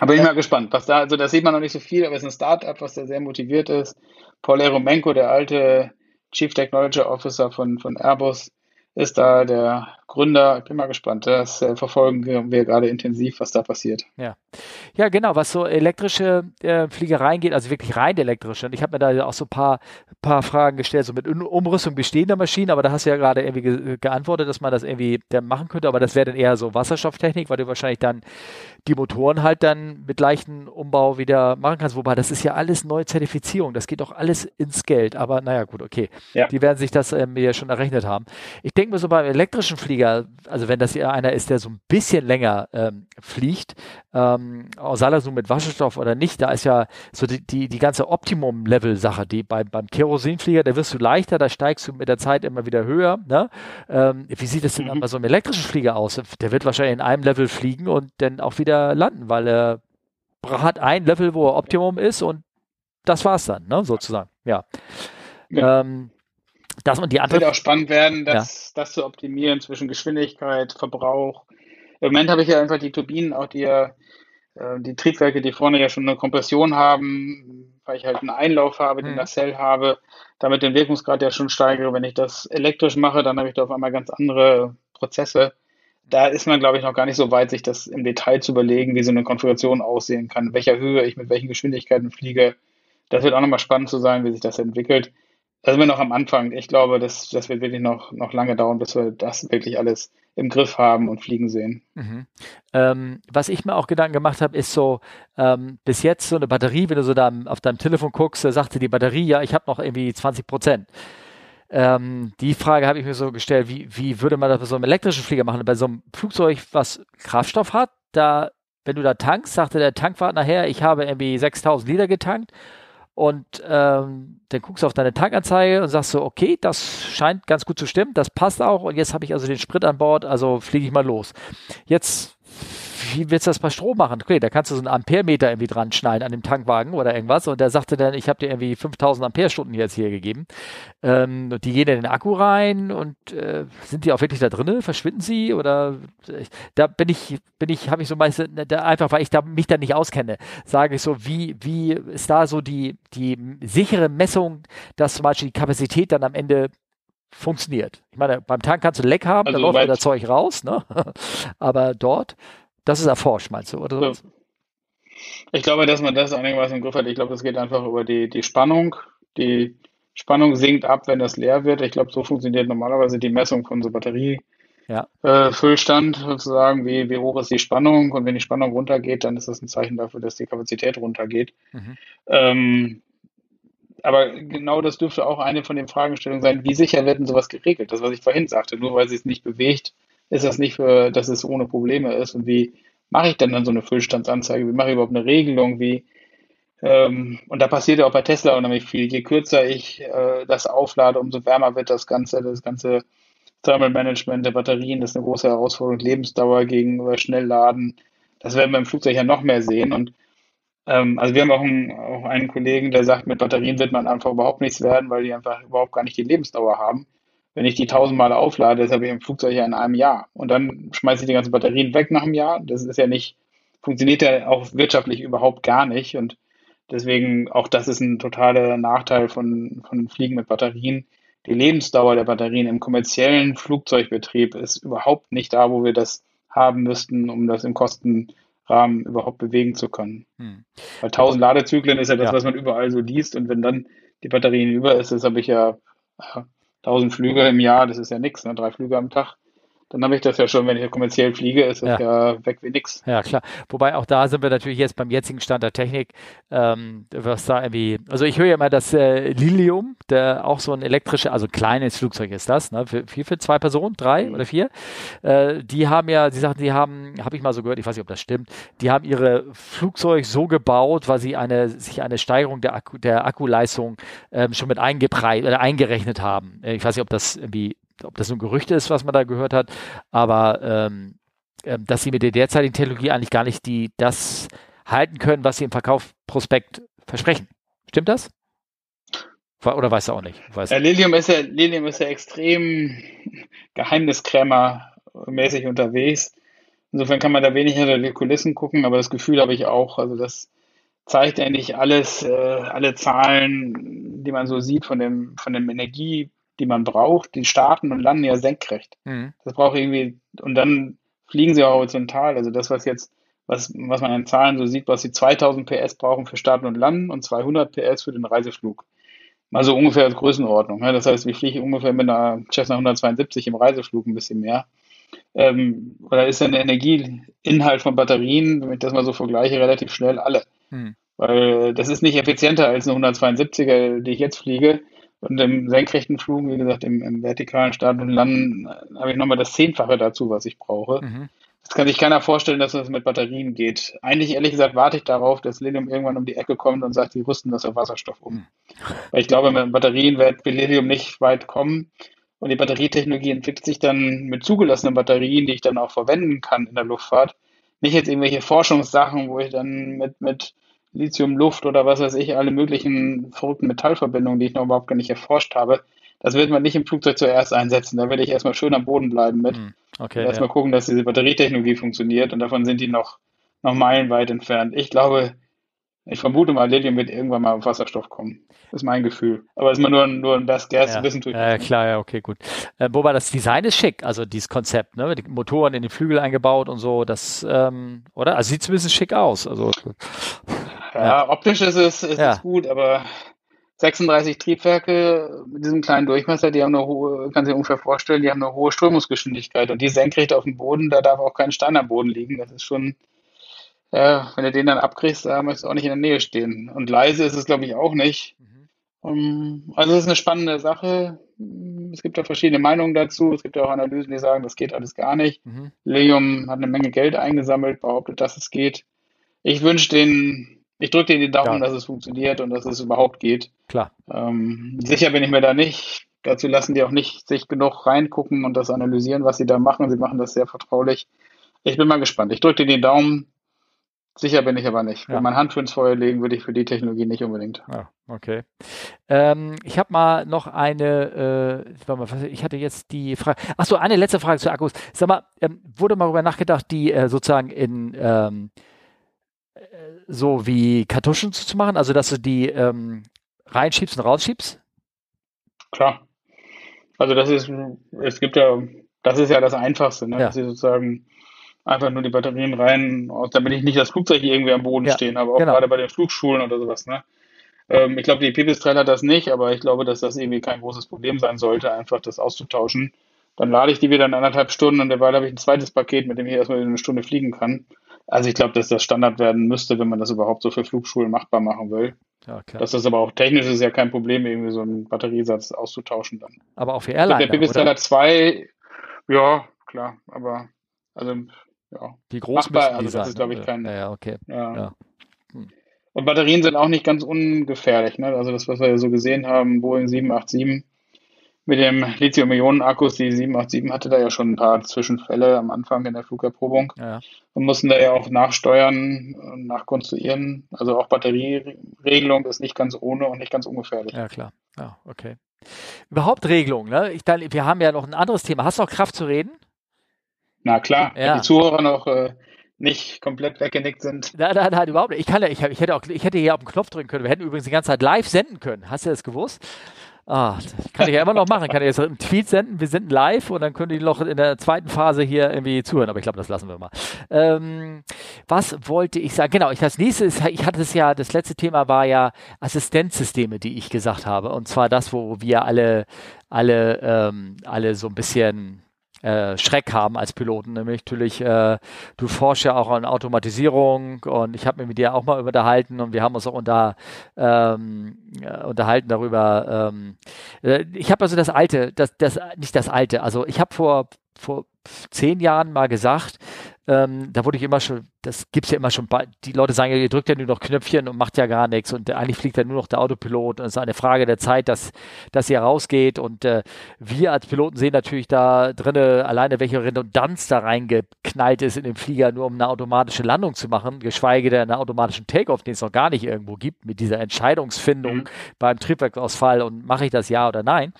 [SPEAKER 2] Aber ich bin mal gespannt, was da, also das sieht man noch nicht so viel, aber es ist ein Startup, was da sehr motiviert ist. Paul Eromenko, der alte Chief Technology Officer von, von Airbus, ist da der Gründer. Ich bin mal gespannt. Das äh, verfolgen wir gerade intensiv, was da passiert.
[SPEAKER 1] Ja, ja genau, was so elektrische äh, Fliegereien geht, also wirklich rein elektrische. Und ich habe mir da auch so ein paar, paar Fragen gestellt, so mit Umrüstung bestehender Maschinen, aber da hast du ja gerade irgendwie ge geantwortet, dass man das irgendwie dann machen könnte, aber das wäre dann eher so Wasserstofftechnik, weil du wahrscheinlich dann die Motoren halt dann mit leichten Umbau wieder machen kannst. Wobei, das ist ja alles neue Zertifizierung, das geht doch alles ins Geld. Aber naja, gut, okay. Ja. Die werden sich das ähm, ja schon errechnet haben. Ich denke mir so beim elektrischen Fliegen, Flieger, also wenn das einer ist, der so ein bisschen länger ähm, fliegt, ähm, sei so mit Wasserstoff oder nicht, da ist ja so die, die, die ganze Optimum-Level-Sache, die bei, beim Kerosinflieger, da wirst du leichter, da steigst du mit der Zeit immer wieder höher. Ne? Ähm, wie sieht es denn mhm. bei so einem elektrischen Flieger aus? Der wird wahrscheinlich in einem Level fliegen und dann auch wieder landen, weil er hat ein Level, wo er Optimum ist und das war's dann, ne, sozusagen. Ja. ja. Ähm, das und die andere.
[SPEAKER 2] Wird auch spannend werden, das, ja. das zu optimieren zwischen Geschwindigkeit, Verbrauch. Im Moment habe ich ja einfach die Turbinen, auch die, äh, die Triebwerke, die vorne ja schon eine Kompression haben, weil ich halt einen Einlauf habe, den hm. Nacelle habe, damit den Wirkungsgrad ja schon steigere. Wenn ich das elektrisch mache, dann habe ich da auf einmal ganz andere Prozesse. Da ist man, glaube ich, noch gar nicht so weit, sich das im Detail zu überlegen, wie so eine Konfiguration aussehen kann, welcher Höhe ich mit welchen Geschwindigkeiten fliege. Das wird auch nochmal spannend zu sein, wie sich das entwickelt da sind wir noch am Anfang. Ich glaube, das, das wird wirklich noch, noch lange dauern, bis wir das wirklich alles im Griff haben und fliegen sehen.
[SPEAKER 1] Mhm. Ähm, was ich mir auch Gedanken gemacht habe, ist so, ähm, bis jetzt so eine Batterie, wenn du so da auf deinem Telefon guckst, da sagte die Batterie, ja, ich habe noch irgendwie 20 Prozent. Ähm, die Frage habe ich mir so gestellt, wie, wie würde man das bei so einem elektrischen Flieger machen? Bei so einem Flugzeug, was Kraftstoff hat, da, wenn du da tankst, sagte der Tankwart nachher, ich habe irgendwie 6000 Liter getankt und ähm, dann guckst du auf deine Tankanzeige und sagst so, okay, das scheint ganz gut zu stimmen, das passt auch und jetzt habe ich also den Sprit an Bord, also fliege ich mal los. Jetzt wie willst du das bei Strom machen? Okay, da kannst du so einen Amperemeter irgendwie dran schnallen an dem Tankwagen oder irgendwas. Und der sagte dann, ich habe dir irgendwie 5000 Amperestunden jetzt hier gegeben. Ähm, und die gehen in den Akku rein und äh, sind die auch wirklich da drinnen? Verschwinden sie? Oder äh, da bin ich, bin ich, habe ich so meistens, da, einfach weil ich da, mich da nicht auskenne, sage ich so, wie, wie ist da so die, die sichere Messung, dass zum Beispiel die Kapazität dann am Ende funktioniert. Ich meine, beim Tank kannst du Leck haben, also da läuft das Zeug raus, ne? Aber dort das ist erforscht, meinst du, oder?
[SPEAKER 2] So. Ich glaube, dass man das einigermaßen im Griff hat. Ich glaube, das geht einfach über die, die Spannung. Die Spannung sinkt ab, wenn das leer wird. Ich glaube, so funktioniert normalerweise die Messung von so Batteriefüllstand ja. äh, sozusagen. Wie, wie hoch ist die Spannung? Und wenn die Spannung runtergeht, dann ist das ein Zeichen dafür, dass die Kapazität runtergeht. Mhm. Ähm, aber genau das dürfte auch eine von den Fragestellungen sein, wie sicher wird denn sowas geregelt? Das, was ich vorhin sagte, nur weil sie es nicht bewegt, ist das nicht für, dass es ohne Probleme ist? Und wie mache ich denn dann so eine Füllstandsanzeige? Wie mache ich überhaupt eine Regelung? Wie, ähm, und da passiert ja auch bei Tesla unheimlich viel. Je kürzer ich äh, das auflade, umso wärmer wird das Ganze, das ganze Thermal Management der Batterien, das ist eine große Herausforderung. Lebensdauer gegenüber Schnellladen. Das werden wir im Flugzeug ja noch mehr sehen. Und ähm, also wir haben auch einen, auch einen Kollegen, der sagt, mit Batterien wird man einfach überhaupt nichts werden, weil die einfach überhaupt gar nicht die Lebensdauer haben wenn ich die tausendmal auflade, das habe ich im Flugzeug ja in einem Jahr. Und dann schmeiße ich die ganzen Batterien weg nach einem Jahr. Das ist ja nicht, funktioniert ja auch wirtschaftlich überhaupt gar nicht. Und deswegen auch das ist ein totaler Nachteil von, von Fliegen mit Batterien. Die Lebensdauer der Batterien im kommerziellen Flugzeugbetrieb ist überhaupt nicht da, wo wir das haben müssten, um das im Kostenrahmen überhaupt bewegen zu können. Hm. Weil 1000 Ladezyklen ist ja das, ja. was man überall so liest. Und wenn dann die Batterien über ist, das habe ich ja 1000 Flüge im Jahr, das ist ja nichts, ne? drei Flüge am Tag dann habe ich das ja schon, wenn ich kommerziell fliege, ist das ja, ja weg wie nix.
[SPEAKER 1] Ja, klar. Wobei auch da sind wir natürlich jetzt beim jetzigen Stand der Technik, ähm, was da irgendwie, also ich höre ja mal, dass äh, Lilium, der auch so ein elektrisches, also kleines Flugzeug ist das, ne, für, für, für zwei Personen, drei mhm. oder vier, äh, die haben ja, sie sagten, die haben, habe ich mal so gehört, ich weiß nicht, ob das stimmt, die haben ihre Flugzeug so gebaut, weil sie eine, sich eine Steigerung der, Akku, der Akkuleistung ähm, schon mit eingepreist oder eingerechnet haben. Äh, ich weiß nicht, ob das irgendwie ob das nur Gerüchte ist, was man da gehört hat, aber ähm, äh, dass sie mit der derzeitigen Technologie eigentlich gar nicht die, das halten können, was sie im Verkaufsprospekt versprechen. Stimmt das? Oder weißt du auch nicht?
[SPEAKER 2] Weißt ja, Lilium, ist ja, Lilium ist ja extrem geheimniskrämermäßig unterwegs. Insofern kann man da wenig hinter die Kulissen gucken, aber das Gefühl habe ich auch. Also das zeigt eigentlich alles, äh, alle Zahlen, die man so sieht von dem, von dem Energie, die man braucht, die starten und landen ja senkrecht. Mhm. Das braucht irgendwie, und dann fliegen sie auch horizontal. Also das, was jetzt, was, was man in Zahlen so sieht, was sie 2000 PS brauchen für Starten und Landen und 200 PS für den Reiseflug. Also ungefähr als Größenordnung. Ne? Das heißt, wir fliegen ungefähr mit einer Cessna 172 im Reiseflug ein bisschen mehr. Ähm, oder ist dann der Energieinhalt von Batterien, wenn ich das mal so vergleiche, relativ schnell alle. Mhm. Weil das ist nicht effizienter als eine 172er, die ich jetzt fliege, Und im senkrechten Flug, wie gesagt, im, im vertikalen Start und Landen äh, habe ich nochmal das Zehnfache dazu, was ich brauche. Mhm. Das kann sich keiner vorstellen, dass das mit Batterien geht. Eigentlich, ehrlich gesagt, warte ich darauf, dass Lilium irgendwann um die Ecke kommt und sagt, die rüsten das auf Wasserstoff um. Mhm. Weil ich glaube, mit Batterien wird Lilium nicht weit kommen. Und die Batterietechnologie entwickelt sich dann mit zugelassenen Batterien, die ich dann auch verwenden kann in der Luftfahrt. Nicht jetzt irgendwelche Forschungssachen, wo ich dann mit, mit Lithium-Luft oder was weiß ich, alle möglichen verrückten Metallverbindungen, die ich noch überhaupt gar nicht erforscht habe, das wird man nicht im Flugzeug zuerst einsetzen. Da werde ich erstmal schön am Boden bleiben mit. Hm, okay, und erstmal ja. gucken, dass diese Batterietechnologie funktioniert und davon sind die noch, noch meilenweit entfernt. Ich glaube, ich vermute mal, Lithium wird irgendwann mal auf Wasserstoff kommen. Das ist mein Gefühl. Aber es ist mal nur, nur ein Best Guess,
[SPEAKER 1] ja.
[SPEAKER 2] wissen tue
[SPEAKER 1] ich Ja, klar, ja, okay, gut. Äh, wobei das Design ist schick, also dieses Konzept, ne? Die Motoren in den Flügel eingebaut und so, das, ähm, oder? Also sieht zumindest schick aus. Also,
[SPEAKER 2] ja, optisch ist es, ist es gut, aber 36 Triebwerke mit diesem kleinen Durchmesser, die haben eine hohe, kann sich ungefähr vorstellen, die haben eine hohe Strömungsgeschwindigkeit und die senkrecht auf dem Boden, da darf auch kein Stein am Boden liegen. Das ist schon, ja, wenn du den dann abkriegst, da möchtest du auch nicht in der Nähe stehen. Und leise ist es, glaube ich, auch nicht. Mhm. Um, also es ist eine spannende Sache. Es gibt da verschiedene Meinungen dazu. Es gibt ja auch Analysen, die sagen, das geht alles gar nicht. Mhm. Lilium hat eine Menge Geld eingesammelt, behauptet, dass es geht. Ich wünsche den, ich drücke dir die Daumen, ja. dass es funktioniert und dass es überhaupt geht.
[SPEAKER 1] Klar.
[SPEAKER 2] Ähm, sicher bin ich mir da nicht. Dazu lassen die auch nicht sich genug reingucken und das analysieren, was sie da machen. Sie machen das sehr vertraulich. Ich bin mal gespannt. Ich drücke dir die Daumen. Sicher bin ich aber nicht. Ja. Wenn man Hand für ins Feuer legen, würde ich für die Technologie nicht unbedingt.
[SPEAKER 1] Ja, okay. Ähm, ich habe mal noch eine, äh, ich hatte jetzt die Frage, achso, eine letzte Frage zu Akkus. Sag mal, ähm, wurde mal darüber nachgedacht, die äh, sozusagen in ähm, äh, so wie Kartuschen zu machen, also dass du die ähm, reinschiebst und rausschiebst?
[SPEAKER 2] Klar. Also das ist, es gibt ja, das ist ja das Einfachste, ne? Ja. dass sie sozusagen einfach nur die Batterien rein, damit ich nicht das Flugzeug hier irgendwie am Boden ja, stehen habe, auch genau. gerade bei den Flugschulen oder sowas. Ne? Ähm, ich glaube, die Pipistrel hat das nicht, aber ich glaube, dass das irgendwie kein großes Problem sein sollte, einfach das auszutauschen. Dann lade ich die wieder in anderthalb Stunden und derweil habe ich ein zweites Paket, mit dem ich erstmal eine Stunde fliegen kann. Also ich glaube, dass das Standard werden müsste, wenn man das überhaupt so für Flugschulen machbar machen will. Ja, klar. Dass das aber auch technisch ist ja kein Problem, irgendwie so einen Batteriesatz auszutauschen dann.
[SPEAKER 1] Aber auch für Airliner,
[SPEAKER 2] Der hat zwei, ja, klar, aber also ja.
[SPEAKER 1] Wie groß Machbar,
[SPEAKER 2] also das sein, ist, glaube ich, kein.
[SPEAKER 1] Ja, ja okay. Ja. ja.
[SPEAKER 2] Hm. Und Batterien sind auch nicht ganz ungefährlich. Ne? Also das, was wir so gesehen haben, Boeing 787 mit dem Lithium-Ionen-Akkus, die 787 hatte da ja schon ein paar Zwischenfälle am Anfang in der Flugerprobung. Ja. Und mussten da ja auch nachsteuern und nachkonstruieren. Also auch Batterieregelung ist nicht ganz ohne und nicht ganz ungefährlich.
[SPEAKER 1] Ja, klar. Ja, okay. Überhaupt Regelung, ne? Ich, dann, wir haben ja noch ein anderes Thema. Hast du noch Kraft zu reden?
[SPEAKER 2] Na klar, ja. wenn die Zuhörer noch äh, nicht komplett weggenickt sind.
[SPEAKER 1] Nein, nein, nein, überhaupt nicht. Ich, kann ja, ich, ich, hätte auch, ich hätte hier auf den Knopf drücken können. Wir hätten übrigens die ganze Zeit live senden können. Hast du das gewusst? Ah, das kann ich ja immer noch machen. Kann ich jetzt einen Tweet senden, wir senden live und dann können die noch in der zweiten Phase hier irgendwie zuhören. Aber ich glaube, das lassen wir mal. Ähm, was wollte ich sagen? Genau, ich das nächste ist, ich hatte es ja, das letzte Thema war ja Assistenzsysteme, die ich gesagt habe. Und zwar das, wo wir alle, alle, ähm, alle so ein bisschen äh, Schreck haben als Piloten. Nämlich natürlich, äh, du forschst ja auch an Automatisierung und ich habe mich mit dir auch mal unterhalten und wir haben uns auch unter, ähm, äh, unterhalten darüber. Ähm, äh, ich habe also das alte, das, das, nicht das alte, also ich habe vor, vor zehn Jahren mal gesagt, ähm, da wurde ich immer schon, das gibt es ja immer schon, die Leute sagen ja, ihr drückt ja nur noch Knöpfchen und macht ja gar nichts und eigentlich fliegt ja nur noch der Autopilot und es ist eine Frage der Zeit, dass, dass ihr rausgeht und äh, wir als Piloten sehen natürlich da drinne alleine, welche Redundanz da reingeknallt ist in den Flieger, nur um eine automatische Landung zu machen, geschweige denn einen automatischen Takeoff, den es noch gar nicht irgendwo gibt, mit dieser Entscheidungsfindung mhm. beim Triebwerksausfall und mache ich das ja oder nein.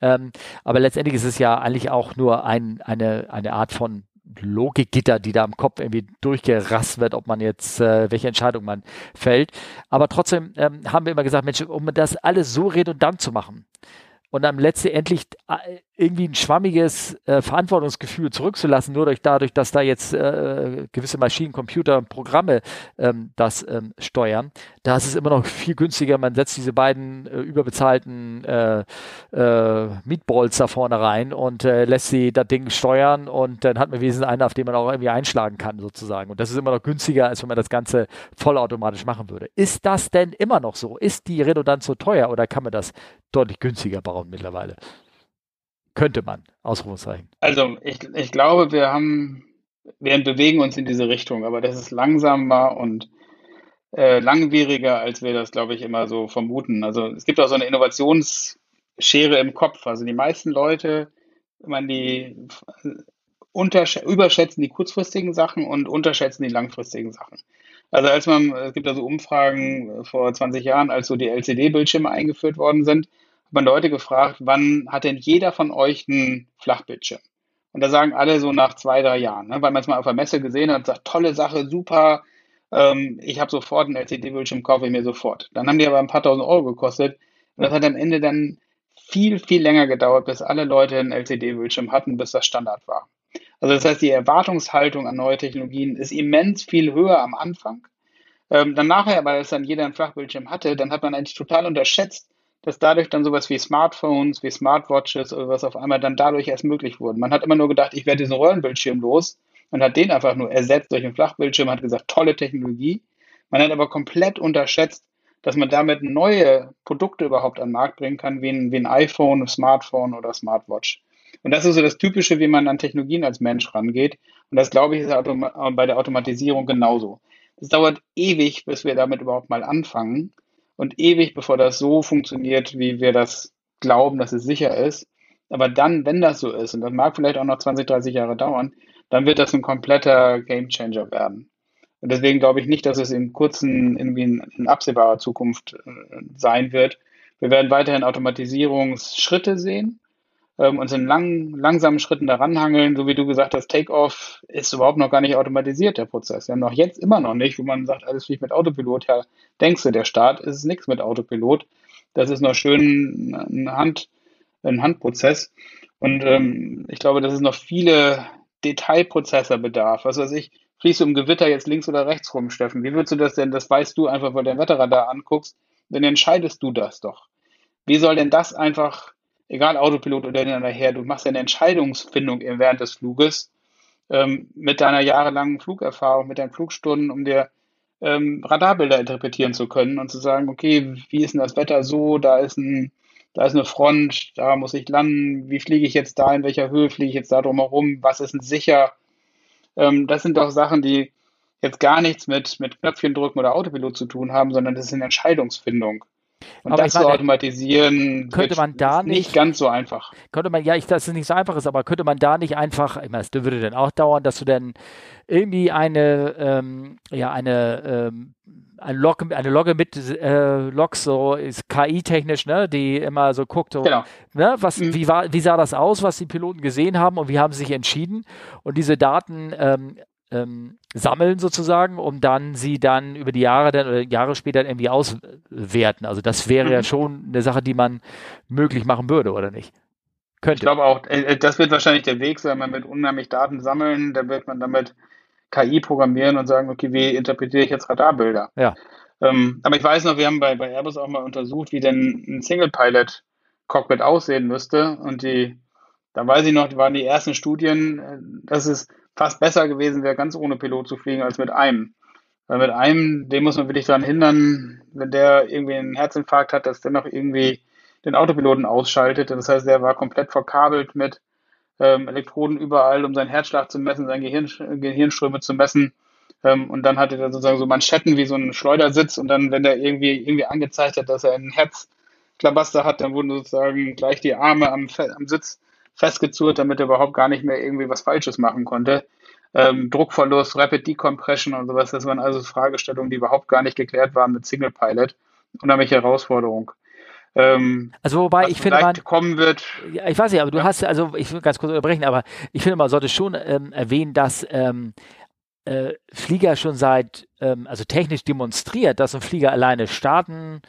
[SPEAKER 1] Ähm, aber letztendlich ist es ja eigentlich auch nur ein, eine, eine Art von Logikgitter, die da im Kopf irgendwie durchgerast wird, ob man jetzt, äh, welche Entscheidung man fällt. Aber trotzdem ähm, haben wir immer gesagt, Mensch, um das alles so redundant zu machen und dann letztendlich äh, irgendwie ein schwammiges äh, Verantwortungsgefühl zurückzulassen, nur durch dadurch, dass da jetzt äh, gewisse Maschinen, Computer, Programme ähm, das ähm, steuern. Da ist es immer noch viel günstiger. Man setzt diese beiden äh, überbezahlten äh, äh, Meatballs da vorne rein und äh, lässt sie das Ding steuern und dann hat man wenigstens einen, auf den man auch irgendwie einschlagen kann, sozusagen. Und das ist immer noch günstiger, als wenn man das Ganze vollautomatisch machen würde. Ist das denn immer noch so? Ist die Redundanz so teuer oder kann man das deutlich günstiger bauen mittlerweile. Könnte man, Ausrufungszeichen.
[SPEAKER 2] Also ich, ich glaube, wir haben, wir bewegen uns in diese Richtung, aber das ist langsamer und äh, langwieriger, als wir das, glaube ich, immer so vermuten. Also es gibt auch so eine Innovationsschere im Kopf. Also die meisten Leute, man die überschätzen die kurzfristigen Sachen und unterschätzen die langfristigen Sachen. Also als man, es gibt also Umfragen vor 20 Jahren, als so die LCD-Bildschirme eingeführt worden sind, man Leute gefragt, wann hat denn jeder von euch einen Flachbildschirm? Und da sagen alle so nach zwei, drei Jahren, ne? weil man es mal auf der Messe gesehen hat und sagt, tolle Sache, super, ähm, ich habe sofort einen LCD-Bildschirm, kaufe ich mir sofort. Dann haben die aber ein paar tausend Euro gekostet und das hat am Ende dann viel, viel länger gedauert, bis alle Leute einen LCD-Bildschirm hatten, bis das Standard war. Also das heißt, die Erwartungshaltung an neue Technologien ist immens viel höher am Anfang. Ähm, dann nachher, weil es dann jeder einen Flachbildschirm hatte, dann hat man eigentlich total unterschätzt, dass dadurch dann sowas wie Smartphones, wie Smartwatches oder was auf einmal dann dadurch erst möglich wurde. Man hat immer nur gedacht, ich werde diesen Röhrenbildschirm los und hat den einfach nur ersetzt durch einen Flachbildschirm, hat gesagt, tolle Technologie. Man hat aber komplett unterschätzt, dass man damit neue Produkte überhaupt an den Markt bringen kann, wie ein, wie ein iPhone, Smartphone oder Smartwatch. Und das ist so das Typische, wie man an Technologien als Mensch rangeht. Und das, glaube ich, ist bei der Automatisierung genauso. Es dauert ewig, bis wir damit überhaupt mal anfangen und ewig, bevor das so funktioniert, wie wir das glauben, dass es sicher ist. Aber dann, wenn das so ist, und das mag vielleicht auch noch 20, 30 Jahre dauern, dann wird das ein kompletter Gamechanger werden. Und deswegen glaube ich nicht, dass es in kurzen, irgendwie in, absehbarer Zukunft äh, sein wird. Wir werden weiterhin Automatisierungsschritte sehen, ähm, uns in lang, langsamen Schritten daran hangeln. So wie du gesagt hast, Takeoff ist überhaupt noch gar nicht automatisiert, der Prozess. Haben noch jetzt immer noch nicht, wo man sagt, alles fliegt mit Autopilot. Ja, denkst du, der Start ist nichts mit Autopilot. Das ist noch schön ein, Hand, ein Handprozess. Und ähm, ich glaube, dass es noch viele Detailprozesse bedarf. Was weiß ich, fliegst du im Gewitter jetzt links oder rechts rum, Steffen? Wie würdest du das denn? Das weißt du einfach, weil du dein Wetterradar anguckst. Dann entscheidest du das doch. Wie soll denn das einfach egal Autopilot oder hinterher, du machst eine Entscheidungsfindung während des Fluges ähm, mit deiner jahrelangen Flugerfahrung, mit deinen Flugstunden, um dir ähm, Radarbilder interpretieren zu können und zu sagen, okay, wie ist denn das Wetter so, da ist ein da ist eine Front, da muss ich landen, wie fliege ich jetzt da, in welcher Höhe fliege ich jetzt da drumherum, was ist denn sicher? Ähm, das sind doch Sachen, die jetzt gar nichts mit, mit Knöpfchen drücken oder Autopilot zu tun haben, sondern das ist eine Entscheidungsfindung. Und aber das meine, zu automatisieren
[SPEAKER 1] könnte man da nicht,
[SPEAKER 2] nicht ganz so einfach.
[SPEAKER 1] Könnte man, ja, ich, dass es nicht so einfach ist, aber könnte man da nicht einfach, ich meine, es würde dann auch dauern, dass du dann irgendwie eine, ähm, ja, eine, ähm, eine Log, eine Logge mit äh, Logs, so ist KI-technisch, ne, die immer so guckt, so, genau. ne, was, mhm. wie, war, wie sah das aus, was die Piloten gesehen haben und wie haben sie sich entschieden und diese Daten ähm, ähm, sammeln sozusagen, um dann sie dann über die Jahre dann oder Jahre später irgendwie auswerten. Also das wäre mhm. ja schon eine Sache, die man möglich machen würde, oder nicht?
[SPEAKER 2] Könnte. Ich glaube auch, äh, äh, das wird wahrscheinlich der Weg sein, man wird unheimlich Daten sammeln, da wird man damit KI programmieren und sagen, okay, wie interpretiere ich jetzt Radarbilder?
[SPEAKER 1] Ja.
[SPEAKER 2] Ähm, aber ich weiß noch, wir haben bei, bei Airbus auch mal untersucht, wie denn ein Single-Pilot-Cockpit aussehen müsste und die, da weiß ich noch, waren die ersten Studien, äh, dass es fast besser gewesen wäre, ganz ohne Pilot zu fliegen, als mit einem. Weil mit einem, den muss man wirklich daran hindern, wenn der irgendwie einen Herzinfarkt hat, dass der noch irgendwie den Autopiloten ausschaltet. Das heißt, der war komplett verkabelt mit ähm, Elektroden überall, um seinen Herzschlag zu messen, seine Gehirn, Gehirnströme zu messen. Ähm, und dann hatte er sozusagen so Manschetten wie so ein Schleudersitz und dann, wenn der irgendwie, irgendwie angezeigt hat, dass er einen Herzklabaster hat, dann wurden sozusagen gleich die Arme am, am Sitz festgezurrt, damit er überhaupt gar nicht mehr irgendwie was Falsches machen konnte. Ähm, Druckverlust, Rapid Decompression und sowas, das waren also Fragestellungen, die überhaupt gar nicht geklärt waren mit Single Pilot. Unheimliche Herausforderung.
[SPEAKER 1] Ähm, also wobei ich finde man
[SPEAKER 2] kommen wird.
[SPEAKER 1] Ja, ich weiß nicht, aber du ja. hast also ich will ganz kurz unterbrechen, aber ich finde man sollte schon ähm, erwähnen, dass ähm, äh, Flieger schon seit ähm, also technisch demonstriert, dass ein Flieger alleine starten äh,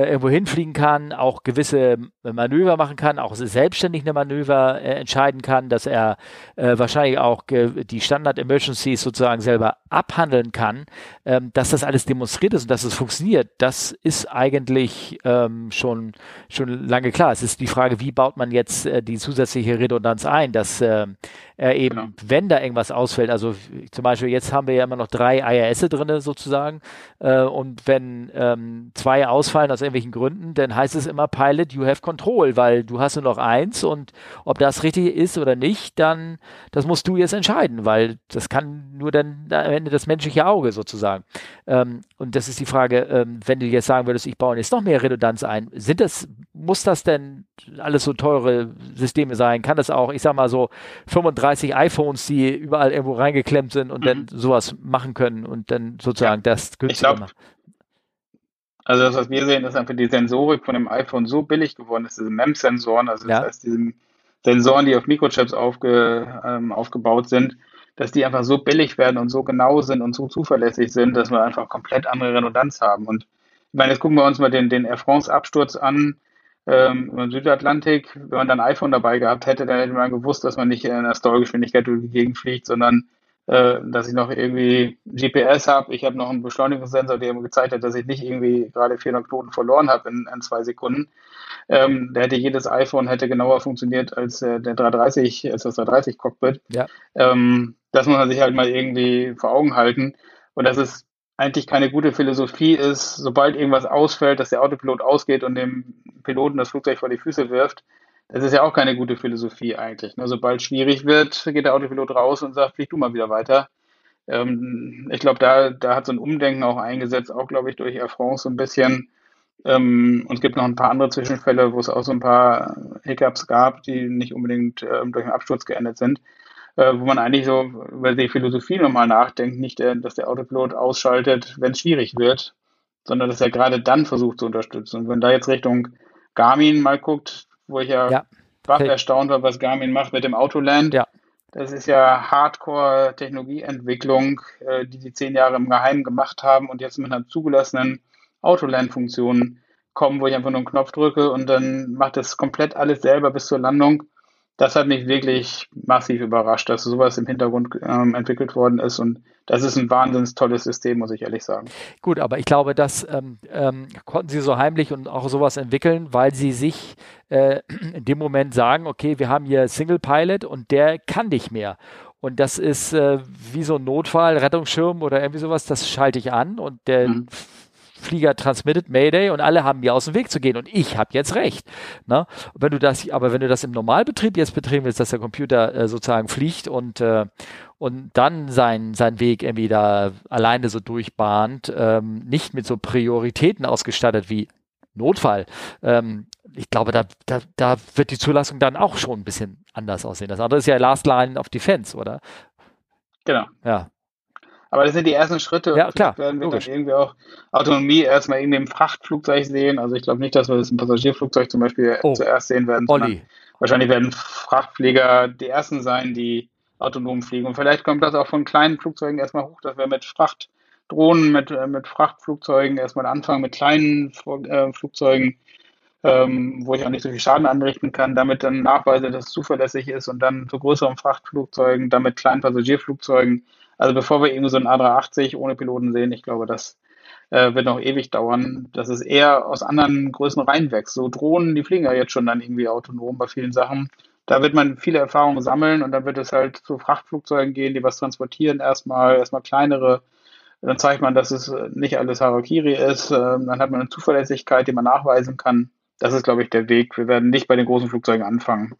[SPEAKER 1] irgendwo hinfliegen kann, auch gewisse Manöver machen kann, auch selbstständig eine Manöver äh, entscheiden kann, dass er äh, wahrscheinlich auch die Standard-Emergencies sozusagen selber abhandeln kann, ähm, dass das alles demonstriert ist und dass es funktioniert, das ist eigentlich ähm, schon, schon lange klar. Es ist die Frage, wie baut man jetzt äh, die zusätzliche Redundanz ein, dass er eben, genau. wenn da irgendwas ausfällt, also zum Beispiel jetzt haben wir ja immer noch drei IRS drin sozusagen äh, und wenn ähm, zwei ausfallen aus irgendwelchen Gründen, dann heißt es immer Pilot, you have control, weil du hast nur noch eins und ob das richtig ist oder nicht, dann das musst du jetzt entscheiden, weil das kann nur dann am Ende das menschliche Auge sozusagen. Ähm, und das ist die Frage, ähm, wenn du jetzt sagen würdest, ich baue jetzt noch mehr Redundanz ein, sind das, muss das denn alles so teure Systeme sein? Kann das auch, ich sag mal so 35 iPhones, die überall irgendwo reingeklemmt sind und mhm. dann sowas machen können und dann sozusagen ja. das günstiger machen?
[SPEAKER 2] Also das, was wir sehen, ist einfach die Sensorik von dem iPhone so billig geworden, dass diese MEMS-Sensoren, also das ja. heißt, diese Sensoren, die auf Mikrochips aufge, ähm, aufgebaut sind, dass die einfach so billig werden und so genau sind und so zuverlässig sind, dass wir einfach komplett andere Redundanz haben. Und ich meine, jetzt gucken wir uns mal den, den Air France-Absturz an ähm, im Südatlantik. Wenn man dann ein iPhone dabei gehabt hätte, dann hätte man gewusst, dass man nicht in einer Stallgeschwindigkeit durch die Gegend fliegt, sondern äh, dass ich noch irgendwie GPS habe. Ich habe noch einen Beschleunigungssensor, der mir gezeigt hat, dass ich nicht irgendwie gerade 400 Knoten verloren habe in, in, zwei Sekunden. Ähm, da hätte jedes iPhone hätte genauer funktioniert als äh, der 330, als das 330 Cockpit. Ja. Ähm, das muss man sich halt mal irgendwie vor Augen halten. Und dass es eigentlich keine gute Philosophie ist, sobald irgendwas ausfällt, dass der Autopilot ausgeht und dem Piloten das Flugzeug vor die Füße wirft, das ist ja auch keine gute Philosophie eigentlich. Ne? Sobald schwierig wird, geht der Autopilot raus und sagt, flieg du mal wieder weiter. Ähm, ich glaube, da, da hat so ein Umdenken auch eingesetzt, auch glaube ich durch Air France so ein bisschen. Ähm, und es gibt noch ein paar andere Zwischenfälle, wo es auch so ein paar Hiccups gab, die nicht unbedingt ähm, durch einen Absturz geendet sind. Äh, wo man eigentlich so über die Philosophie nochmal nachdenkt, nicht, der, dass der Autopilot ausschaltet, wenn es schwierig wird, sondern dass er gerade dann versucht zu unterstützen. Und wenn da jetzt Richtung Garmin mal guckt, wo ich ja, ja. okay. erstaunt war, was Garmin macht mit dem Autoland. Ja. Das ist ja Hardcore-Technologieentwicklung, äh, die die zehn Jahre im Geheimen gemacht haben und jetzt mit einer zugelassenen Autoland-Funktion kommen, wo ich einfach nur einen Knopf drücke und dann macht das komplett alles selber bis zur Landung das hat mich wirklich massiv überrascht, dass sowas im Hintergrund ähm, entwickelt worden ist. Und das ist ein wahnsinnig tolles System, muss ich ehrlich sagen.
[SPEAKER 1] Gut, aber ich glaube, das ähm, ähm, konnten Sie so heimlich und auch sowas entwickeln, weil Sie sich äh, in dem Moment sagen, okay, wir haben hier Single Pilot und der kann nicht mehr. Und das ist äh, wie so ein Notfall, Rettungsschirm oder irgendwie sowas, das schalte ich an und der mhm. Flieger transmitted Mayday und alle haben mir aus dem Weg zu gehen und ich habe jetzt recht. Ne? Wenn du das, aber wenn du das im Normalbetrieb jetzt betrieben willst, dass der Computer äh, sozusagen fliegt und äh, und dann seinen sein Weg irgendwie da alleine so durchbahnt, ähm, nicht mit so Prioritäten ausgestattet wie Notfall. Ähm, ich glaube, da, da, da wird die Zulassung dann auch schon ein bisschen anders aussehen. Das andere ist ja Last Line of Defense, oder?
[SPEAKER 2] Genau.
[SPEAKER 1] Ja.
[SPEAKER 2] Aber das sind die ersten Schritte.
[SPEAKER 1] Ja, klar.
[SPEAKER 2] werden wir logisch. dann irgendwie auch Autonomie erstmal in dem Frachtflugzeug sehen. Also ich glaube nicht, dass wir das im Passagierflugzeug zum Beispiel oh. zuerst sehen werden.
[SPEAKER 1] Olli.
[SPEAKER 2] Wahrscheinlich werden Frachtflieger die ersten sein, die autonom fliegen. Und vielleicht kommt das auch von kleinen Flugzeugen erstmal hoch, dass wir mit Frachtdrohnen, mit, äh, mit Frachtflugzeugen erstmal anfangen, mit kleinen äh, Flugzeugen, ähm, wo ich auch nicht so viel Schaden anrichten kann, damit dann nachweise, dass es zuverlässig ist und dann zu größeren Frachtflugzeugen, dann mit kleinen Passagierflugzeugen also bevor wir eben so ein A380 ohne Piloten sehen, ich glaube, das äh, wird noch ewig dauern, dass es eher aus anderen Größen reinwächst. So Drohnen, die fliegen ja jetzt schon dann irgendwie autonom bei vielen Sachen. Da wird man viele Erfahrungen sammeln und dann wird es halt zu Frachtflugzeugen gehen, die was transportieren, erstmal, erstmal kleinere. Dann zeigt man, dass es nicht alles Harakiri ist. Ähm, dann hat man eine Zuverlässigkeit, die man nachweisen kann. Das ist, glaube ich, der Weg. Wir werden nicht bei den großen Flugzeugen anfangen.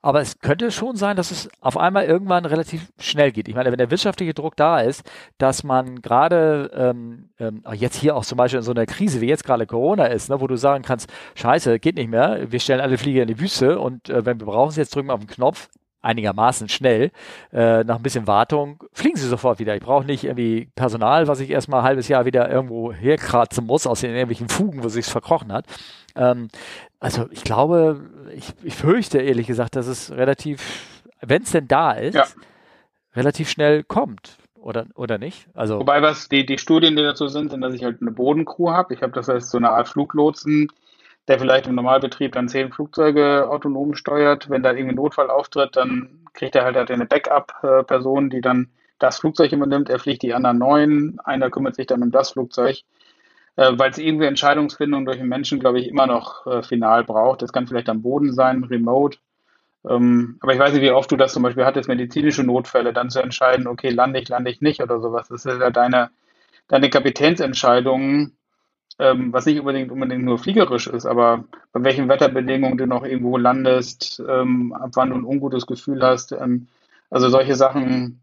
[SPEAKER 1] Aber es könnte schon sein, dass es auf einmal irgendwann relativ schnell geht. Ich meine, wenn der wirtschaftliche Druck da ist, dass man gerade ähm, ähm, jetzt hier auch zum Beispiel in so einer Krise wie jetzt gerade Corona ist, ne, wo du sagen kannst, scheiße, geht nicht mehr, wir stellen alle Flieger in die Wüste und äh, wenn wir brauchen sie jetzt, drücken wir auf den Knopf, einigermaßen schnell, äh, nach ein bisschen Wartung, fliegen sie sofort wieder. Ich brauche nicht irgendwie Personal, was ich erstmal ein halbes Jahr wieder irgendwo herkratzen muss, aus den irgendwelchen Fugen, wo sich's verkrochen hat. Ähm, also ich glaube, ich, ich fürchte ehrlich gesagt, dass es relativ, wenn es denn da ist, ja. relativ schnell kommt. Oder, oder nicht? Also
[SPEAKER 2] Wobei, was die, die Studien, die dazu sind, sind, dass ich halt eine Bodencrew habe. Ich habe das heißt so eine Art Fluglotsen, der vielleicht im Normalbetrieb dann zehn Flugzeuge autonom steuert. Wenn da irgendwie ein Notfall auftritt, dann kriegt er halt, eine Backup-Person, die dann das Flugzeug übernimmt. Er fliegt die anderen neun. Einer kümmert sich dann um das Flugzeug äh, weil es irgendwie Entscheidungsfindung durch den Menschen, glaube ich, immer noch äh, final braucht. Das kann vielleicht am Boden sein, remote. Ähm, aber ich weiß nicht, wie oft du das zum Beispiel hattest, medizinische Notfälle, dann zu entscheiden, okay, lande ich, lande ich nicht oder sowas. Das ist ja deine, deine Kapitänsentscheidung, ähm, was nicht unbedingt, unbedingt nur fliegerisch ist, aber bei welchen Wetterbedingungen du noch irgendwo landest, ähm, ab wann du ein ungutes Gefühl hast. Ähm, also solche Sachen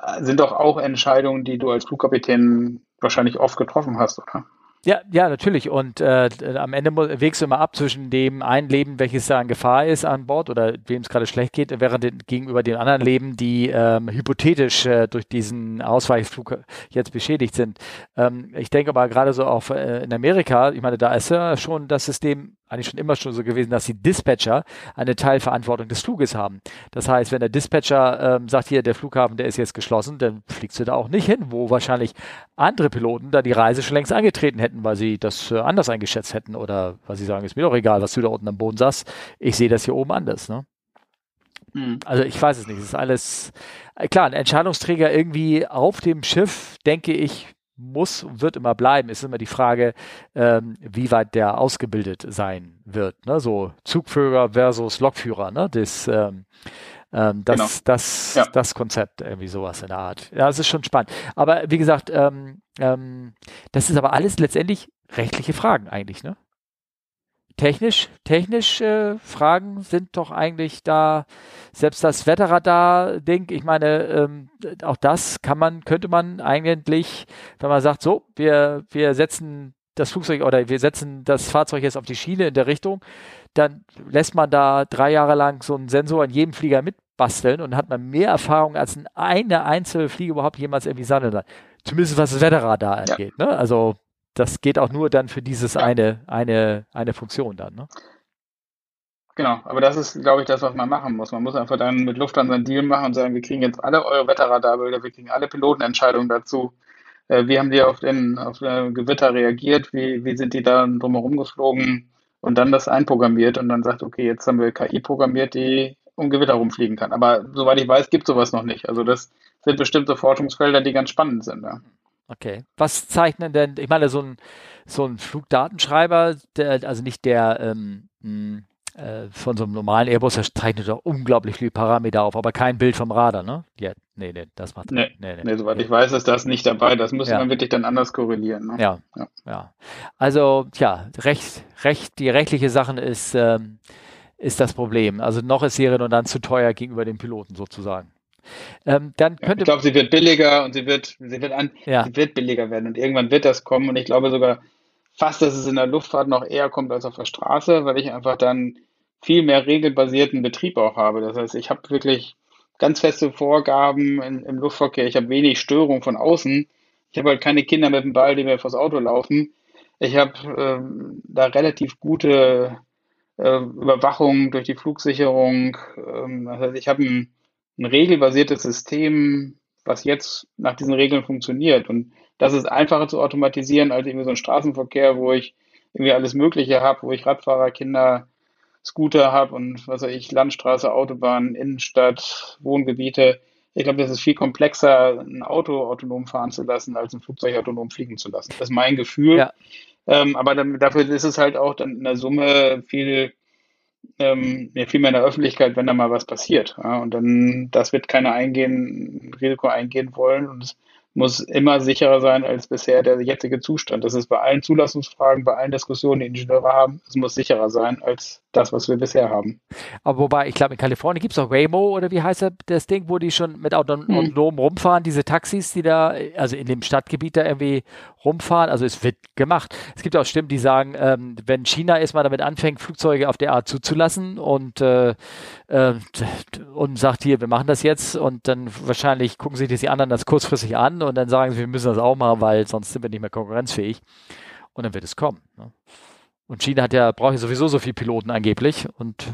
[SPEAKER 2] äh, sind doch auch Entscheidungen, die du als Flugkapitän wahrscheinlich oft getroffen hast, oder?
[SPEAKER 1] Ja, ja, natürlich. Und äh, am Ende wägst du immer ab zwischen dem einen Leben, welches da in Gefahr ist an Bord oder wem es gerade schlecht geht, während den, gegenüber den anderen Leben, die ähm, hypothetisch äh, durch diesen Ausweichflug jetzt beschädigt sind. Ähm, ich denke aber gerade so auch äh, in Amerika, ich meine, da ist ja schon das System eigentlich schon immer schon so gewesen, dass die Dispatcher eine Teilverantwortung des Fluges haben. Das heißt, wenn der Dispatcher ähm, sagt, hier, der Flughafen, der ist jetzt geschlossen, dann fliegst du da auch nicht hin, wo wahrscheinlich andere Piloten da die Reise schon längst angetreten hätten, weil sie das äh, anders eingeschätzt hätten oder weil sie sagen, ist mir doch egal, was du da unten am Boden sagst, ich sehe das hier oben anders. Ne? Hm. Also ich weiß es nicht. Es ist alles äh, klar, ein Entscheidungsträger irgendwie auf dem Schiff, denke ich, muss und wird immer bleiben, ist immer die Frage, ähm, wie weit der ausgebildet sein wird. Ne? So Zugführer versus Lokführer, ne? Das, ähm, ähm, das, genau. das, ja. das Konzept, irgendwie sowas in der Art. Ja, es ist schon spannend. Aber wie gesagt, ähm, ähm, das ist aber alles letztendlich rechtliche Fragen eigentlich, ne? technisch, technisch äh, Fragen sind doch eigentlich da, selbst das Wetterradar-Ding, ich meine, ähm, auch das kann man, könnte man eigentlich, wenn man sagt, so, wir, wir setzen das Flugzeug oder wir setzen das Fahrzeug jetzt auf die Schiene in der Richtung, dann lässt man da drei Jahre lang so einen Sensor in jedem Flieger mitbasteln und hat man mehr Erfahrung als eine einzelne Fliege überhaupt jemals irgendwie sammeln. Zumindest was das Wetterradar angeht. Ja. Ne? Also das geht auch nur dann für dieses eine, eine, eine Funktion dann, ne?
[SPEAKER 2] Genau, aber das ist, glaube ich, das, was man machen muss. Man muss einfach dann mit Lufthansa einen Deal machen und sagen, wir kriegen jetzt alle eure Wetterradarbilder, wir kriegen alle Pilotenentscheidungen dazu. Äh, wie haben die auf den auf den Gewitter reagiert? Wie, wie sind die da drumherum geflogen? Und dann das einprogrammiert und dann sagt, okay, jetzt haben wir KI programmiert, die um Gewitter rumfliegen kann. Aber soweit ich weiß, gibt sowas noch nicht. Also das sind bestimmte Forschungsfelder, die ganz spannend sind. Ja.
[SPEAKER 1] Okay. Was zeichnen denn, ich meine, so ein, so ein Flugdatenschreiber, der, also nicht der ähm, äh, von so einem normalen Airbus, der zeichnet doch unglaublich viele Parameter auf, aber kein Bild vom Radar, ne? Ja, nee, nee, das macht
[SPEAKER 2] nee, nee, nee, nee soweit nee. ich weiß, ist das nicht dabei. Das muss ja. man wirklich dann anders korrelieren. Ne?
[SPEAKER 1] Ja, ja, ja. Also, ja, recht, recht, die rechtliche Sachen ist, ähm, ist das Problem. Also noch ist die Redundanz zu teuer gegenüber den Piloten sozusagen.
[SPEAKER 2] Ähm, dann könnte ich glaube, sie wird billiger und sie wird, sie wird an, ja. sie wird billiger werden und irgendwann wird das kommen und ich glaube sogar fast, dass es in der Luftfahrt noch eher kommt als auf der Straße, weil ich einfach dann viel mehr regelbasierten Betrieb auch habe. Das heißt, ich habe wirklich ganz feste Vorgaben in, im Luftverkehr. Ich habe wenig Störung von außen. Ich habe halt keine Kinder mit dem Ball, die mir vors Auto laufen. Ich habe ähm, da relativ gute äh, Überwachung durch die Flugsicherung. Ähm, das ich habe ein ein regelbasiertes System, was jetzt nach diesen Regeln funktioniert. Und das ist einfacher zu automatisieren als irgendwie so ein Straßenverkehr, wo ich irgendwie alles Mögliche habe, wo ich Radfahrer, Kinder, Scooter habe und was weiß ich, Landstraße, Autobahn, Innenstadt, Wohngebiete. Ich glaube, das ist viel komplexer, ein Auto autonom fahren zu lassen, als ein Flugzeug autonom fliegen zu lassen. Das ist mein Gefühl. Ja. Ähm, aber dann, dafür ist es halt auch dann in der Summe viel ähm, viel mehr in der Öffentlichkeit, wenn da mal was passiert. Ja, und dann, das wird keiner eingehen, Risiko eingehen wollen. Und es muss immer sicherer sein als bisher der jetzige Zustand. Das ist bei allen Zulassungsfragen, bei allen Diskussionen, die Ingenieure haben, es muss sicherer sein als das, was wir bisher haben.
[SPEAKER 1] Aber wobei, ich glaube, in Kalifornien gibt es auch Waymo oder wie heißt das Ding, wo die schon mit autonom hm. rumfahren, diese Taxis, die da, also in dem Stadtgebiet da irgendwie rumfahren. Also es wird gemacht. Es gibt auch Stimmen, die sagen, ähm, wenn China erstmal damit anfängt, Flugzeuge auf der Art zuzulassen und, äh, äh, und sagt hier, wir machen das jetzt und dann wahrscheinlich gucken sich die anderen das kurzfristig an und dann sagen sie, wir müssen das auch machen, weil sonst sind wir nicht mehr konkurrenzfähig. Und dann wird es kommen. Ne? Und China hat ja, braucht ja sowieso so viele Piloten angeblich und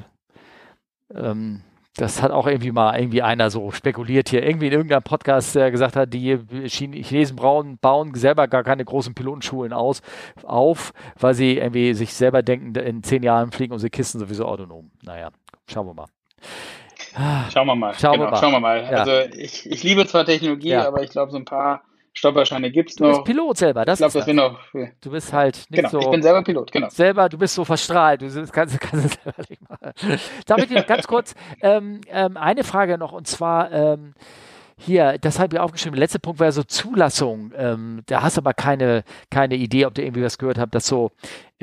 [SPEAKER 1] ähm, das hat auch irgendwie mal irgendwie einer so spekuliert hier, irgendwie in irgendeinem Podcast, der gesagt hat, die Chinesen bauen, bauen selber gar keine großen Pilotenschulen aus, auf, weil sie irgendwie sich selber denken, in zehn Jahren fliegen unsere Kisten sowieso autonom. Naja, schauen wir mal.
[SPEAKER 2] Schauen wir mal. Schauen, genau, wir, mal. schauen wir mal. Ja. Also ich, ich liebe zwar Technologie, ja. aber ich glaube, so ein paar Stolperscheine gibt es
[SPEAKER 1] noch. Du bist Pilot selber, das
[SPEAKER 2] ich glaube, das wir noch.
[SPEAKER 1] Du bist halt
[SPEAKER 2] nicht genau, so. Ich bin selber Pilot, genau.
[SPEAKER 1] Selber, du bist so verstrahlt, du kannst, kannst es selber nicht machen. Darf ich ganz kurz ähm, ähm, eine Frage noch und zwar. Ähm, hier, das habe ich aufgeschrieben. Der letzte Punkt war so Zulassung. Ähm, da hast du aber keine, keine Idee, ob du irgendwie was gehört hast, dass so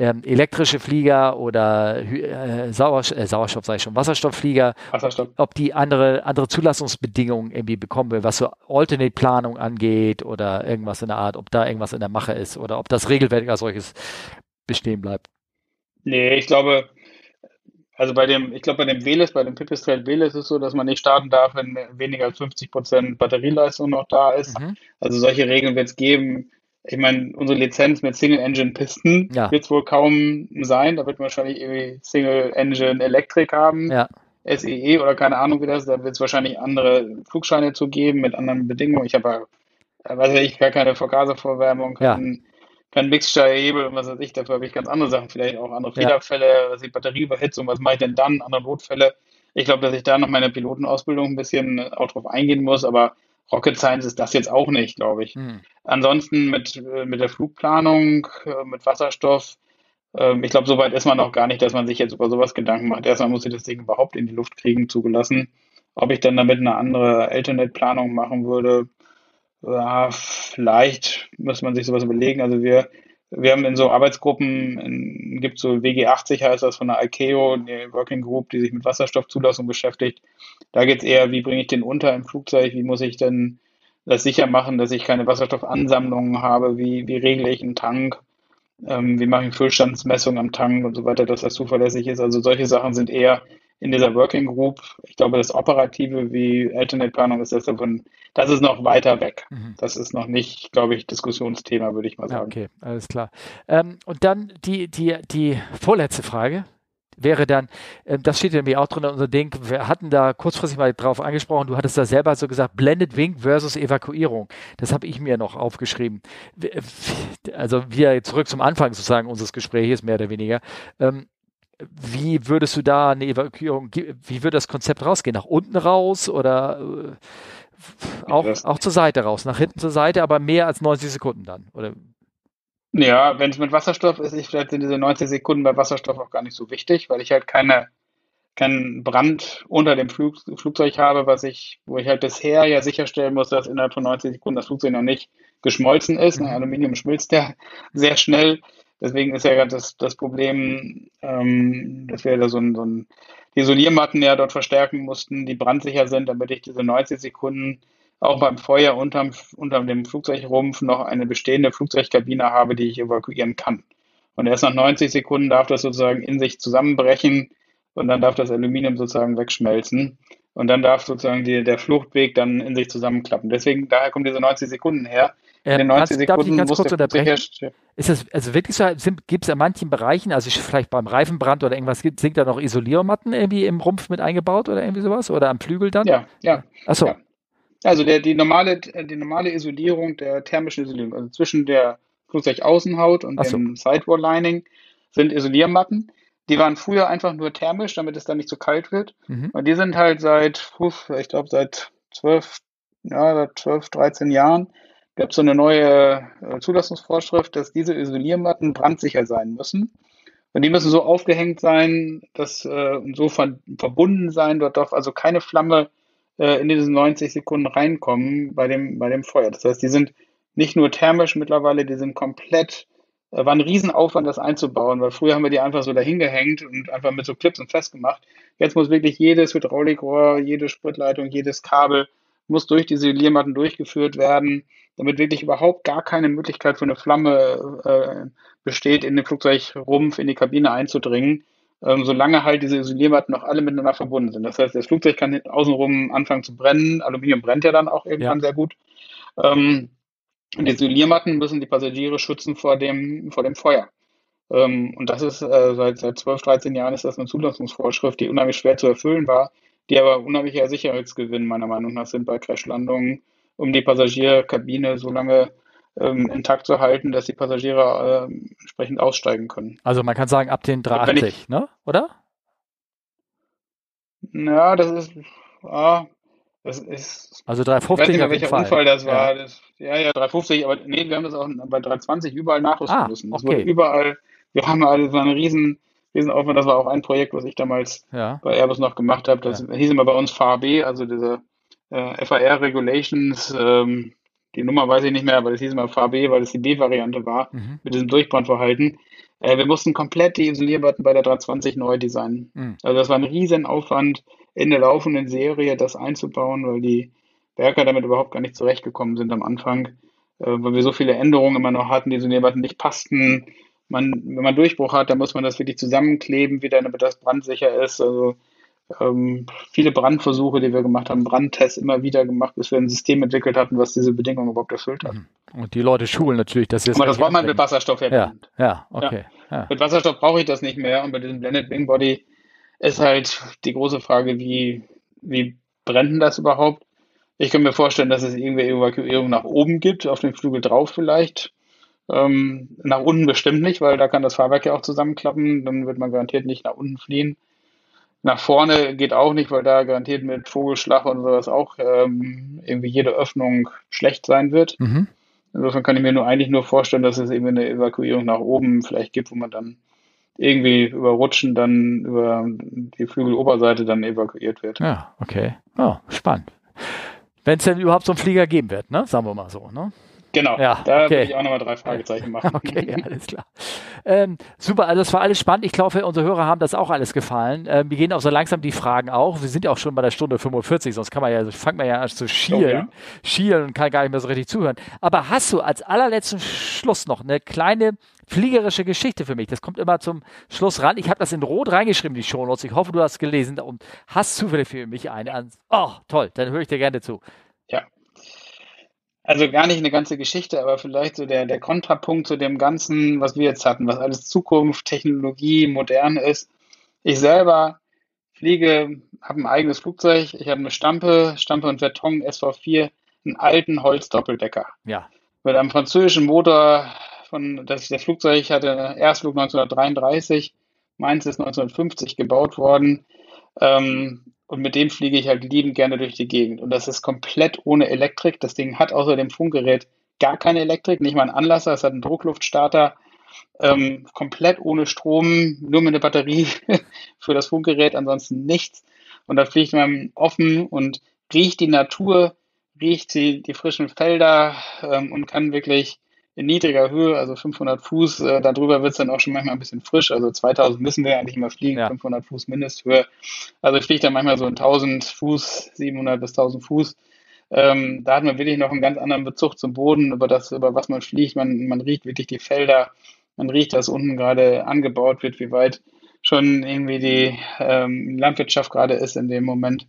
[SPEAKER 1] ähm, elektrische Flieger oder äh, Sauerstoff, äh, Sauerstoff sage ich schon, Wasserstoffflieger,
[SPEAKER 2] Wasserstoff.
[SPEAKER 1] ob die andere, andere Zulassungsbedingungen irgendwie bekommen will, was so Alternate-Planung angeht oder irgendwas in der Art, ob da irgendwas in der Mache ist oder ob das Regelwerk als solches bestehen bleibt.
[SPEAKER 2] Nee, ich glaube, also bei dem, ich glaube, bei dem Veles, bei dem Pipistrel Veles ist es so, dass man nicht starten darf, wenn weniger als 50 Prozent Batterieleistung noch da ist. Mhm. Also solche Regeln wird es geben. Ich meine, unsere Lizenz mit Single-Engine-Pisten ja. wird es wohl kaum sein. Da wird man wahrscheinlich irgendwie Single-Engine-Elektrik haben. Ja. SEE e oder keine Ahnung wie das. Da wird es wahrscheinlich andere Flugscheine zu geben mit anderen Bedingungen. Ich habe ja, weiß ich, gar keine Vergaservorwärmung, kein, ja kein Mixture-Hebel und was weiß ich, dafür habe ich ganz andere Sachen, vielleicht auch andere Fehlerfälle, ja. was ich Batterieüberhitzung, was mache ich denn dann, andere Notfälle. Ich glaube, dass ich da noch meine Pilotenausbildung ein bisschen auch drauf eingehen muss, aber Rocket Science ist das jetzt auch nicht, glaube ich. Hm. Ansonsten mit, äh, mit der Flugplanung, äh, mit Wasserstoff, ähm, ich glaube, soweit ist man noch gar nicht, dass man sich jetzt über sowas Gedanken macht. Erstmal muss ich das Ding überhaupt in die Luft kriegen, zugelassen. Ob ich dann damit eine andere Alternate-Planung machen würde, ja, vielleicht muss man sich sowas überlegen. Also wir, wir haben in so Arbeitsgruppen, gibt so WG80 heißt das von der ICAO, eine Working Group, die sich mit Wasserstoffzulassung beschäftigt. Da geht es eher, wie bringe ich den unter im Flugzeug, wie muss ich denn das sicher machen, dass ich keine Wasserstoffansammlungen habe, wie, wie regle ich einen Tank, ähm, wie mache ich Füllstandsmessung am Tank und so weiter, dass das zuverlässig ist. Also solche Sachen sind eher in dieser Working Group. Ich glaube, das Operative wie Alternate-Planung ist das davon, das ist noch weiter weg. Mhm. Das ist noch nicht, glaube ich, Diskussionsthema, würde ich mal sagen.
[SPEAKER 1] Okay, alles klar. Ähm, und dann die, die, die vorletzte Frage wäre dann, äh, das steht ja mir auch drin in unserem Ding, wir hatten da kurzfristig mal drauf angesprochen, du hattest da selber so gesagt, Blended Wing versus Evakuierung. Das habe ich mir noch aufgeschrieben. Also wir zurück zum Anfang sozusagen unseres Gesprächs, mehr oder weniger. Wie würdest du da eine Evakuierung, wie würde das Konzept rausgehen? Nach unten raus oder äh, auch, auch zur Seite raus? Nach hinten zur Seite, aber mehr als 90 Sekunden dann? Oder?
[SPEAKER 2] Ja, wenn es mit Wasserstoff ist, ich vielleicht sind diese 90 Sekunden bei Wasserstoff auch gar nicht so wichtig, weil ich halt keine keinen Brand unter dem Flug, Flugzeug habe, was ich, wo ich halt bisher ja sicherstellen muss, dass innerhalb von 90 Sekunden das Flugzeug noch nicht geschmolzen ist. Mhm. Aluminium schmilzt ja sehr schnell. Deswegen ist ja gerade das, das Problem, ähm, dass wir da so ein, so ein die Isoliermatten ja dort verstärken mussten, die brandsicher sind, damit ich diese 90 Sekunden auch beim Feuer unterm, unterm dem Flugzeugrumpf noch eine bestehende Flugzeugkabine habe, die ich evakuieren kann. Und erst nach 90 Sekunden darf das sozusagen in sich zusammenbrechen und dann darf das Aluminium sozusagen wegschmelzen. Und dann darf sozusagen die, der Fluchtweg dann in sich zusammenklappen. Deswegen, daher kommen diese 90 Sekunden her,
[SPEAKER 1] in den 90 Sekunden ganz kurz unterbrechen? Ist das also wirklich so, gibt es in manchen Bereichen, also vielleicht beim Reifenbrand oder irgendwas, sind da noch Isoliermatten irgendwie im Rumpf mit eingebaut oder irgendwie sowas? Oder am Flügel dann?
[SPEAKER 2] Ja, ja.
[SPEAKER 1] Achso.
[SPEAKER 2] Ja. Also der, die, normale, die normale Isolierung der thermischen Isolierung, also zwischen der Flugzeugaußenhaut und so. dem Sidewall-Lining sind Isoliermatten. Die waren früher einfach nur thermisch, damit es dann nicht so kalt wird. Mhm. Und die sind halt seit, ich glaube, seit 12, ja, seit 12, 13 Jahren gab es so eine neue äh, Zulassungsvorschrift, dass diese Isoliermatten brandsicher sein müssen. Und die müssen so aufgehängt sein, dass äh, und so ver verbunden sein, dort darf also keine Flamme äh, in diese 90 Sekunden reinkommen bei dem, bei dem Feuer. Das heißt, die sind nicht nur thermisch mittlerweile, die sind komplett, äh, war ein Riesenaufwand, das einzubauen, weil früher haben wir die einfach so dahin gehängt und einfach mit so Clips und festgemacht. Jetzt muss wirklich jedes Hydraulikrohr, jede Spritleitung, jedes Kabel muss durch diese Isoliermatten durchgeführt werden damit wirklich überhaupt gar keine Möglichkeit für eine Flamme äh, besteht, in den Flugzeugrumpf, in die Kabine einzudringen, ähm, solange halt diese Isoliermatten noch alle miteinander verbunden sind. Das heißt, das Flugzeug kann außenrum anfangen zu brennen. Aluminium brennt ja dann auch irgendwann ja. sehr gut. Ähm, und die Isoliermatten müssen die Passagiere schützen vor dem, vor dem Feuer. Ähm, und das ist äh, seit, seit 12, 13 Jahren ist das eine Zulassungsvorschrift, die unheimlich schwer zu erfüllen war, die aber unheimlicher Sicherheitsgewinn meiner Meinung nach sind bei Crashlandungen um die Passagierkabine so lange ähm, intakt zu halten, dass die Passagiere äh, entsprechend aussteigen können.
[SPEAKER 1] Also man kann sagen, ab den 380, ich, ne? oder?
[SPEAKER 2] Ja, das ist, ah, Das ist,
[SPEAKER 1] also 350 ich weiß
[SPEAKER 2] nicht mehr, welcher Unfall das war. Ja. Das, ja, ja, 350, aber nee, wir haben das auch bei 320 überall nachrüsten ah, müssen. Das okay. überall, wir haben alle, war eine riesen, riesen Aufwand, das war auch ein Projekt, was ich damals ja. bei Airbus noch gemacht habe. Das ja. hieß immer bei uns VAB, also diese äh, FAR Regulations, ähm, die Nummer weiß ich nicht mehr, aber das hieß immer VAB, weil es die B-Variante war, mhm. mit diesem Durchbrandverhalten. Äh, wir mussten komplett die Isolierbatten bei der 320 neu designen. Mhm. Also das war ein riesen Aufwand in der laufenden Serie, das einzubauen, weil die Werker damit überhaupt gar nicht zurechtgekommen sind am Anfang, äh, weil wir so viele Änderungen immer noch hatten, die Isolierbatten nicht passten. Man, wenn man Durchbruch hat, dann muss man das wirklich zusammenkleben, wieder, damit das brandsicher ist. Also ähm, viele Brandversuche, die wir gemacht haben, Brandtests immer wieder gemacht, bis wir ein System entwickelt hatten, was diese Bedingungen überhaupt erfüllt hat. Mhm.
[SPEAKER 1] Und die Leute schulen natürlich, dass
[SPEAKER 2] sie es Aber das braucht man mit Wasserstoff
[SPEAKER 1] ja. Ja, okay.
[SPEAKER 2] Ja. Ja. Mit Wasserstoff brauche ich das nicht mehr. Und bei diesem Blended Wing Body ist halt die große Frage, wie, wie brennt denn das überhaupt? Ich kann mir vorstellen, dass es irgendwie Evakuierung nach oben gibt, auf den Flügel drauf vielleicht. Ähm, nach unten bestimmt nicht, weil da kann das Fahrwerk ja auch zusammenklappen. Dann wird man garantiert nicht nach unten fliehen. Nach vorne geht auch nicht, weil da garantiert mit Vogelschlag und sowas auch ähm, irgendwie jede Öffnung schlecht sein wird. Mhm. Insofern kann ich mir nur eigentlich nur vorstellen, dass es eben eine Evakuierung nach oben vielleicht gibt, wo man dann irgendwie überrutschen, dann über die Flügeloberseite dann evakuiert wird.
[SPEAKER 1] Ja, okay. Oh, spannend. Wenn es denn überhaupt so einen Flieger geben wird, ne? Sagen wir mal so, ne?
[SPEAKER 2] Genau,
[SPEAKER 1] ja,
[SPEAKER 2] da okay. würde ich auch nochmal drei Fragezeichen machen.
[SPEAKER 1] Okay, ja, alles klar. Ähm, super, also das war alles spannend. Ich glaube, unsere Hörer haben das auch alles gefallen. Ähm, wir gehen auch so langsam die Fragen auch. Wir sind ja auch schon bei der Stunde 45, sonst kann man ja, fängt man ja an zu schielen, oh, ja. schielen und kann gar nicht mehr so richtig zuhören. Aber hast du als allerletzten Schluss noch eine kleine fliegerische Geschichte für mich? Das kommt immer zum Schluss ran. Ich habe das in Rot reingeschrieben, die Shownotes. Ich hoffe, du hast gelesen und hast zufällig für mich eine. Oh, toll, dann höre ich dir gerne zu.
[SPEAKER 2] Ja, also gar nicht eine ganze Geschichte, aber vielleicht so der, der Kontrapunkt zu dem Ganzen, was wir jetzt hatten, was alles Zukunft, Technologie, modern ist. Ich selber fliege, habe ein eigenes Flugzeug, ich habe eine Stampe, Stampe und Verton SV4, einen alten Holzdoppeldecker.
[SPEAKER 1] Ja.
[SPEAKER 2] Mit einem französischen Motor von, das, das Flugzeug hatte Erstflug 1933, meins ist 1950 gebaut worden. Ähm, und mit dem fliege ich halt liebend gerne durch die Gegend. Und das ist komplett ohne Elektrik. Das Ding hat außer dem Funkgerät gar keine Elektrik, nicht mal einen Anlasser. Es hat einen Druckluftstarter, ähm, komplett ohne Strom, nur mit einer Batterie für das Funkgerät, ansonsten nichts. Und da fliegt man offen und riecht die Natur, riecht die, die frischen Felder ähm, und kann wirklich in niedriger Höhe, also 500 Fuß, äh, darüber wird es dann auch schon manchmal ein bisschen frisch. Also 2000 müssen wir eigentlich immer fliegen, ja. 500 Fuß Mindesthöhe. Also ich fliege dann manchmal so in 1000 Fuß, 700 bis 1000 Fuß. Ähm, da hat man wirklich noch einen ganz anderen Bezug zum Boden, über das, über was man fliegt. Man, man riecht wirklich die Felder, man riecht, dass unten gerade angebaut wird, wie weit schon irgendwie die ähm, Landwirtschaft gerade ist in dem Moment.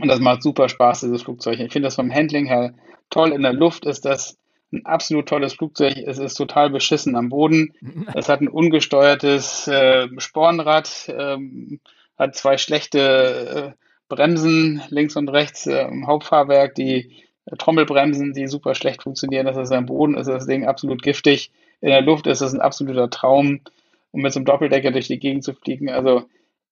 [SPEAKER 2] Und das macht super Spaß, dieses Flugzeug. Ich finde das vom Handling her toll. In der Luft ist das ein absolut tolles Flugzeug. Es ist total beschissen am Boden. Es hat ein ungesteuertes äh, Spornrad, ähm, hat zwei schlechte äh, Bremsen links und rechts äh, im Hauptfahrwerk, die äh, Trommelbremsen, die super schlecht funktionieren. Das ist am Boden, ist das Ding absolut giftig. In der Luft ist es ein absoluter Traum, um mit so einem Doppeldecker durch die Gegend zu fliegen. Also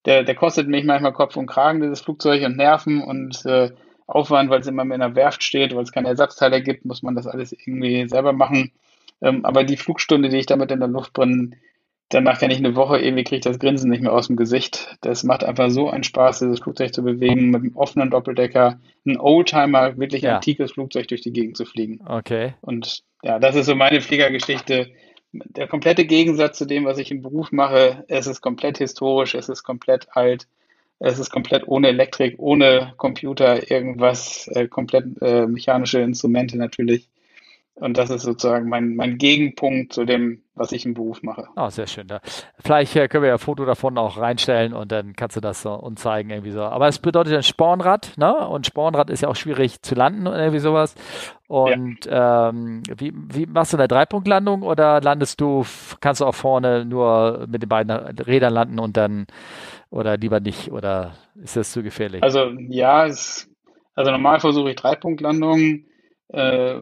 [SPEAKER 2] der, der kostet mich manchmal Kopf und Kragen, dieses Flugzeug und Nerven und äh, Aufwand, weil es immer mehr in der Werft steht, weil es keine Ersatzteile gibt, muss man das alles irgendwie selber machen. Ähm, aber die Flugstunde, die ich damit in der Luft brenne, danach kann ich eine Woche irgendwie kriege ich das Grinsen nicht mehr aus dem Gesicht. Das macht einfach so einen Spaß, dieses Flugzeug zu bewegen, mit einem offenen Doppeldecker, ein Oldtimer, wirklich ja. antikes Flugzeug durch die Gegend zu fliegen.
[SPEAKER 1] Okay.
[SPEAKER 2] Und ja, das ist so meine Fliegergeschichte. Der komplette Gegensatz zu dem, was ich im Beruf mache, es ist komplett historisch, es ist komplett alt. Es ist komplett ohne Elektrik, ohne Computer, irgendwas, äh, komplett äh, mechanische Instrumente natürlich. Und das ist sozusagen mein, mein Gegenpunkt zu dem, was ich im Beruf mache.
[SPEAKER 1] Oh, sehr schön. Da. Vielleicht äh, können wir ja ein Foto davon auch reinstellen und dann kannst du das so uns zeigen, irgendwie so. Aber es bedeutet ein Spornrad, ne? Und Spornrad ist ja auch schwierig zu landen oder irgendwie sowas. Und ja. ähm, wie, wie machst du eine Dreipunktlandung oder landest du, kannst du auch vorne nur mit den beiden Rädern landen und dann oder lieber nicht? Oder ist das zu gefährlich?
[SPEAKER 2] Also ja, es, also normal versuche ich Dreipunktlandungen. Äh,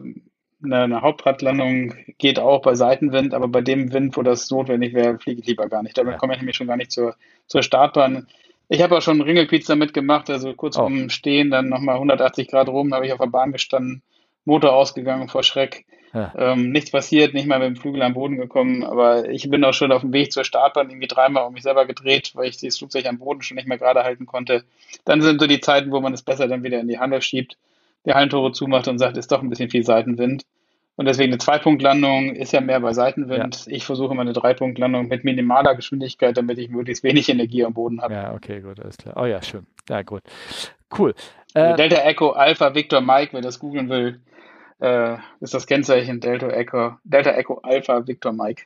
[SPEAKER 2] eine, eine, Hauptradlandung geht auch bei Seitenwind, aber bei dem Wind, wo das notwendig wäre, fliege ich lieber gar nicht. Damit ja. komme ich nämlich schon gar nicht zur, zur Startbahn. Ich habe auch schon Ringelpizza mitgemacht, also kurz oh. vorm Stehen, dann nochmal 180 Grad rum, habe ich auf der Bahn gestanden, Motor ausgegangen vor Schreck. Ja. Ähm, nichts passiert, nicht mal mit dem Flügel am Boden gekommen, aber ich bin auch schon auf dem Weg zur Startbahn irgendwie dreimal um mich selber gedreht, weil ich das Flugzeug am Boden schon nicht mehr gerade halten konnte. Dann sind so die Zeiten, wo man es besser dann wieder in die Halle schiebt, die Hallentore zumacht und sagt, ist doch ein bisschen viel Seitenwind. Und deswegen eine Zwei-Punkt-Landung ist ja mehr bei Seitenwind. Ja. Ich versuche immer eine Drei-Punkt-Landung mit minimaler Geschwindigkeit, damit ich möglichst wenig Energie am Boden habe.
[SPEAKER 1] Ja, okay, gut, alles klar. Oh ja, schön. Ja, gut. Cool.
[SPEAKER 2] Äh, Delta Echo Alpha Victor Mike, wer das googeln will, äh, ist das Kennzeichen Delta Echo, Delta Echo Alpha Victor Mike.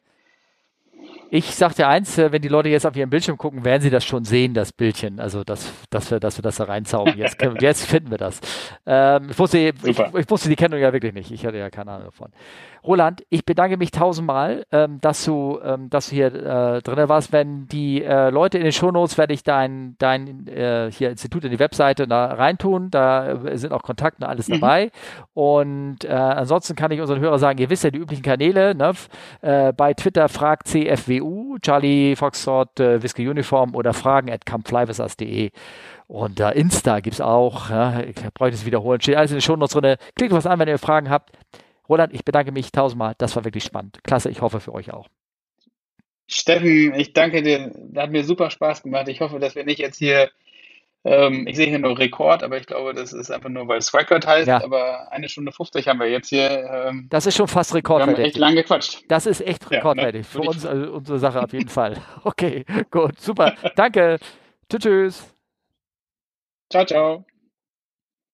[SPEAKER 1] Ich sagte eins, äh, wenn die Leute jetzt auf ihren Bildschirm gucken, werden sie das schon sehen, das Bildchen. Also, dass, dass, wir, dass wir das da reinzaubern. Jetzt, jetzt finden wir das. Ähm, ich, wusste, ich, ich, wusste die Kennung ja wirklich nicht. Ich hatte ja keine Ahnung davon. Roland, ich bedanke mich tausendmal, ähm, dass, du, ähm, dass du hier äh, drin warst. Wenn die äh, Leute in den Shownotes werde ich dein, dein äh, hier Institut in die Webseite da reintun. Da äh, sind auch Kontakte und alles mhm. dabei. Und äh, ansonsten kann ich unseren Hörern sagen, ihr wisst ja die üblichen Kanäle. Ne? Äh, bei Twitter fragt CFWU, Charlie Foxtrot, äh, Whiskey Uniform oder fragen at campflyvisas.de. Und äh, Insta gibt es auch. Ja, ich bräuchte es wiederholen. Steht alles in den Shownotes drin. Klickt was an, wenn ihr Fragen habt. Roland, ich bedanke mich tausendmal. Das war wirklich spannend. Klasse, ich hoffe für euch auch.
[SPEAKER 2] Steffen, ich danke dir. Das hat mir super Spaß gemacht. Ich hoffe, dass wir nicht jetzt hier, ähm, ich sehe hier nur Rekord, aber ich glaube, das ist einfach nur, weil es Record heißt. Ja. Aber eine Stunde 50 haben wir jetzt hier.
[SPEAKER 1] Ähm, das ist schon fast rekordwertig. Wir
[SPEAKER 2] haben echt lange gequatscht.
[SPEAKER 1] Das ist echt rekordwertig. Ja, ne? Für uns, also unsere Sache auf jeden Fall. Okay, gut, super. Danke. Tschüss.
[SPEAKER 2] Ciao, ciao.